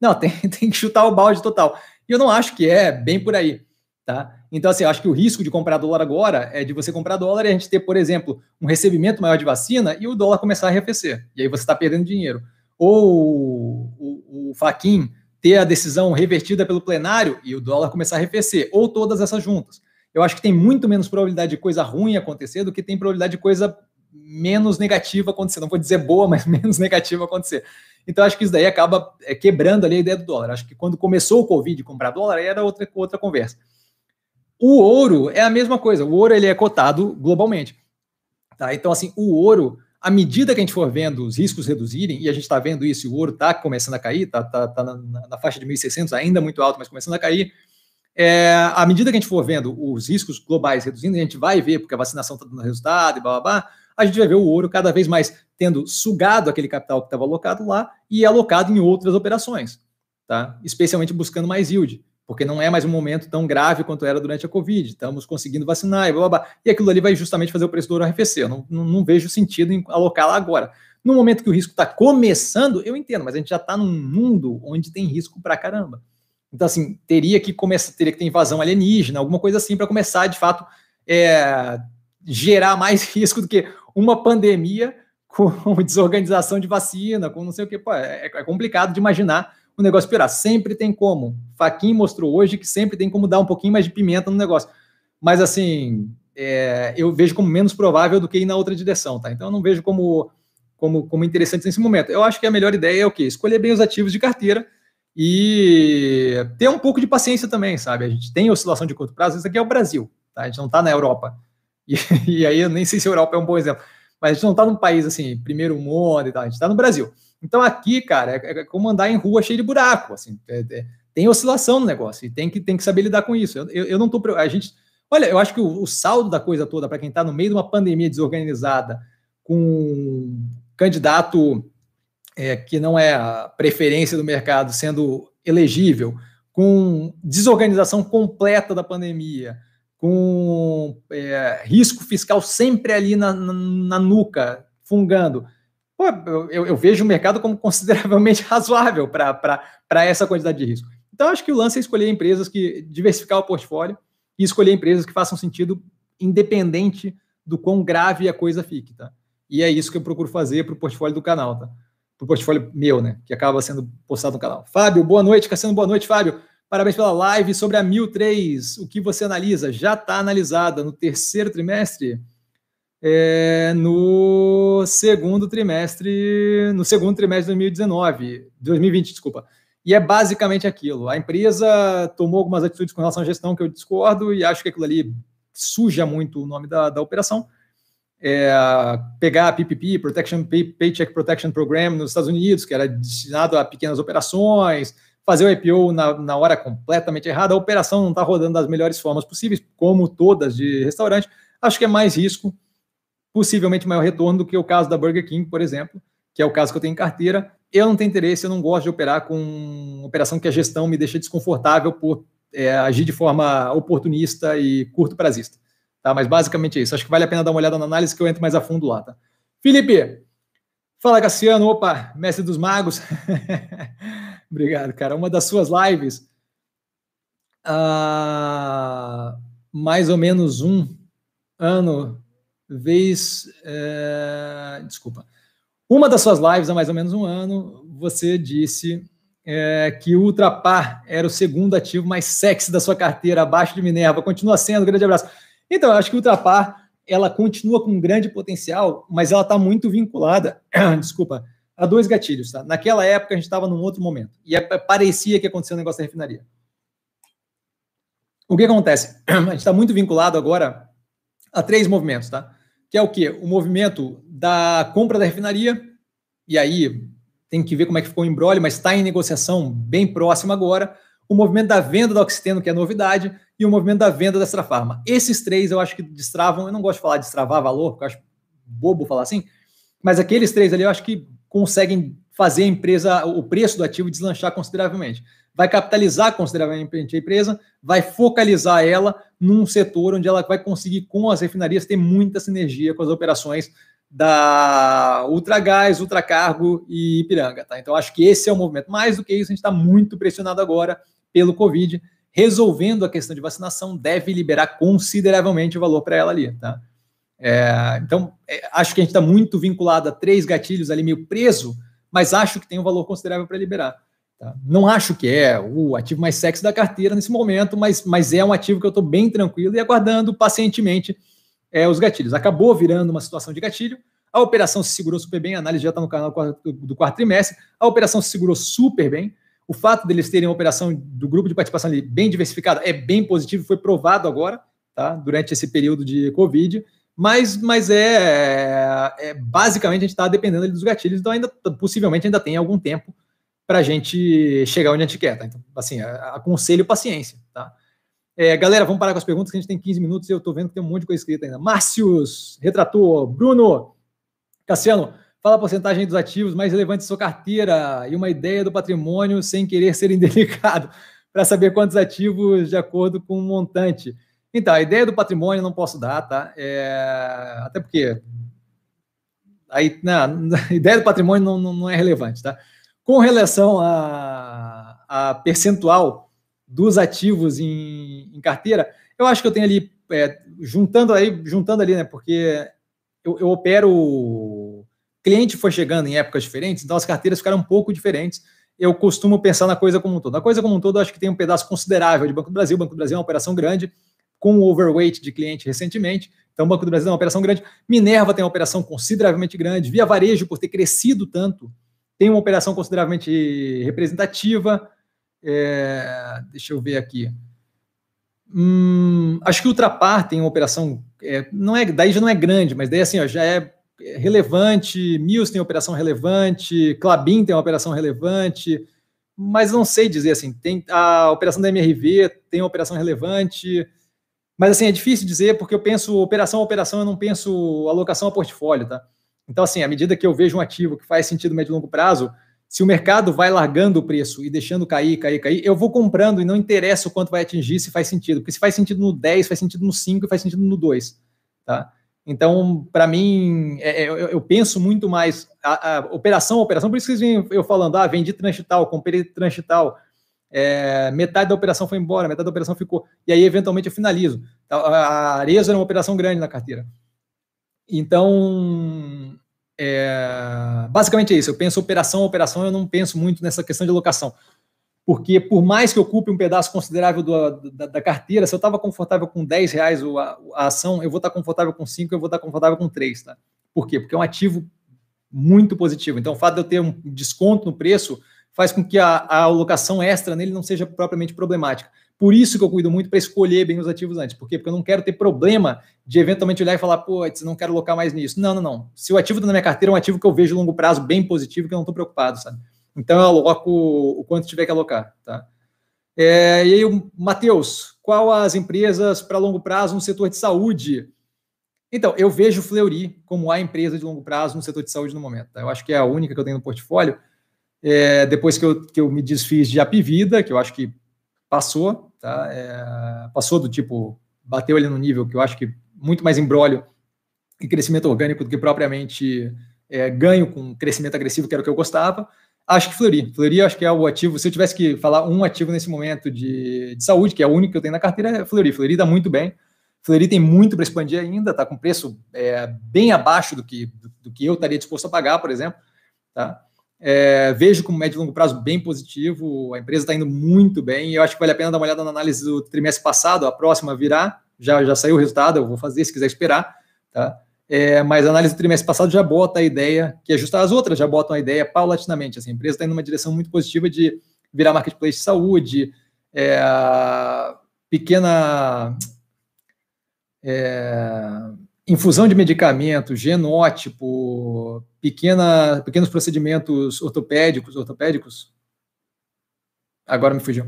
Não, tem, tem que chutar o balde total. E eu não acho que é bem por aí, tá? Então, assim, eu acho que o risco de comprar dólar agora é de você comprar dólar e a gente ter, por exemplo, um recebimento maior de vacina e o dólar começar a arrefecer. E aí você está perdendo dinheiro. Ou o, o Faquin ter a decisão revertida pelo plenário e o dólar começar a arrefecer. Ou todas essas juntas. Eu acho que tem muito menos probabilidade de coisa ruim acontecer do que tem probabilidade de coisa menos negativa acontecer. Não vou dizer boa, mas menos negativa acontecer. Então, acho que isso daí acaba é, quebrando ali a ideia do dólar. Acho que quando começou o Covid comprar dólar, era outra, outra conversa. O ouro é a mesma coisa. O ouro ele é cotado globalmente. Tá? Então, assim, o ouro, à medida que a gente for vendo os riscos reduzirem, e a gente está vendo isso, o ouro está começando a cair, está tá, tá na, na, faixa de 1.600, ainda muito alto, mas começando a cair. É, à medida que a gente for vendo os riscos globais reduzindo, a gente vai ver, porque a vacinação está dando resultado e blá, blá, blá, a gente vai ver o ouro cada vez mais tendo sugado aquele capital que estava alocado lá e alocado em outras operações, tá? especialmente buscando mais yield porque não é mais um momento tão grave quanto era durante a Covid. Estamos conseguindo vacinar e blá, blá, blá. E aquilo ali vai justamente fazer o preço do ouro arrefecer. Eu não, não, não vejo sentido em alocar lá agora. No momento que o risco está começando, eu entendo, mas a gente já está num mundo onde tem risco para caramba. Então, assim, teria que começar, teria que ter invasão alienígena, alguma coisa assim, para começar, de fato, é, gerar mais risco do que uma pandemia com desorganização de vacina, com não sei o que. Pô, é, é complicado de imaginar o negócio piorar. Sempre tem como. Faquin mostrou hoje que sempre tem como dar um pouquinho mais de pimenta no negócio. Mas, assim, é, eu vejo como menos provável do que ir na outra direção, tá? Então, eu não vejo como, como, como interessante nesse momento. Eu acho que a melhor ideia é o quê? Escolher bem os ativos de carteira e ter um pouco de paciência também, sabe? A gente tem oscilação de curto prazo, isso aqui é o Brasil, tá? A gente não está na Europa. E, e, aí eu nem sei se a Europa é um bom exemplo, mas a gente não está num país assim, primeiro mundo e tal, a gente está no Brasil. Então aqui, cara, é, é, como andar em rua cheio de buraco, assim, é, é, tem oscilação no negócio e tem que, tem que saber lidar com isso. Eu, eu, eu não tô, a gente, olha, eu acho que o, o saldo da coisa toda para quem está no meio de uma pandemia desorganizada, com um candidato é, que não é a preferência do mercado sendo elegível, com desorganização completa da pandemia, com é, risco fiscal sempre ali na, na, na nuca, fungando pô, eu, eu, vejo o mercado como consideravelmente razoável para essa quantidade de risco. Então, acho que o lance é escolher empresas que diversificar o portfólio e escolher empresas que façam sentido independente do quão grave a coisa fique, tá? E é isso que eu procuro fazer para o portfólio do canal, tá? Para o portfólio meu, né? Que acaba sendo postado no canal. Fábio, boa noite. Cassiano, boa noite, Fábio. Parabéns pela live sobre a 1003. O que você analisa? Já está analisada no terceiro trimestre? É, no segundo trimestre, no segundo trimestre de 2019, 2020, desculpa. E é basicamente aquilo. A empresa tomou algumas atitudes com relação à gestão que eu discordo e acho que aquilo ali suja muito o nome da, da operação. É, pegar a PPP, Protection Paycheck Protection Program nos Estados Unidos, que era destinado a pequenas operações, fazer o IPO na, na hora completamente errada, a operação não está rodando das melhores formas possíveis, como todas de restaurante. Acho que é mais risco possivelmente maior retorno do que o caso da Burger King, por exemplo, que é o caso que eu tenho em carteira. Eu não tenho interesse, eu não gosto de operar com operação que a gestão me deixa desconfortável por é, agir de forma oportunista e curto prazista. Tá? Mas basicamente é isso. Acho que vale a pena dar uma olhada na análise que eu entro mais a fundo lá. Tá? Felipe, fala Cassiano, opa, mestre dos magos. Obrigado, cara. Uma das suas lives, há mais ou menos um ano vez. É, desculpa. Uma das suas lives há mais ou menos um ano, você disse é, que o Ultrapar era o segundo ativo mais sexy da sua carteira, abaixo de Minerva. Continua sendo, grande abraço. Então, eu acho que o Ultrapar ela continua com um grande potencial, mas ela está muito vinculada, desculpa, a dois gatilhos. Tá? Naquela época a gente estava num outro momento e é, parecia que aconteceu um negócio da refinaria. O que acontece? A gente está muito vinculado agora a três movimentos, tá? Que é o quê? O movimento da compra da refinaria, e aí tem que ver como é que ficou o embrólio, mas está em negociação bem próxima agora. O movimento da venda da Oxiteno, que é novidade, e o movimento da venda da Extrafarma. Esses três eu acho que destravam, eu não gosto de falar de destravar valor, porque eu acho bobo falar assim, mas aqueles três ali eu acho que conseguem fazer a empresa, o preço do ativo deslanchar consideravelmente vai capitalizar consideravelmente a empresa, vai focalizar ela num setor onde ela vai conseguir, com as refinarias, ter muita sinergia com as operações da Ultragás, Ultracargo e Ipiranga. Tá? Então, acho que esse é o movimento. Mais do que isso, a gente está muito pressionado agora pelo Covid. Resolvendo a questão de vacinação, deve liberar consideravelmente o valor para ela ali. Tá? É, então, é, acho que a gente está muito vinculado a três gatilhos ali, meio preso, mas acho que tem um valor considerável para liberar. Tá? Não acho que é o ativo mais sexy da carteira nesse momento, mas, mas é um ativo que eu estou bem tranquilo e aguardando pacientemente é, os gatilhos. Acabou virando uma situação de gatilho, a operação se segurou super bem, a análise já está no canal do quarto trimestre, a operação se segurou super bem, O fato deles terem uma operação do grupo de participação ali bem diversificada é bem positivo, foi provado agora, tá? Durante esse período de Covid, mas, mas é, é basicamente a gente está dependendo dos gatilhos, então ainda possivelmente ainda tem algum tempo para a gente chegar onde a gente quer, tá? Então, assim, aconselho paciência, tá? É, galera, vamos parar com as perguntas, que a gente tem 15 minutos e eu estou vendo que tem um monte de coisa escrita ainda. Márcios, retrator, Bruno, Cassiano, fala a porcentagem dos ativos mais relevantes da sua carteira e uma ideia do patrimônio sem querer ser indelicado, para saber quantos ativos de acordo com o montante. Então, a ideia do patrimônio não posso dar, tá? É, até porque aí, não, a ideia do patrimônio não, não, não é relevante, tá? Com relação a, a percentual dos ativos em, em, carteira, eu acho que eu tenho ali, é, juntando aí, juntando ali, né? Porque eu, eu opero. Cliente foi chegando em épocas diferentes, então as carteiras ficaram um pouco diferentes. Eu costumo pensar na coisa como um todo. A coisa como um todo, acho que tem um pedaço considerável de Banco do Brasil. O Banco do Brasil é uma operação grande, com overweight de cliente recentemente. Então, o Banco do Brasil é uma operação grande. Minerva tem uma operação consideravelmente grande. Via Varejo, por ter crescido tanto, tem uma operação consideravelmente representativa. É, deixa eu ver aqui. Hum, acho que Ultrapar tem uma operação, é, não é, daí já não é grande, mas daí assim, ó, já é relevante, Mills tem operação relevante, Clabin tem uma operação relevante, mas não sei dizer assim, tem a operação da MRV tem uma operação relevante, mas assim, é difícil dizer porque eu penso operação a operação, eu não penso alocação a portfólio, tá? Então, assim, à medida que eu vejo um ativo que faz sentido médio e longo prazo, se o mercado vai largando o preço e deixando cair, cair, cair, eu vou comprando e não interessa o quanto vai atingir se faz sentido. Porque se faz sentido no 10, faz sentido no 5 e faz sentido no 2. Tá? Então, para mim, é, é, eu, eu, penso muito mais a, a, operação, a operação, por isso que vocês eu falando, ah, vendi tranche tal, comprei tranche tal, é, metade da operação foi embora, metade da operação ficou, e aí eventualmente eu finalizo. A Arezzo era uma operação grande na carteira. Então, é, basicamente é isso. Eu penso operação operação, eu não penso muito nessa questão de alocação. Porque por mais que ocupe um pedaço considerável do, da, da, carteira, se eu estava confortável com 10 reais a, a, ação, eu vou estar confortável com 5, eu vou estar confortável com 3. Tá? Por quê? Porque é um ativo muito positivo. Então, o fato de eu ter um desconto no preço faz com que a, a alocação extra nele não seja propriamente problemática. Por isso que eu cuido muito para escolher bem os ativos antes. Por quê? Porque eu não quero ter problema de eventualmente olhar e falar, pô, não quero alocar mais nisso. Não, não, não. Se o ativo está na minha carteira, é um ativo que eu vejo longo prazo bem positivo, que eu não estou preocupado, sabe? Então eu aloco o quanto tiver que alocar, tá? É, e aí, Matheus, qual as empresas para longo prazo no setor de saúde? Então, eu vejo Fleury como a empresa de longo prazo no setor de saúde no momento. Tá? Eu acho que é a única que eu tenho no portfólio. É, depois que eu, que eu me desfiz de Apivida, que eu acho que passou, tá? É, passou do tipo, bateu ali no nível que eu acho que muito mais embrólio e crescimento orgânico do que propriamente é, ganho com crescimento agressivo, que era o que eu gostava. Acho que Fleury. Fleury acho que é o ativo. Se eu tivesse que falar um ativo nesse momento de, de saúde, que é o único que eu tenho na carteira, é Fleury. Fleury dá muito bem. Fleury tem muito para expandir ainda, está com preço é, bem abaixo do que, do, do, que eu estaria disposto a pagar, por exemplo. Tá? É, vejo como médio e longo prazo bem positivo, a empresa está indo muito bem, eu acho que vale a pena dar uma olhada na análise do trimestre passado, a próxima virá, já, já saiu o resultado, eu vou fazer se quiser esperar, tá? É, mas a análise do trimestre passado já bota a ideia, que ajusta as outras, já botam a ideia paulatinamente, assim, a empresa está indo numa direção muito positiva de virar marketplace de saúde, é, pequena... É, infusão de medicamentos, genótipo, pequena, pequenos procedimentos ortopédicos, ortopédicos, agora me fugiu.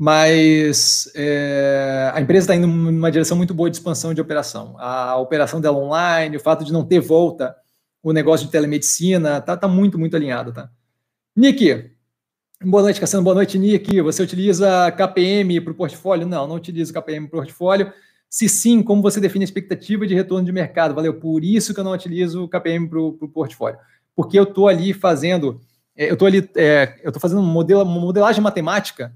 Mas é, a empresa está indo numa direção muito boa de expansão de operação. A operação dela online, o fato de não ter volta, o negócio de telemedicina, tá, tá muito, muito alinhado, tá? Nick, boa noite, Cassiano, boa noite, Nick. Você utiliza KPM para o portfólio? Não, não utilizo KPM para o portfólio. Se sim, como você define a expectativa de retorno de mercado? Valeu, por isso que eu não utilizo o KPM para o portfólio. Porque eu estou ali fazendo, é, eu estou ali, é, eu estou fazendo uma, modela, uma modelagem matemática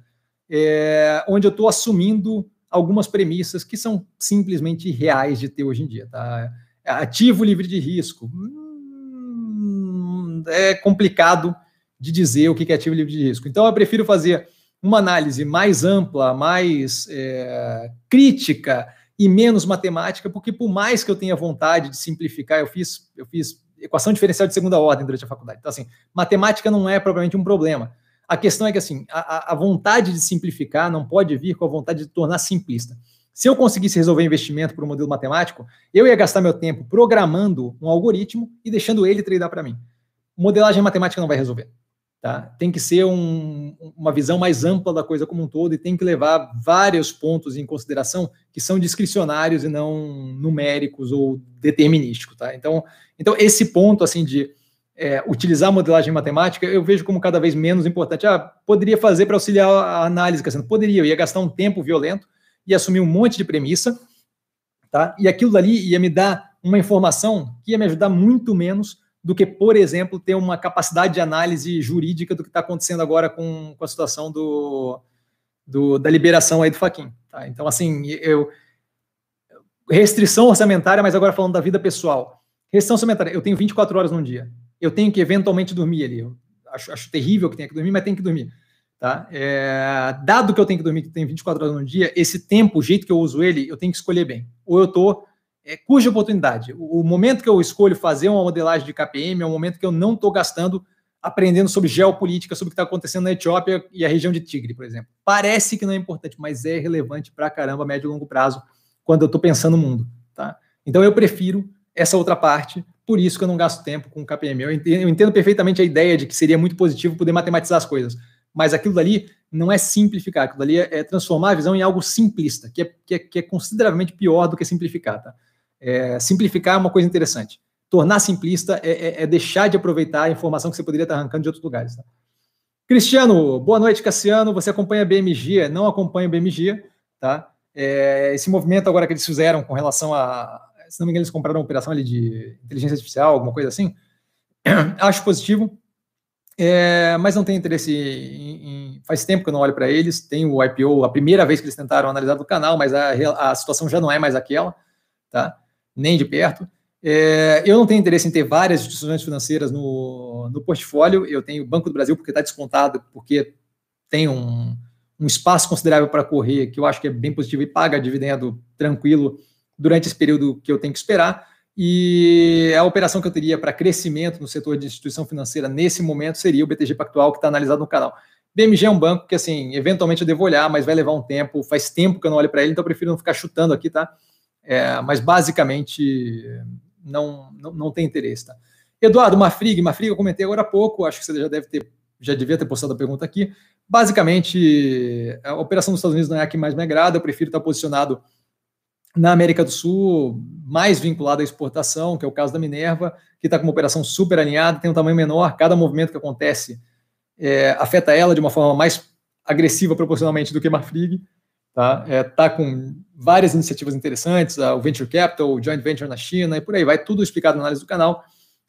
é, onde eu estou assumindo algumas premissas que são simplesmente reais de ter hoje em dia. Tá? Ativo livre de risco. Hum, é complicado de dizer o que é ativo livre de risco. Então, eu prefiro fazer uma análise mais ampla, mais é, crítica e menos matemática, porque por mais que eu tenha vontade de simplificar, eu fiz, eu fiz equação diferencial de segunda ordem durante a faculdade. Então, assim, matemática não é propriamente um problema. A questão é que, assim, a, a vontade de simplificar não pode vir com a vontade de tornar simplista. Se eu conseguisse resolver investimento por um modelo matemático, eu ia gastar meu tempo programando um algoritmo e deixando ele treinar para mim. Modelagem matemática não vai resolver. Tá? Tem que ser um, uma visão mais ampla da coisa como um todo e tem que levar vários pontos em consideração que são discricionários e não numéricos ou determinísticos. Tá? Então, então, esse ponto assim de é, utilizar a modelagem matemática, eu vejo como cada vez menos importante. Ah, poderia fazer para auxiliar a análise, Cassiano? Poderia, eu ia gastar um tempo violento, ia assumir um monte de premissa, tá? e aquilo dali ia me dar uma informação que ia me ajudar muito menos do que, por exemplo, ter uma capacidade de análise jurídica do que está acontecendo agora com, com a situação do, do, da liberação aí do Faquin. Tá? Então, assim, eu restrição orçamentária, mas agora falando da vida pessoal. Restrição orçamentária, eu tenho 24 horas num dia. Eu tenho que eventualmente dormir ali. Eu acho, acho terrível que tenha que dormir, mas tem que dormir. Tá? É, dado que eu tenho que dormir, que tem 24 horas no dia, esse tempo, o jeito que eu uso ele, eu tenho que escolher bem. Ou eu estou é, cuja oportunidade. O, o, momento que eu escolho fazer uma modelagem de KPM é o momento que eu não estou gastando aprendendo sobre geopolítica, sobre o que está acontecendo na Etiópia e a região de Tigre, por exemplo. Parece que não é importante, mas é relevante para caramba médio e longo prazo quando eu estou pensando no mundo. Tá? Então eu prefiro essa outra parte, por isso que eu não gasto tempo com KPM. Eu entendo, eu entendo perfeitamente a ideia de que seria muito positivo poder matematizar as coisas, mas aquilo dali não é simplificar, aquilo dali é, é transformar a visão em algo simplista, que é, que é, que é consideravelmente pior do que simplificar. Tá? É, simplificar é uma coisa interessante. Tornar simplista é, é, é, deixar de aproveitar a informação que você poderia estar arrancando de outros lugares. Tá? Cristiano, boa noite, Cassiano. Você acompanha a BMG? Não acompanha a BMG, tá? É, esse movimento agora que eles fizeram com relação a, se não me engano, eles compraram uma operação ali de inteligência artificial, alguma coisa assim. Acho positivo, é, mas não tenho interesse em, em, Faz tempo que eu não olho para eles. Tem o IPO, a primeira vez que eles tentaram analisar do canal, mas a, a situação já não é mais aquela, tá? Nem de perto. É, eu não tenho interesse em ter várias instituições financeiras no, no portfólio. Eu tenho o Banco do Brasil porque está descontado, porque tem um, um espaço considerável para correr, que eu acho que é bem positivo e paga dividendo tranquilo durante esse período que eu tenho que esperar. E a operação que eu teria para crescimento no setor de instituição financeira nesse momento seria o BTG Pactual, que está analisado no canal. BMG é um banco que, assim, eventualmente eu devo olhar, mas vai levar um tempo. Faz tempo que eu não olho para ele, então eu prefiro não ficar chutando aqui, tá? É, mas basicamente não, não, não tem interesse. Tá? Eduardo Mafrig, Mafrig, eu comentei agora há pouco, acho que você já deve ter, já devia ter postado a pergunta aqui. Basicamente, a operação dos Estados Unidos não é a que mais me agrada, eu prefiro estar posicionado na América do Sul, mais vinculado à exportação, que é o caso da Minerva, que está com uma operação super alinhada, tem um tamanho menor, cada movimento que acontece é, afeta ela de uma forma mais agressiva proporcionalmente do que Marfrig. Tá? É, tá com várias iniciativas interessantes, o Venture Capital, o Joint Venture na China e por aí vai, tudo explicado na análise do canal.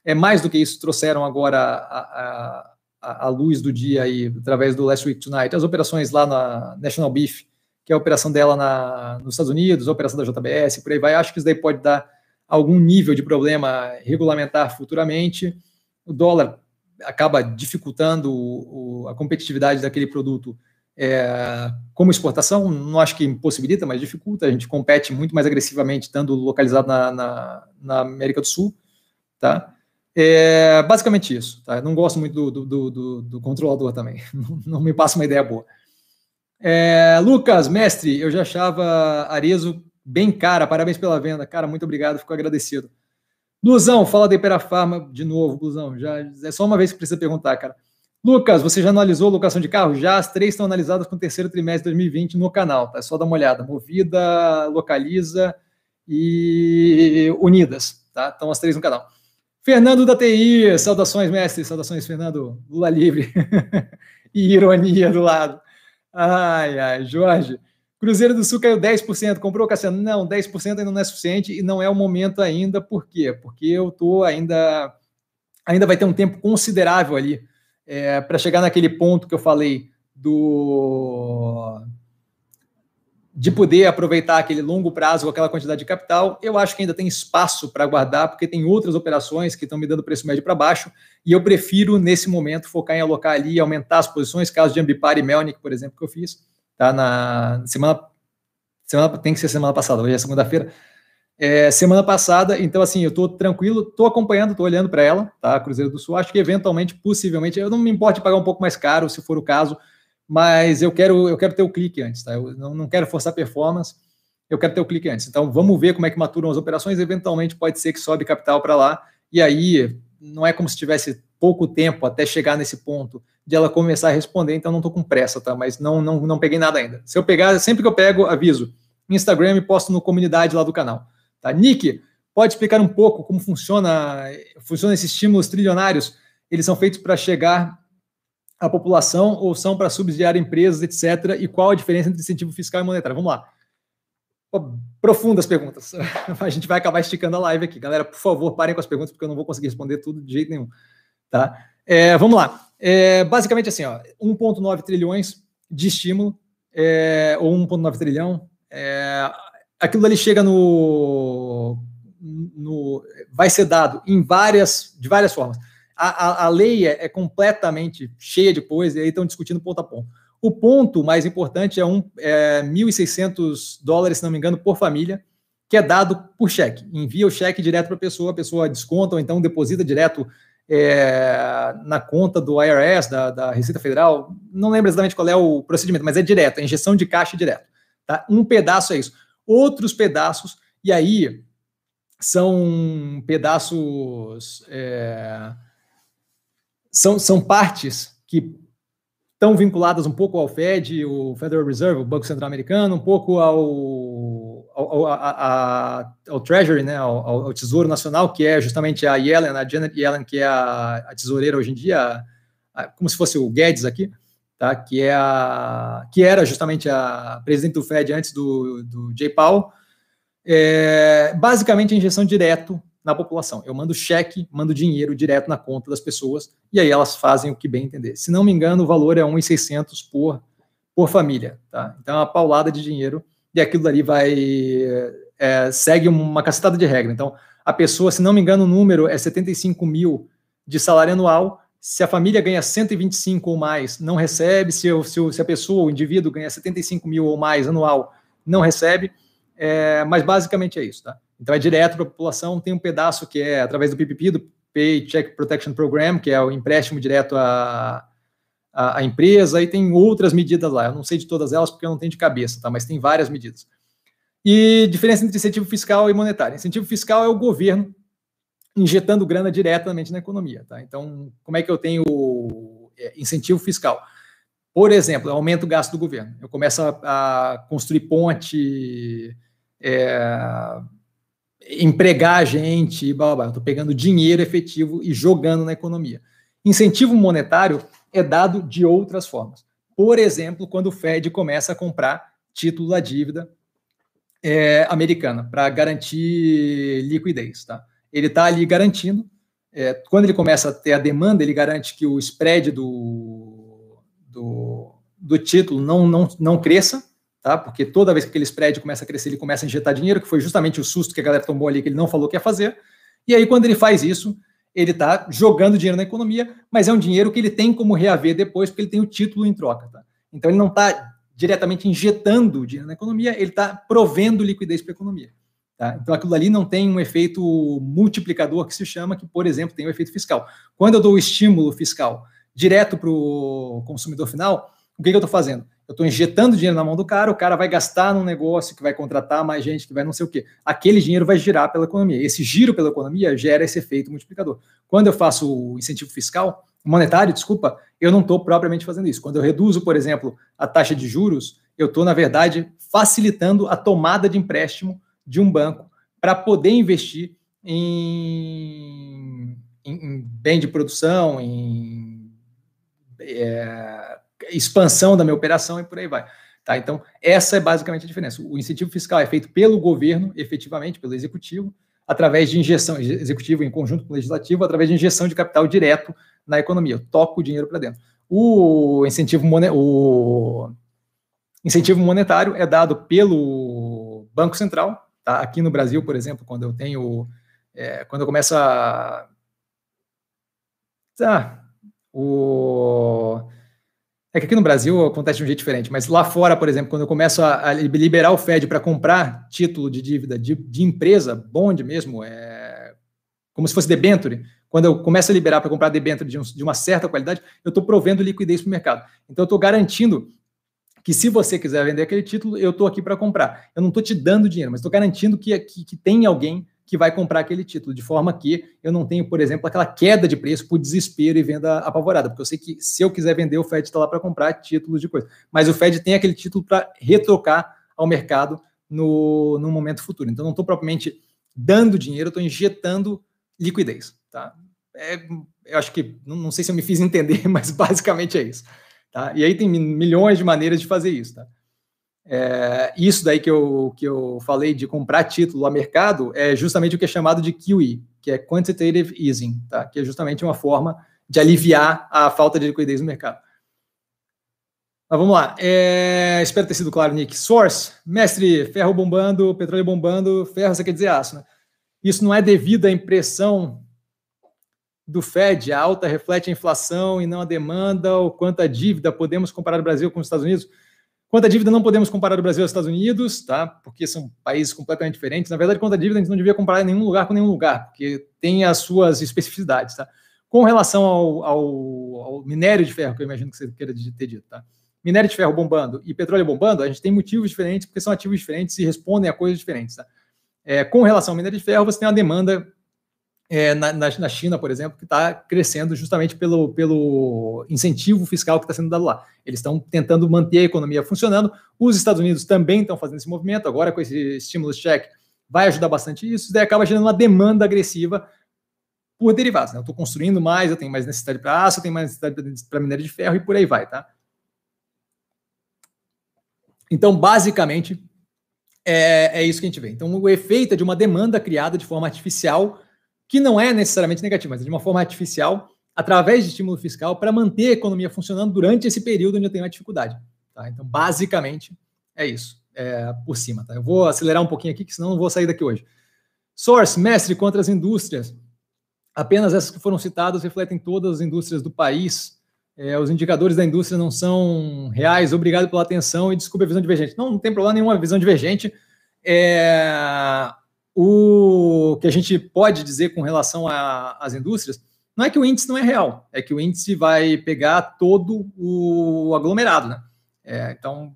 É mais do que isso, trouxeram agora a, a, luz do dia aí, através do Last Week Tonight, as operações lá na National Beef, que é a operação dela na, nos Estados Unidos, a operação da JBS, por aí vai. Acho que isso daí pode dar algum nível de problema regulamentar futuramente. O dólar acaba dificultando o, o, a competitividade daquele produto é, como exportação, não acho que impossibilita, mas dificulta. A gente compete muito mais agressivamente, estando localizado na, na, na América do Sul. Tá? É basicamente isso. Tá? Não gosto muito do, do, do, do controlador também. Não, me passa uma ideia boa. É, Lucas, mestre, eu já achava Arezo bem cara. Parabéns pela venda. Cara, muito obrigado. Fico agradecido. Luzão, fala da Iperafarma de novo, Luzão. Já, é só uma vez que precisa perguntar, cara. Lucas, você já analisou locação de carro? Já as três estão analisadas com o terceiro trimestre de 2020 no canal, tá? É só dar uma olhada. Movida, Localiza e Unidas, tá? Estão as três no canal. Fernando da TI, saudações, mestre, saudações, Fernando. Lula livre. e ironia do lado. Ai, ai, Jorge. Cruzeiro do Sul caiu 10%. Comprou, Cassiano? Não, 10% ainda não é suficiente e não é o momento ainda. Por quê? Porque eu tô ainda. Ainda vai ter um tempo considerável ali é, para chegar naquele ponto que eu falei do de poder aproveitar aquele longo prazo com aquela quantidade de capital, eu acho que ainda tem espaço para guardar, porque tem outras operações que estão me dando preço médio para baixo, e eu prefiro, nesse momento, focar em alocar ali e aumentar as posições, caso de Ambipar e Melnick, por exemplo, que eu fiz, tá? Na semana, semana tem que ser semana passada, hoje é segunda-feira, É, semana passada, então assim, eu estou tranquilo, estou acompanhando, estou olhando para ela, tá? Cruzeiro do Sul. Acho que eventualmente, possivelmente, eu não me importo de pagar um pouco mais caro, se for o caso, mas eu quero, eu quero ter o clique antes, tá? Eu não, não quero forçar performance, eu quero ter o clique antes. Então, vamos ver como é que maturam as operações. Eventualmente, pode ser que sobe capital para lá, e aí não é como se tivesse pouco tempo até chegar nesse ponto de ela começar a responder, então não estou com pressa, tá? Mas não, não, não peguei nada ainda. Se eu pegar, sempre que eu pego, aviso. Instagram e posto no comunidade lá do canal. Tá? Nick, pode explicar um pouco como funciona, funciona esses estímulos trilionários? Eles são feitos para chegar à população ou são para subsidiar empresas, etc. E qual a diferença entre incentivo fiscal e monetário? Vamos lá. Profundas perguntas. A gente vai acabar esticando a live aqui. Galera, por favor, parem com as perguntas, porque eu não vou conseguir responder tudo de jeito nenhum. Tá? É, vamos lá. É, basicamente assim, 1,9 trilhões de estímulo, é, ou 1,9 trilhão. Aquilo ali chega no, no, vai ser dado em várias, de várias formas. A, a, a lei é, é, completamente cheia de coisa, e aí estão discutindo ponto a ponto. O ponto mais importante é, um, é 1.600 dólares, se não me engano, por família, que é dado por cheque. Envia o cheque direto para a pessoa, a pessoa desconta ou então deposita direto é, na conta do IRS, da, da, Receita Federal. Não lembro exatamente qual é o procedimento, mas é direto, é injeção de caixa direto. Tá? Um pedaço é isso. Outros pedaços, e aí são pedaços. É, são, são partes que estão vinculadas um pouco ao Fed, o Federal Reserve, o Banco Central Americano, um pouco ao, ao, a, ao Treasury, né, ao, ao, Tesouro Nacional, que é justamente a Yellen, a Janet Yellen, que é a, a tesoureira hoje em dia, como se fosse o Guedes aqui, tá, que, é a, que era justamente a presidente do Fed antes do, do Jay Powell, é, basicamente a injeção direto na população. Eu mando cheque, mando dinheiro direto na conta das pessoas e aí elas fazem o que bem entender. Se não me engano, o valor é 1.600 por, por família. Tá? Então é uma paulada de dinheiro e aquilo ali vai. É, segue uma cacetada de regra. Então, a pessoa, se não me engano, o número é 75 mil de salário anual. Se a família ganha 125 ou mais, não recebe. Se, se, se a pessoa, o indivíduo, ganha 75 mil ou mais anual, não recebe. É, mas basicamente é isso, tá? Então é direto para a população. Tem um pedaço que é através do PPP, do Paycheck Protection Program, que é o empréstimo direto à, à, à, empresa, e tem outras medidas lá. Eu não sei de todas elas porque eu não tenho de cabeça, tá? Mas tem várias medidas. E diferença entre incentivo fiscal e monetário. Incentivo fiscal é o governo injetando grana diretamente na economia, tá? Então, como é que eu tenho é, incentivo fiscal? Por exemplo, eu aumento o gasto do governo. Eu começo a, a construir ponte, é, empregar gente, blá, blá, blá. estou pegando dinheiro efetivo e jogando na economia. Incentivo monetário é dado de outras formas. Por exemplo, quando o Fed começa a comprar título da dívida é, americana para garantir liquidez. Tá? Ele está ali garantindo. É, quando ele começa a ter a demanda, ele garante que o spread do, do, do título não, não, não cresça, tá? Porque toda vez que aquele spread começa a crescer, ele começa a injetar dinheiro, que foi justamente o susto que a galera tomou ali, que ele não falou que ia fazer. E aí, quando ele faz isso, ele está jogando dinheiro na economia, mas é um dinheiro que ele tem como reaver depois, porque ele tem o título em troca, tá? Então ele não está diretamente injetando dinheiro na economia, ele está provendo liquidez para a economia. Tá? Então aquilo ali não tem um efeito multiplicador que se chama, que, por exemplo, tem o um efeito fiscal. Quando eu dou o estímulo fiscal direto para o consumidor final, o que, que eu estou fazendo? Eu estou injetando dinheiro na mão do cara, o cara vai gastar num negócio que vai contratar mais gente, que vai não sei o quê. Aquele dinheiro vai girar pela economia. Esse giro pela economia gera esse efeito multiplicador. Quando eu faço o incentivo fiscal, monetário, desculpa, eu não estou propriamente fazendo isso. Quando eu reduzo, por exemplo, a taxa de juros, eu estou, na verdade, facilitando a tomada de empréstimo de um banco para poder investir em, em, em, bem de produção, em é, expansão da minha operação e por aí vai. Tá? Então, essa é basicamente a diferença. O incentivo fiscal é feito pelo governo, efetivamente, pelo executivo, através de injeção, executivo em conjunto com o legislativo, através de injeção de capital direto na economia. Eu toco o dinheiro para dentro. O incentivo, o incentivo monetário é dado pelo Banco Central. Tá? Aqui no Brasil, por exemplo, quando eu tenho. É, quando eu começo a. Tá, o É que aqui no Brasil acontece de um jeito diferente, mas lá fora, por exemplo, quando eu começo a, a liberar o Fed para comprar título de dívida de, de, empresa, bond mesmo, é como se fosse debenture, quando eu começo a liberar para comprar debenture de, um, de uma certa qualidade, eu estou provendo liquidez para o mercado. Então, eu estou garantindo que se você quiser vender aquele título, eu estou aqui para comprar. Eu não estou te dando dinheiro, mas estou garantindo que, que, que tem alguém que vai comprar aquele título, de forma que eu não tenho, por exemplo, aquela queda de preço por desespero e venda apavorada, porque eu sei que se eu quiser vender, o Fed está lá para comprar títulos de coisa. Mas o Fed tem aquele título para retrocar ao mercado no, no momento futuro. Então, não estou propriamente dando dinheiro, estou injetando liquidez. Tá? É, eu acho que, não, não, sei se eu me fiz entender, mas basicamente é isso. Tá? E aí tem milhões de maneiras de fazer isso. Tá? É, isso daí que eu, que eu falei de comprar título a mercado é justamente o que é chamado de QE, que é Quantitative Easing, tá? que é justamente uma forma de aliviar a falta de liquidez no mercado. Mas vamos lá. É, espero ter sido claro, Nick. Source, mestre, ferro bombando, petróleo bombando, ferro você quer dizer aço, né? Isso não é devido à impressão do Fed, a alta reflete a inflação e não a demanda, ou quanta dívida podemos comparar o Brasil com os Estados Unidos? Quanto à dívida, não podemos comparar o Brasil aos Estados Unidos, tá? Porque são países completamente diferentes. Na verdade, quanto à dívida, a gente não devia comparar nenhum lugar com nenhum lugar, porque tem as suas especificidades, tá? Com relação ao, ao, ao minério de ferro, que eu imagino que você queira ter dito, tá? Minério de ferro bombando e petróleo bombando, a gente tem motivos diferentes, porque são ativos diferentes e respondem a coisas diferentes, tá? É, com relação ao minério de ferro, você tem uma demanda é, na, na, China, por exemplo, que está crescendo justamente pelo, pelo incentivo fiscal que está sendo dado lá. Eles estão tentando manter a economia funcionando. Os Estados Unidos também estão fazendo esse movimento, agora com esse estímulo check vai ajudar bastante isso, daí acaba gerando uma demanda agressiva por derivados. Né? Eu estou construindo mais, eu tenho mais necessidade para aço, eu tenho mais necessidade para minério de ferro e por aí vai, tá? Então, basicamente, é, é isso que a gente vê. Então, o efeito é de uma demanda criada de forma artificial que não é necessariamente negativo, mas é de uma forma artificial, através de estímulo fiscal, para manter a economia funcionando durante esse período onde eu tenho uma dificuldade. Tá? Então, basicamente, é isso, é, por cima. Tá? Eu vou acelerar um pouquinho aqui, que senão não vou sair daqui hoje. Source, mestre contra as indústrias. Apenas essas que foram citadas refletem todas as indústrias do país. É, os indicadores da indústria não são reais. Obrigado pela atenção e desculpe a visão divergente. Não, não tem problema nenhuma, visão divergente. É, o que a gente pode dizer com relação às indústrias não é que o índice não é real, é que o índice vai pegar todo o aglomerado. Né? É, então,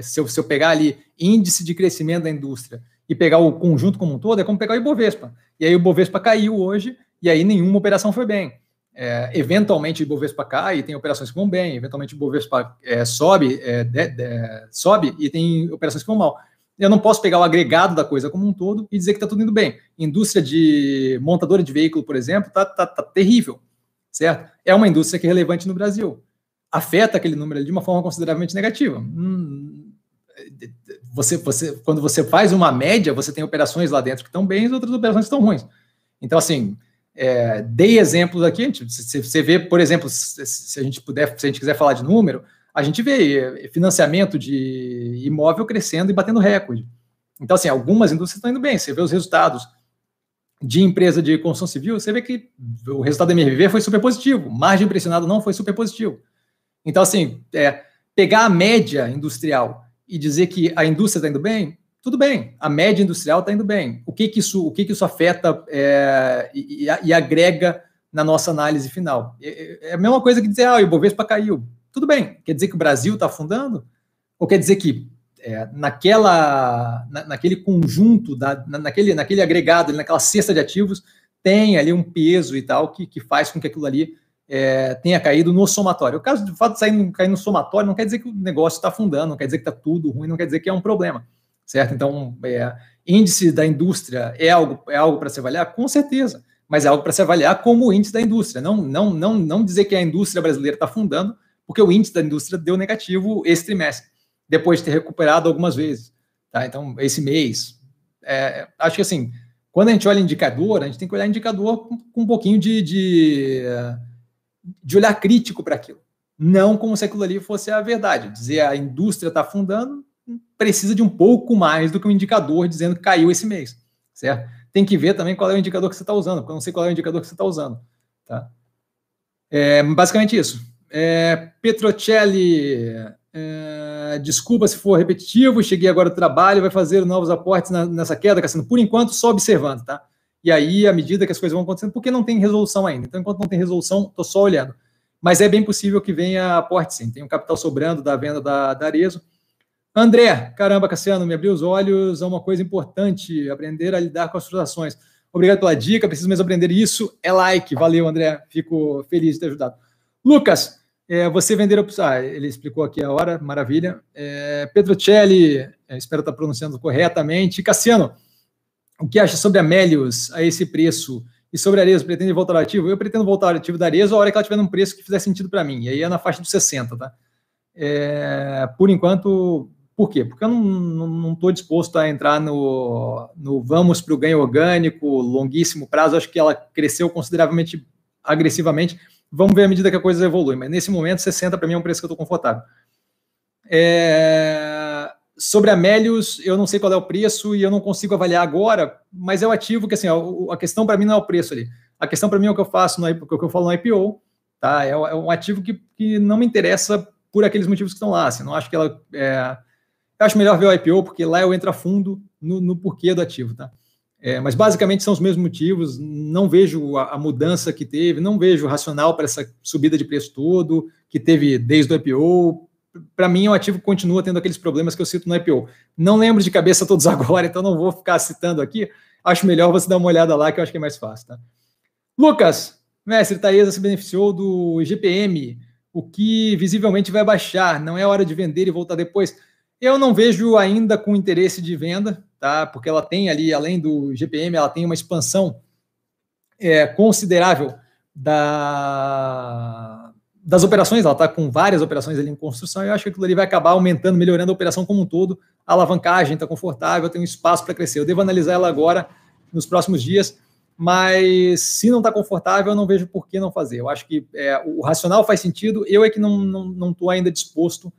se eu, se eu pegar ali índice de crescimento da indústria e pegar o conjunto como um todo, é como pegar o Ibovespa. E aí o Ibovespa caiu hoje, e aí nenhuma operação foi bem. É, eventualmente o Ibovespa cai e tem operações que vão bem, eventualmente o Ibovespa é, sobe, é, de, de, sobe e tem operações que vão mal eu não posso pegar o agregado da coisa como um todo e dizer que está tudo indo bem. Indústria de montadora de veículo, por exemplo, está tá, tá terrível, certo? É uma indústria que é relevante no Brasil. Afeta aquele número de uma forma consideravelmente negativa. Hum, você, você, quando você faz uma média, você tem operações lá dentro que estão bem e outras operações estão ruins. Então, assim, é, dei exemplos aqui. Você vê, por exemplo, se a gente puder, se a gente quiser falar de número, a gente vê eh, financiamento de imóvel crescendo e batendo recorde. Então, assim, algumas indústrias estão indo bem. Você vê os resultados de empresa de construção civil, você vê que o resultado da MRV foi super positivo, margem pressionada não foi super positivo. Então, assim, é, pegar a média industrial e dizer que a indústria está indo bem, tudo bem, a média industrial está indo bem. O que, que, isso, o que, que isso afeta é, e, e, agrega na nossa análise final? É, é a mesma coisa que dizer, ah, o Ibovespa caiu. Tudo bem, quer dizer que o Brasil está afundando? Ou quer dizer que é, naquela, na, naquele conjunto, da, na, naquele, naquele agregado, naquela cesta de ativos, tem ali um peso e tal que, que faz com que aquilo ali é, tenha caído no somatório. O caso do fato de sair, cair no somatório não quer dizer que o negócio está afundando, não quer dizer que está tudo ruim, não quer dizer que é um problema, certo? Então, é, índice da indústria é algo, é algo para se avaliar? Com certeza, mas é algo para se avaliar como índice da indústria, não, não, não, não dizer que a indústria brasileira está afundando porque o índice da indústria deu negativo esse trimestre, depois de ter recuperado algumas vezes. Tá? Então, esse mês. É, acho que assim, quando a gente olha indicador, a gente tem que olhar indicador com, um pouquinho de, de, de olhar crítico para aquilo. Não como se aquilo ali fosse a verdade. Dizer a indústria está afundando precisa de um pouco mais do que um indicador dizendo que caiu esse mês, certo? Tem que ver também qual é o indicador que você está usando, porque eu não sei qual é o indicador que você está usando, tá? É basicamente isso É, Petrocelli, é, desculpa se for repetitivo, cheguei agora do trabalho, vai fazer novos aportes na, nessa queda, Cassino. Por enquanto, só observando, tá? E aí, à medida que as coisas vão acontecendo, porque não tem resolução ainda. Então, enquanto não tem resolução, estou só olhando. Mas é bem possível que venha aporte, sim. Tem um capital sobrando da venda da, da Arezo. André, caramba, Cassiano, me abriu os olhos a uma coisa importante, aprender a lidar com as frustrações. Obrigado pela dica, preciso mesmo aprender isso. É like, valeu, André, fico feliz de ter ajudado. Lucas, é, você vender opções. Ah, ele explicou aqui a hora, maravilha. É, Petrocelli, é, espero estar pronunciando corretamente. Cassiano, o que acha sobre a Melius a esse preço? E sobre a Arezo, pretende voltar ao ativo? Eu pretendo voltar ao ativo da Arezo a hora que ela tiver num preço que fizer sentido para mim. E aí é na faixa dos 60, tá? É, por enquanto, por quê? Porque eu não estou disposto a entrar no, no vamos para o ganho orgânico, longuíssimo prazo. Acho que ela cresceu consideravelmente agressivamente. Vamos ver à medida que a coisa evolui. Mas nesse momento, 60 para mim é um preço que eu estou confortável. É, sobre a Melius, eu não sei qual é o preço e eu não consigo avaliar agora, mas é o ativo que, assim, a, a questão para mim não é o preço ali. A questão para mim é o que eu faço, no, o que eu falo no IPO, tá? É, é um ativo que, que não me interessa por aqueles motivos que estão lá. Assim, não acho que ela. É, eu acho melhor ver o IPO, porque lá eu entro a fundo no, no porquê do ativo, tá? É, mas basicamente são os mesmos motivos. Não vejo a, a mudança que teve, não vejo racional para essa subida de preço todo que teve desde o IPO. Para mim, o ativo continua tendo aqueles problemas que eu cito no IPO. Não lembro de cabeça todos agora, então não vou ficar citando aqui. Acho melhor você dar uma olhada lá, que eu acho que é mais fácil. Tá? Lucas, mestre Taesa se beneficiou do GPM, o que visivelmente vai baixar. Não é hora de vender e voltar depois. Eu não vejo ainda com interesse de venda, tá? Porque ela tem ali, além do GPM, ela tem uma expansão é, considerável da, das operações. Ela está com várias operações ali em construção. E eu acho que aquilo ali vai acabar aumentando, melhorando a operação como um todo. A alavancagem está confortável, tem um espaço para crescer. Eu devo analisar ela agora nos próximos dias. Mas se não está confortável, eu não vejo por que não fazer. Eu acho que é, o racional faz sentido. Eu é que não estou não, não ainda disposto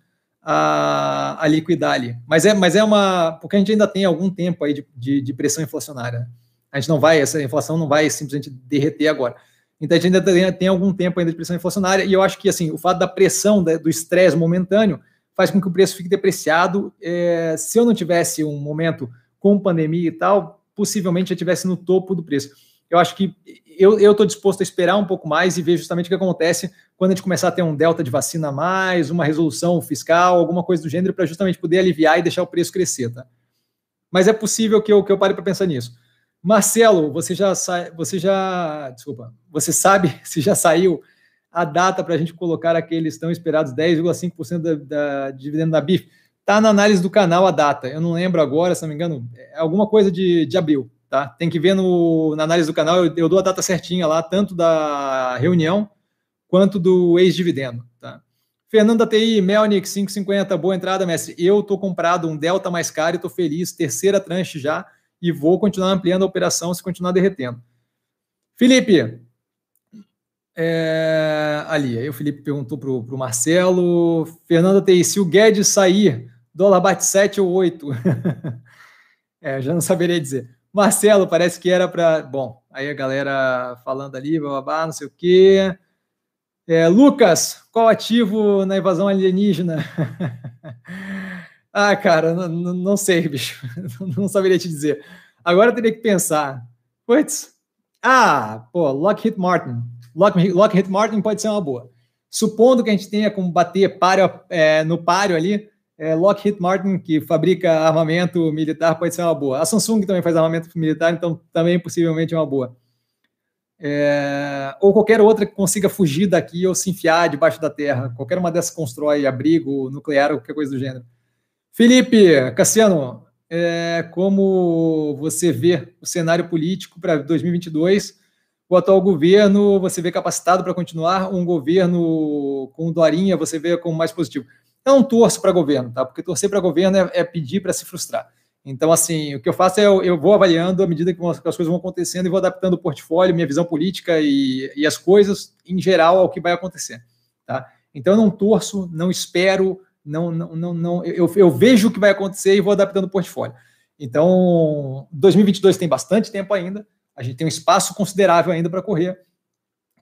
a, a liquidar ali. Mas é, mas é uma. Porque a gente ainda tem algum tempo aí de, de, de, pressão inflacionária. A gente não vai, essa inflação não vai simplesmente derreter agora. Então a gente ainda tem, tem algum tempo ainda de pressão inflacionária, e eu acho que assim, o fato da pressão, do estresse momentâneo, faz com que o preço fique depreciado. É, se eu não tivesse um momento com pandemia e tal, possivelmente eu tivesse no topo do preço. Eu acho que eu estou disposto a esperar um pouco mais e ver justamente o que acontece quando a gente começar a ter um delta de vacina a mais, uma resolução fiscal, alguma coisa do gênero, para justamente poder aliviar e deixar o preço crescer, tá? Mas é possível que eu, que eu pare para pensar nisso. Marcelo, você já você já, desculpa, você sabe se já saiu a data para a gente colocar aqueles tão esperados 10,5% da, da dividendo da BIF? Está na análise do canal a data. Eu não lembro agora, se não me engano, é alguma coisa de, de abril, tá? Tem que ver no, na análise do canal, eu, eu dou a data certinha lá, tanto da reunião quanto do ex-dividendo. Tá? Fernanda TI, Melnick 550, boa entrada, mestre. Eu estou comprado um Delta mais caro e estou feliz, terceira tranche já, e vou continuar ampliando a operação se continuar derretendo. Felipe, é, ali, aí o Felipe perguntou para o Marcelo. Fernanda TI, se o Guedes sair, dólar bate 7 ou 8? é, já não saberia dizer. Marcelo, parece que era para. Bom, aí a galera falando ali, babá, não sei o quê. É, Lucas, qual ativo na invasão alienígena? ah, cara, não, sei, bicho. Não saberia te dizer. Agora eu teria que pensar. Puts. Ah, pô, Lockheed Martin. Lockheed, Lockheed Martin pode ser uma boa. Supondo que a gente tenha como bater páreo, é, no páreo ali, é, Lockheed Martin, que fabrica armamento militar, pode ser uma boa. A Samsung também faz armamento militar, então também possivelmente é uma boa é, ou qualquer outra que consiga fugir daqui ou se enfiar debaixo da terra. Qualquer uma dessas constrói abrigo nuclear ou qualquer coisa do gênero. Felipe, Cassiano, é, como você vê o cenário político para 2022? O atual governo você vê capacitado para continuar? Um governo com Dorinha você vê como mais positivo? Eu não torço para governo, tá? Porque torcer para governo é, é pedir para se frustrar. Então, assim, o que eu faço é eu, eu vou avaliando à medida que, as coisas vão acontecendo e vou adaptando o portfólio, minha visão política e, e as coisas em geral ao que vai acontecer. Tá? Então, eu não torço, não espero, não, não, não, não eu, eu vejo o que vai acontecer e vou adaptando o portfólio. Então, 2022 tem bastante tempo ainda, a gente tem um espaço considerável ainda para correr.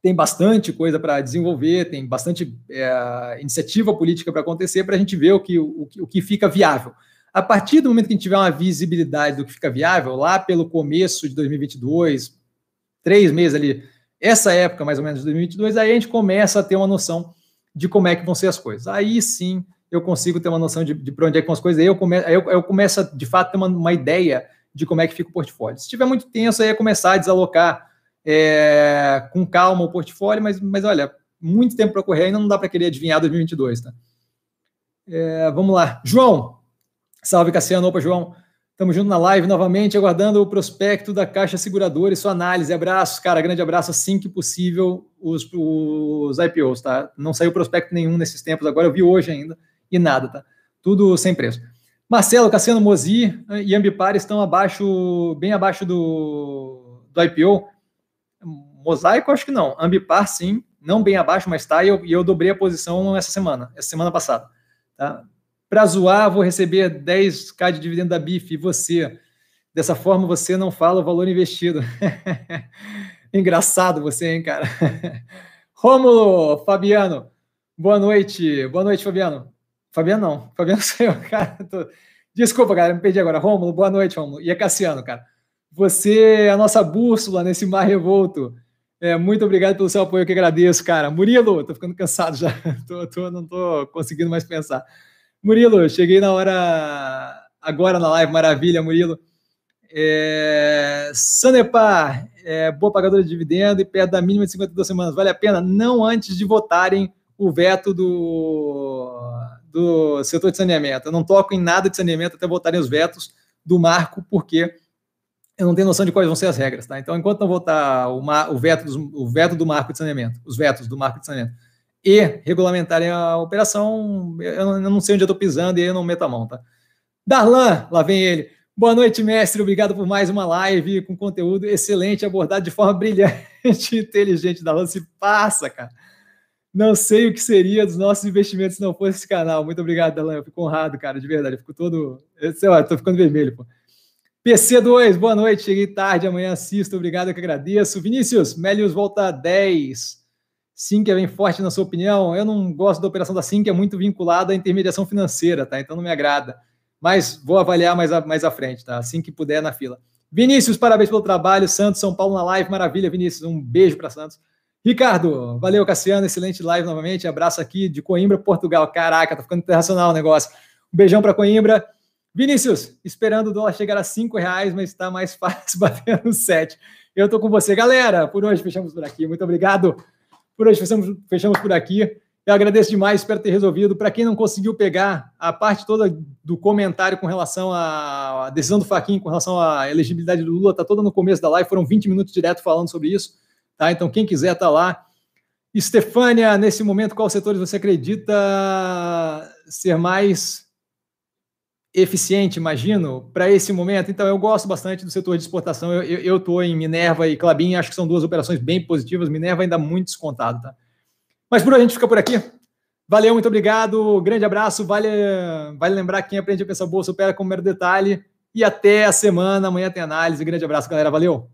Tem bastante coisa para desenvolver, tem bastante é, iniciativa política para acontecer para a gente ver o que, o, o que fica viável. A partir do momento que a gente tiver uma visibilidade do que fica viável, lá pelo começo de 2022, três meses ali, essa época mais ou menos de 2022, aí a gente começa a ter uma noção de como é que vão ser as coisas. Aí sim eu consigo ter uma noção de, de para onde é que vão as coisas, aí eu, come, aí eu, eu começo a, de fato, ter uma, uma ideia de como é que fica o portfólio. Se estiver muito tenso, aí é começar a desalocar é, com calma o portfólio, mas, mas olha, muito tempo para correr ainda não dá para querer adivinhar 2022, tá? É, vamos lá. João, salve Cassiano, opa João. Estamos juntos na live novamente, aguardando o prospecto da Caixa Seguradora e sua análise. Abraços, cara, grande abraço assim que possível os, os IPOs, tá? Não saiu prospecto nenhum nesses tempos, agora eu vi hoje ainda e nada, tá? Tudo sem preço. Marcelo, Cassiano Mozi e Ambipar estão abaixo, bem abaixo do, do IPO. Mosaico, acho que não. Ambipar, sim, não bem abaixo, mas está. E eu, eu dobrei a posição essa semana, essa semana passada. Tá? Para zoar, vou receber 10k de dividendo da BIF e você. Dessa forma, você não fala o valor investido. Engraçado você, hein, cara? Rômulo, Fabiano, boa noite. Boa noite, Fabiano. Fabiano não, Fabiano sou eu, cara. Tô... Desculpa, cara, me perdi agora. Rômulo, boa noite, Rômulo. E a Cassiano, cara. Você é a nossa bússola nesse mar revolto. É, muito obrigado pelo seu apoio, que agradeço, cara. Murilo, tô ficando cansado já, tô, tô, não tô conseguindo mais pensar. Murilo, cheguei na hora, agora na live, maravilha, Murilo. É, Sanepar, é, boa pagadora de dividendo e perto da mínima de 52 semanas, vale a pena? Não antes de votarem o veto do, do setor de saneamento. Eu não toco em nada de saneamento até votarem os vetos do marco, porque eu não tenho noção de quais vão ser as regras. Tá? Então, enquanto não votar o, o, veto dos, o veto do marco de saneamento, os vetos do marco de saneamento, e regulamentarem a operação, eu não, eu não sei onde eu estou pisando e eu não meto a mão. Tá? Darlan, lá vem ele. Boa noite, mestre. Obrigado por mais uma live com conteúdo excelente, abordado de forma brilhante e inteligente. Darlan se passa, cara. Não sei o que seria dos nossos investimentos se não fosse esse canal. Muito obrigado, Dalan. Eu fico honrado, cara, de verdade. Eu fico todo. Sei lá, tô ficando vermelho, pô. PC2, boa noite. Cheguei tarde, amanhã assisto. Obrigado, eu que agradeço. Vinícius, Melius volta a 10. Sim, é bem forte na sua opinião. Eu não gosto da operação da Sim, é muito vinculada à intermediação financeira, tá? Então não me agrada. Mas vou avaliar mais, a, mais à frente, tá? Assim que puder na fila. Vinícius, parabéns pelo trabalho. Santos, São Paulo na live, maravilha, Vinícius. Um beijo para Santos. Ricardo, valeu, Cassiano, excelente live novamente. Abraço aqui de Coimbra, Portugal. Caraca, tá ficando internacional o negócio. Um beijão para Coimbra. Vinícius, esperando o dólar chegar a cinco reais, mas está mais fácil bater no. Eu tô com você, galera. Por hoje fechamos por aqui. Muito obrigado. Por hoje fechamos, fechamos por aqui. Eu agradeço demais, espero ter resolvido. Para quem não conseguiu pegar a parte toda do comentário com relação à decisão do Faquinho, com relação à elegibilidade do Lula, tá toda no começo da live. Foram 20 minutos direto falando sobre isso. Tá? Então, quem quiser tá lá. Estefânia, nesse momento, quais setores você acredita ser mais eficiente, imagino, para esse momento? Então, eu gosto bastante do setor de exportação. Eu estou em Minerva e Clabin, acho que são duas operações bem positivas. Minerva ainda muito descontado, tá? Mas por hoje a gente fica por aqui. Valeu, muito obrigado. Grande abraço. Vale, vale lembrar que quem aprende a pensar bolsa opera com mero detalhe. E até a semana. Amanhã tem análise. Grande abraço, galera. Valeu.